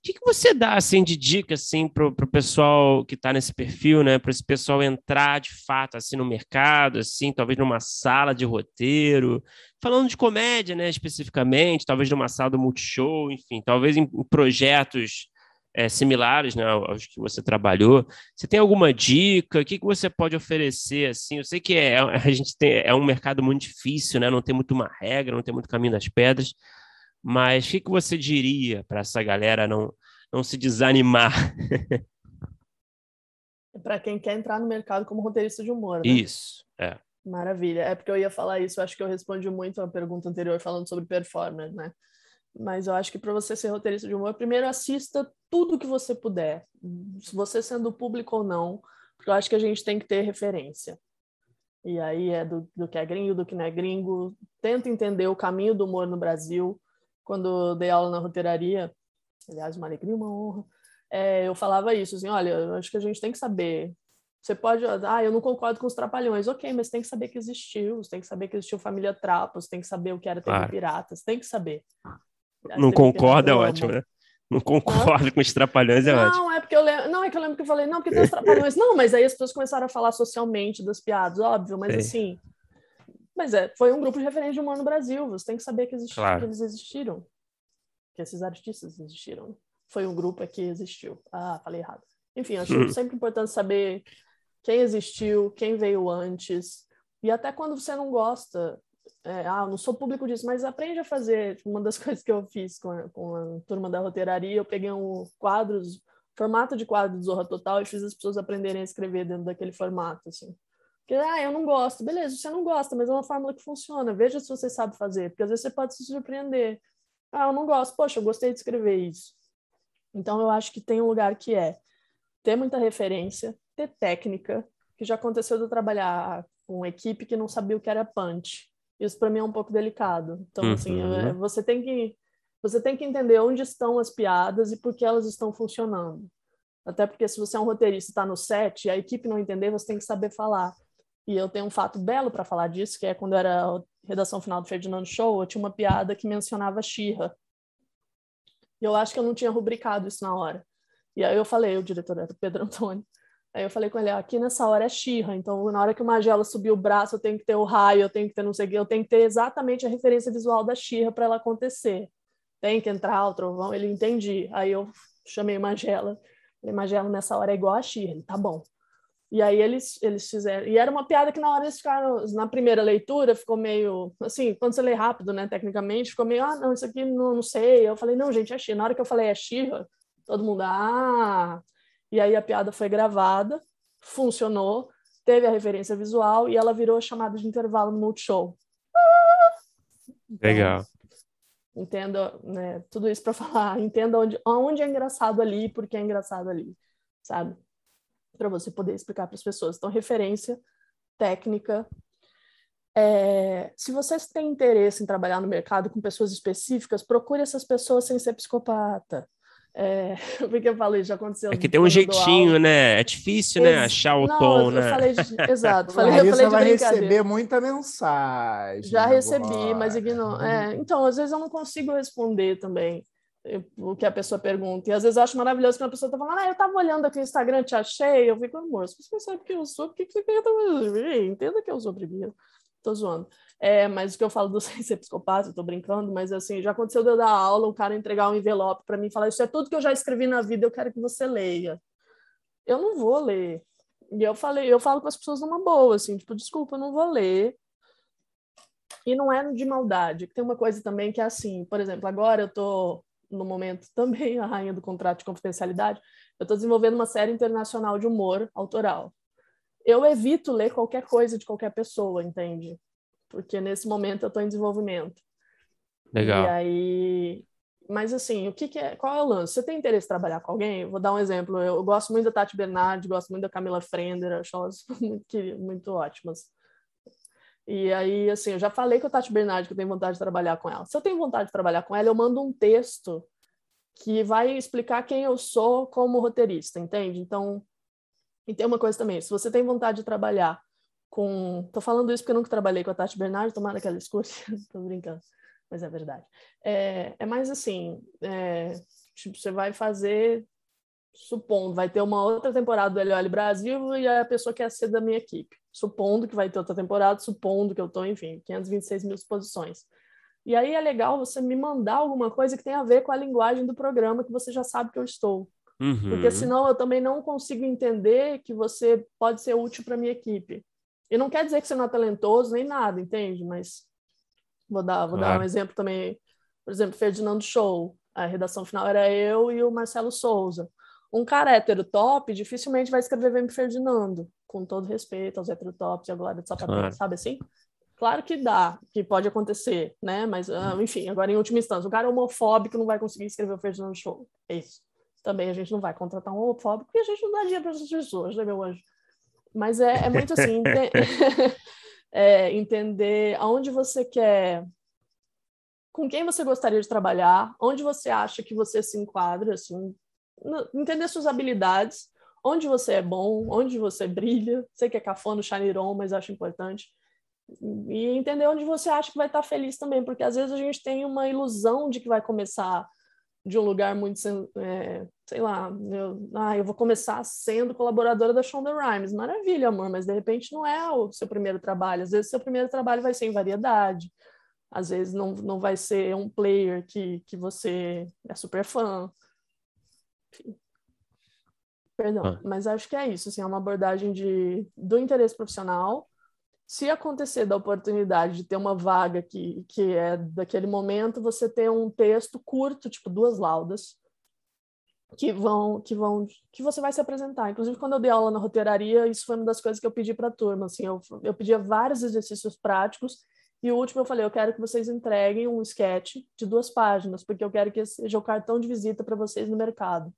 O que, que você dá assim de dica assim para o pessoal que está nesse perfil, né? Para esse pessoal entrar de fato assim no mercado, assim, talvez numa sala de roteiro, falando de comédia, né? Especificamente, talvez numa sala do multishow, enfim, talvez em, projetos é, similares né, aos que você trabalhou. Você tem alguma dica? O que, que você pode oferecer? Assim, eu sei que é, a gente tem, é um mercado muito difícil, né? Não tem muito uma regra, não tem muito caminho das pedras. Mas o que, que você diria para essa galera não, não se desanimar? [laughs] É para quem quer entrar no mercado como roteirista de humor, né? Isso, é. Maravilha. É porque eu ia falar isso, acho que eu respondi muito a pergunta anterior falando sobre performance, né? Mas eu acho que para você ser roteirista de humor, primeiro assista tudo que você puder, se você sendo público ou não, porque eu acho que a gente tem que ter referência. E aí é do, do que é gringo, do que não é gringo. Tenta entender o caminho do humor no Brasil quando dei aula na roteiraria, aliás, uma alegria, uma honra, é, eu falava isso, assim, olha, eu acho que a gente tem que saber. Você pode, ah, eu não concordo com os trapalhões, ok, mas tem que saber que existiu, você tem que saber que existiu Família Trapos, tem que saber o que era TV claro. Piratas, tem que saber. Não concorda, é ótimo, né? Não concordo não? com os trapalhões, é não, ótimo. Não, é porque eu lembro, não, é que eu lembro que eu falei, não, porque tem os trapalhões. [laughs] não, mas aí as pessoas começaram a falar socialmente das piadas, óbvio, mas Sei. assim, mas é, foi um grupo de referência de humor no Brasil. Você tem que saber que, existi claro. que eles existiram. Que esses artistas existiram. Foi um grupo que existiu. Ah, falei errado. Enfim, acho uhum. sempre importante saber quem existiu, quem veio antes. E até quando você não gosta, é, ah, não sou público disso, mas aprende a fazer. Uma das [laughs] coisas que eu fiz com a, com a turma da roteiraria, eu peguei um quadros, formato de quadro do Zorra Total e fiz as pessoas aprenderem a escrever dentro daquele formato, assim. Ah, eu não gosto. Beleza, você não gosta, mas é uma fórmula que funciona. Veja se você sabe fazer, porque às vezes você pode se surpreender. Ah, eu não gosto. Poxa, eu gostei de escrever isso. Então, eu acho que tem um lugar que é ter muita referência, ter técnica, que já aconteceu de eu trabalhar com uma equipe que não sabia o que era punch. Isso para mim é um pouco delicado. Então, assim, uhum. assim, você tem que você tem que entender onde estão as piadas e por que elas estão funcionando. Até porque se você é um roteirista está no set e a equipe não entender, você tem que saber falar. E eu tenho um fato belo para falar disso, que é quando era a redação final do Ferdinando Show, eu tinha uma piada que mencionava Xirra. E eu acho que eu não tinha rubricado isso na hora. E aí eu falei, o diretor era o Pedro Antônio, aí eu falei com ele, aqui nessa hora é Xirra, então na hora que o Magela subir o braço, eu tenho que ter o raio, eu tenho que ter não sei o que, eu tenho que ter exatamente a referência visual da Xirra para ela acontecer. Tem que entrar o trovão, ele entendi. Aí eu chamei o Magela, falei, Magela, nessa hora é igual a Xirra, ele, tá bom. E aí eles, eles fizeram. E era uma piada que na hora eles ficaram. Na primeira leitura ficou meio. Assim, quando você lê rápido, né, tecnicamente, ficou meio. Ah, não, isso aqui não, não sei. Eu falei, não, gente, é Xirra. Na hora que eu falei é Xirra, todo mundo. Ah! E aí a piada foi gravada, funcionou, teve a referência visual e ela virou chamada de intervalo no Multishow. Então, Legal. Entenda, né, tudo isso para [laughs] falar, entenda onde, onde é engraçado ali, porque é engraçado ali, sabe? Para você poder explicar para as pessoas. Então, referência, técnica É, se você tem interesse em trabalhar no mercado com pessoas específicas, procure essas pessoas sem ser psicopata. É, [laughs] porque eu falei, já aconteceu. É que tem um jeitinho, né? É difícil, né? Achar o não, tom, eu, né? Falei de, [laughs] exato. Falei, eu falei de vai receber muita mensagem. Já recebi, agora. mas ignoro. É, então, às vezes eu não consigo responder também o que a pessoa pergunta. E às vezes eu acho maravilhoso que uma pessoa tá falando, ah, eu tava olhando aqui no Instagram, te achei. Eu fico, amor, você sabe que eu sou, por que você quer Entenda que eu sou primeiro. Tô zoando. É, mas o que eu falo do [laughs] sem ser psicopata, eu tô brincando, mas assim, já aconteceu de eu dar aula, o cara entregar um envelope para mim e falar: Isso é tudo que eu já escrevi na vida, eu quero que você leia. Eu não vou ler. E eu falei, eu falo com as pessoas numa boa, assim, tipo, desculpa, eu não vou ler. E não é de maldade. Tem uma coisa também que é assim, por exemplo, agora eu tô no momento [laughs] também a rainha do contrato de confidencialidade, eu estou desenvolvendo uma série internacional de humor autoral. Eu evito ler qualquer coisa de qualquer pessoa, entende? porque nesse momento eu estou em desenvolvimento. Legal. E aí, mas assim, o que, que, é? Qual é o lance? Você tem interesse em trabalhar com alguém? vou dar um exemplo. Eu, eu, gosto muito da Tati Bernardi, gosto muito da Camila Frender, acho elas [laughs] muito, muito ótimas. E aí, assim, eu já falei com a Tati Bernardi que eu tenho vontade de trabalhar com ela. Se eu tenho vontade de trabalhar com ela, eu mando um texto que vai explicar quem eu sou como roteirista, entende? Então, e tem uma coisa também, se você tem vontade de trabalhar com. Tô falando isso porque eu nunca trabalhei com a Tati Bernardi, tomara que ela escute, [laughs] tô brincando, mas é verdade. É, é mais assim: é, tipo, você vai fazer, supondo, vai ter uma outra temporada do LOL Brasil e a pessoa quer ser da minha equipe. Supondo que vai ter outra temporada, supondo que eu tô, enfim, 526 mil exposições. E aí é legal você me mandar alguma coisa que tenha a ver com a linguagem do programa que você já sabe que eu estou. Uhum. Porque senão eu também não consigo entender que você pode ser útil para minha equipe. E não quer dizer que você não é talentoso nem nada, entende? Mas vou dar, vou claro. dar um exemplo também. Por exemplo, Ferdinando Show. A redação final era eu e o Marcelo Souza. Um cara hétero top dificilmente vai escrever Vem Ferdinando, com todo respeito aos heterotops e a Glória de Sapatinho, claro. sabe assim? Claro que dá, que pode acontecer, né? Mas, ah, enfim, agora em última instância, o cara é homofóbico não vai conseguir escrever o Ferdinando Show. É isso. Também a gente não vai contratar um homofóbico porque a gente não dá dinheiro para essas pessoas, né, meu anjo? Mas é, é muito assim, [laughs] ente... [laughs] é, entender aonde você quer, com quem você gostaria de trabalhar, onde você acha que você se enquadra, assim, entender suas habilidades, onde você é bom, onde você brilha. Sei que é cafona, chaniron, mas acho importante. E entender onde você acha que vai estar feliz também, porque às vezes a gente tem uma ilusão de que vai começar de um lugar muito, é, sei lá, eu, ah, eu vou começar sendo colaboradora da Shonda Rhimes. Maravilha, amor, mas de repente não é o seu primeiro trabalho. Às vezes seu primeiro trabalho vai ser em variedade. Às vezes não, não vai ser um player que, que você é super fã. Enfim. Perdão, ah. mas acho que é isso, assim, é uma abordagem de, do interesse profissional, se acontecer da oportunidade de ter uma vaga que, que é daquele momento, você ter um texto curto, tipo duas laudas, que vão que vão que você vai se apresentar. Inclusive quando eu dei aula na roteiraria, isso foi uma das coisas que eu pedi para a turma, assim, eu, eu pedia vários exercícios práticos e o último eu falei, eu quero que vocês entreguem um sketch de duas páginas, porque eu quero que seja o cartão de visita para vocês no mercado.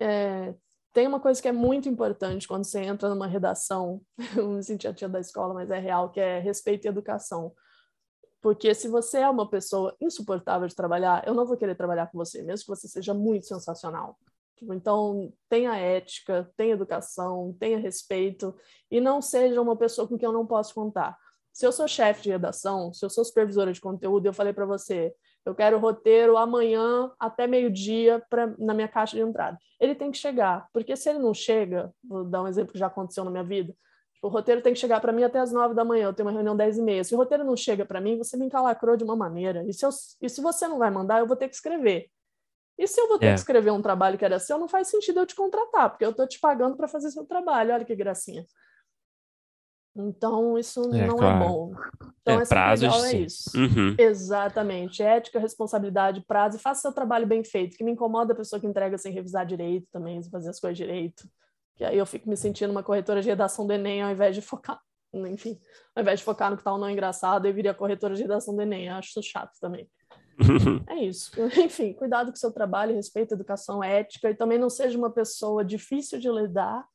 É, tem uma coisa que é muito importante quando você entra numa redação, [laughs] eu me senti a tia da escola, mas é real, que é respeito e educação. Porque se você é uma pessoa insuportável de trabalhar, eu não vou querer trabalhar com você, mesmo que você seja muito sensacional. Tipo, então, tenha ética, tenha educação, tenha respeito e não seja uma pessoa com quem eu não posso contar. Se eu sou chefe de redação, se eu sou supervisora de conteúdo, eu falei para você, eu quero o roteiro amanhã até meio-dia na minha caixa de entrada. Ele tem que chegar, porque se ele não chega, vou dar um exemplo que já aconteceu na minha vida, o roteiro tem que chegar para mim até as nove da manhã, eu tenho uma reunião dez e meia. Se o roteiro não chega para mim, você me encalacrou de uma maneira. E se, eu, e se você não vai mandar, eu vou ter que escrever. E se eu vou ter é. que escrever um trabalho que era seu, não faz sentido eu te contratar, porque eu estou te pagando para fazer seu trabalho. Olha que gracinha. Então, isso é, não é claro. é bom. Então, é, prazo, é isso. Uhum. Exatamente. Ética, responsabilidade, prazo. E faça seu trabalho bem feito, que me incomoda a pessoa que entrega sem revisar direito também, sem fazer as coisas direito. Que aí eu fico me sentindo uma corretora de redação do Enem ao invés de focar, enfim, ao invés de focar no que tá ou não engraçado, eu viria corretora de redação do Enem. Eu acho isso chato também. [laughs] é isso. [laughs] Enfim, cuidado com o seu trabalho, respeito a educação, ética e também não seja uma pessoa difícil de lidar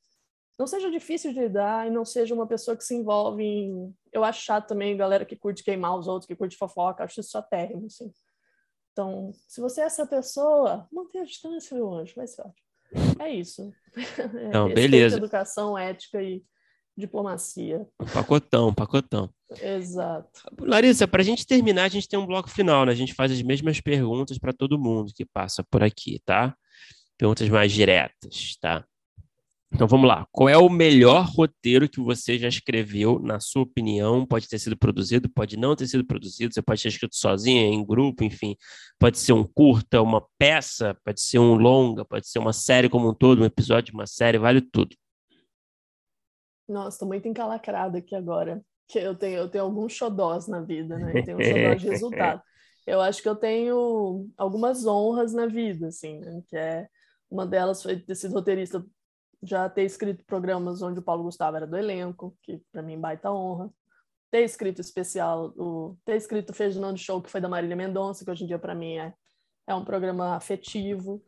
não seja difícil de lidar e não seja uma pessoa que se envolve em, eu acho chato também galera que curte queimar os outros, que curte fofoca, acho isso só térrimo, assim. Então, se você é essa pessoa, mantenha a distância, meu anjo, vai ser ótimo. É isso. [laughs] Não, beleza. Educação, ética e diplomacia. Um pacotão, um pacotão. Exato. Larissa, para a gente terminar, a gente tem um bloco final, né? A gente faz as mesmas perguntas para todo mundo que passa por aqui, tá? Perguntas mais diretas, tá? Então vamos lá. Qual é o melhor roteiro que você já escreveu, na sua opinião? Pode ter sido produzido, pode não ter sido produzido, você pode ter escrito sozinho, em grupo, enfim. Pode ser um curta, uma peça, pode ser um longa, pode ser uma série como um todo, um episódio de uma série, vale tudo. Nossa, tô muito encalacrada aqui agora. Que eu tenho, eu tenho alguns xodós na vida, né? Eu tenho um xodó de [laughs] resultado. Eu acho que eu tenho algumas honras na vida, assim, né? que é uma delas foi ter sido roteirista, já ter escrito programas onde o Paulo Gustavo era do elenco, que para mim baita honra. Ter escrito especial, o, ter escrito Feijão de Show, que foi da Marília Mendonça, que hoje em dia para mim é, é um programa afetivo.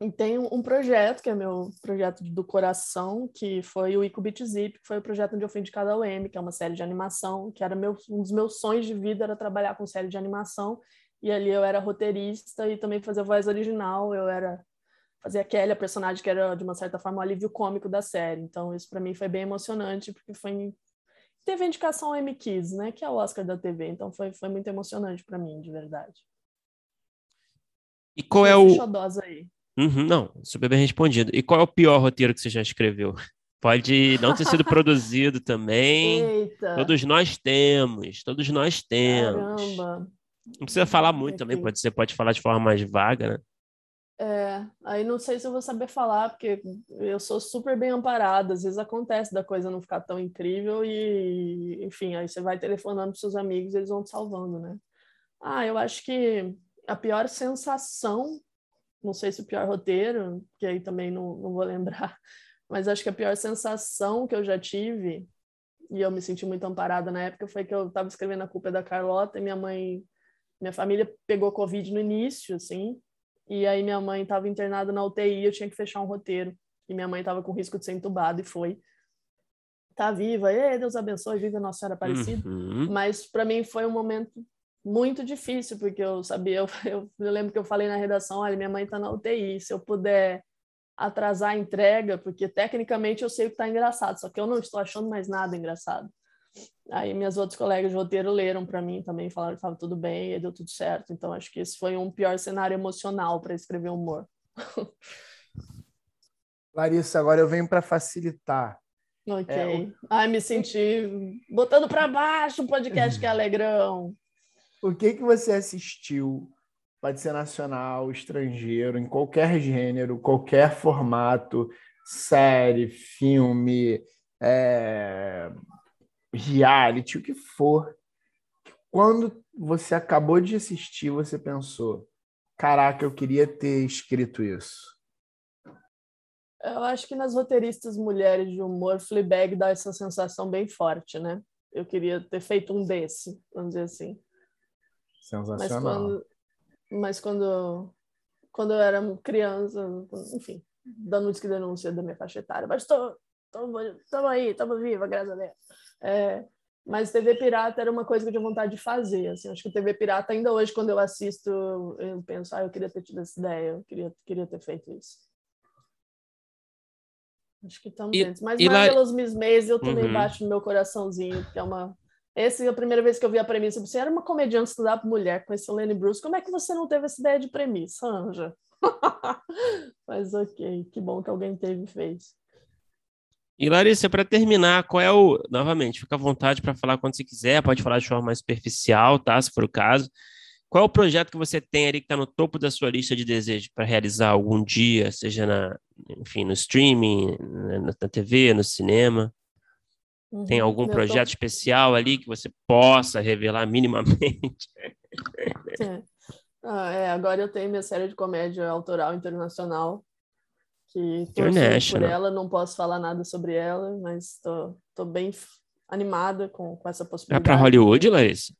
E tem um projeto, que é meu projeto do coração, que foi o Ico Beat Zip, que foi o projeto onde eu fui indicada ao M, que é uma série de animação, que era meu, um dos meus sonhos de vida, era trabalhar com série de animação, e ali eu era roteirista e também fazia voz original, eu era fazia a Kelly, a personagem que era, de uma certa forma, o alívio cômico da série. Então, isso para mim foi bem emocionante, porque foi... Teve indicação ao M Kids, né, que é o Oscar da TV, então foi, foi muito emocionante para mim, de verdade. E qual é o... aí. Uhum, não, super bem respondido. E qual é o pior roteiro que você já escreveu? Pode não ter sido produzido também. Eita. Todos nós temos, todos nós temos. Caramba. Não precisa falar muito também, pode, você pode falar de forma mais vaga, né? É, aí não sei se eu vou saber falar, porque eu sou super bem amparada. Às vezes acontece da coisa não ficar tão incrível e, enfim, aí você vai telefonando para seus amigos e eles vão te salvando, né? Ah, eu acho que a pior sensação não sei se o pior roteiro, que aí também não, não vou lembrar, [laughs] mas acho que a pior sensação que eu já tive, e eu me senti muito amparada na época, foi que eu estava escrevendo A Culpa é da Carlota e minha mãe, minha família pegou Covid no início, assim, e aí minha mãe estava internada na UTI eu tinha que fechar um roteiro. E minha mãe estava com risco de ser entubada e foi. Tá viva, e Deus abençoe, viva Nossa Senhora Aparecida. Uhum. Mas para mim foi um momento muito difícil, porque eu sabia, eu, eu, eu, lembro que eu falei na redação, olha, minha mãe está na UTI, se eu puder atrasar a entrega, porque tecnicamente eu sei o que está engraçado, só que eu não estou achando mais nada engraçado. Aí minhas outras colegas de roteiro leram para mim também, falaram que estava tudo bem e deu tudo certo. Então acho que esse foi um pior cenário emocional para escrever humor. [laughs] Larissa, agora eu venho para facilitar. Ok. É, o... Ai, me senti botando para baixo o podcast que é alegrão o que que você assistiu? Pode ser nacional, estrangeiro, em qualquer gênero, qualquer formato, série, filme, é, reality, o que for. Quando você acabou de assistir, você pensou: caraca, eu queria ter escrito isso. Eu acho que nas roteiristas mulheres de humor, Fleabag dá essa sensação bem forte, né? Eu queria ter feito um desse, vamos dizer assim. Sensacional. Mas quando, mas quando, quando eu era criança, enfim, dando que denúncia da minha faixa etária, mas estou estamos aí, estamos viva, graças a Deus. É, mas TV Pirata era uma coisa que eu tinha vontade de fazer. Assim, acho que TV Pirata, ainda hoje, quando eu assisto, eu penso, ah, eu queria ter tido essa ideia, eu queria, queria ter feito isso. Acho que estamos dentro. Mas e Marvelous lá... Miss Maisel eu também uhum. baixo no meu coraçãozinho, que é uma essa é a primeira vez que eu vi a premissa. Você era uma comediante estudar para mulher com esse Lenny Bruce. Como é que você não teve essa ideia de premissa, Anja? [laughs] Mas ok, que bom que alguém teve e fez. E Larissa, para terminar, qual é o. Novamente, fica à vontade para falar quando você quiser, pode falar de forma mais superficial, tá? Se for o caso. Qual é o projeto que você tem ali que está no topo da sua lista de desejos para realizar algum dia, seja na, enfim, no streaming, na, na TV, no cinema? Uhum, Tem algum projeto especial ali que você possa revelar minimamente? [laughs] É. Ah, é, agora eu tenho minha série de comédia autoral internacional, que por ela, não posso falar nada sobre ela, mas tô, tô bem animada com, com essa possibilidade. É para Hollywood, Larissa?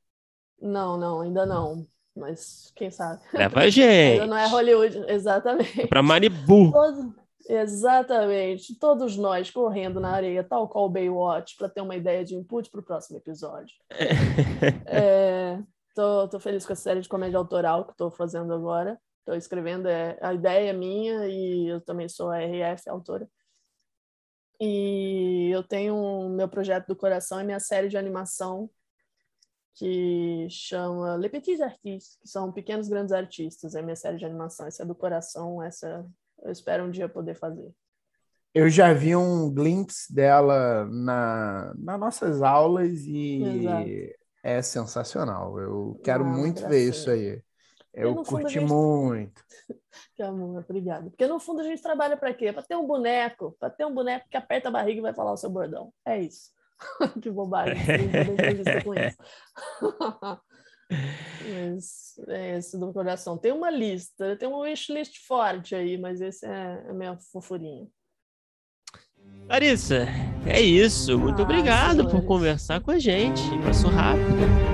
Não, não, ainda não. Mas quem sabe? Leva [laughs] a gente. ainda não é Hollywood, exatamente. É para Malibu. Todo, Exatamente. Todos nós correndo na areia, tal qual o Baywatch, para ter uma ideia de input para o próximo episódio. [laughs] é, tô, tô feliz com a série de comédia autoral que estou fazendo agora. Estou escrevendo, é, a ideia é minha e eu também sou a RF, autora. E eu tenho um, meu projeto do coração é minha série de animação que chama Le Petits Artistes, que são pequenos grandes artistas. É minha série de animação. Essa é do coração, essa eu espero um dia poder fazer. Eu já vi um glimpse dela na, nas nossas aulas e Exato. é sensacional. Eu quero ah, muito ver isso aí. Eu curti gente... muito. [laughs] que amor, obrigada. Porque no fundo a gente trabalha para quê? Para ter um boneco, para ter um boneco que aperta a barriga e vai falar o seu bordão. É isso. [laughs] que bobagem. [laughs] com isso. Mas é esse do coração. Tem uma lista, tem um wishlist forte aí, mas esse é, é minha fofurinha. Larissa, é isso. Muito ah, obrigado senhores. por conversar com a gente. Passou rápido.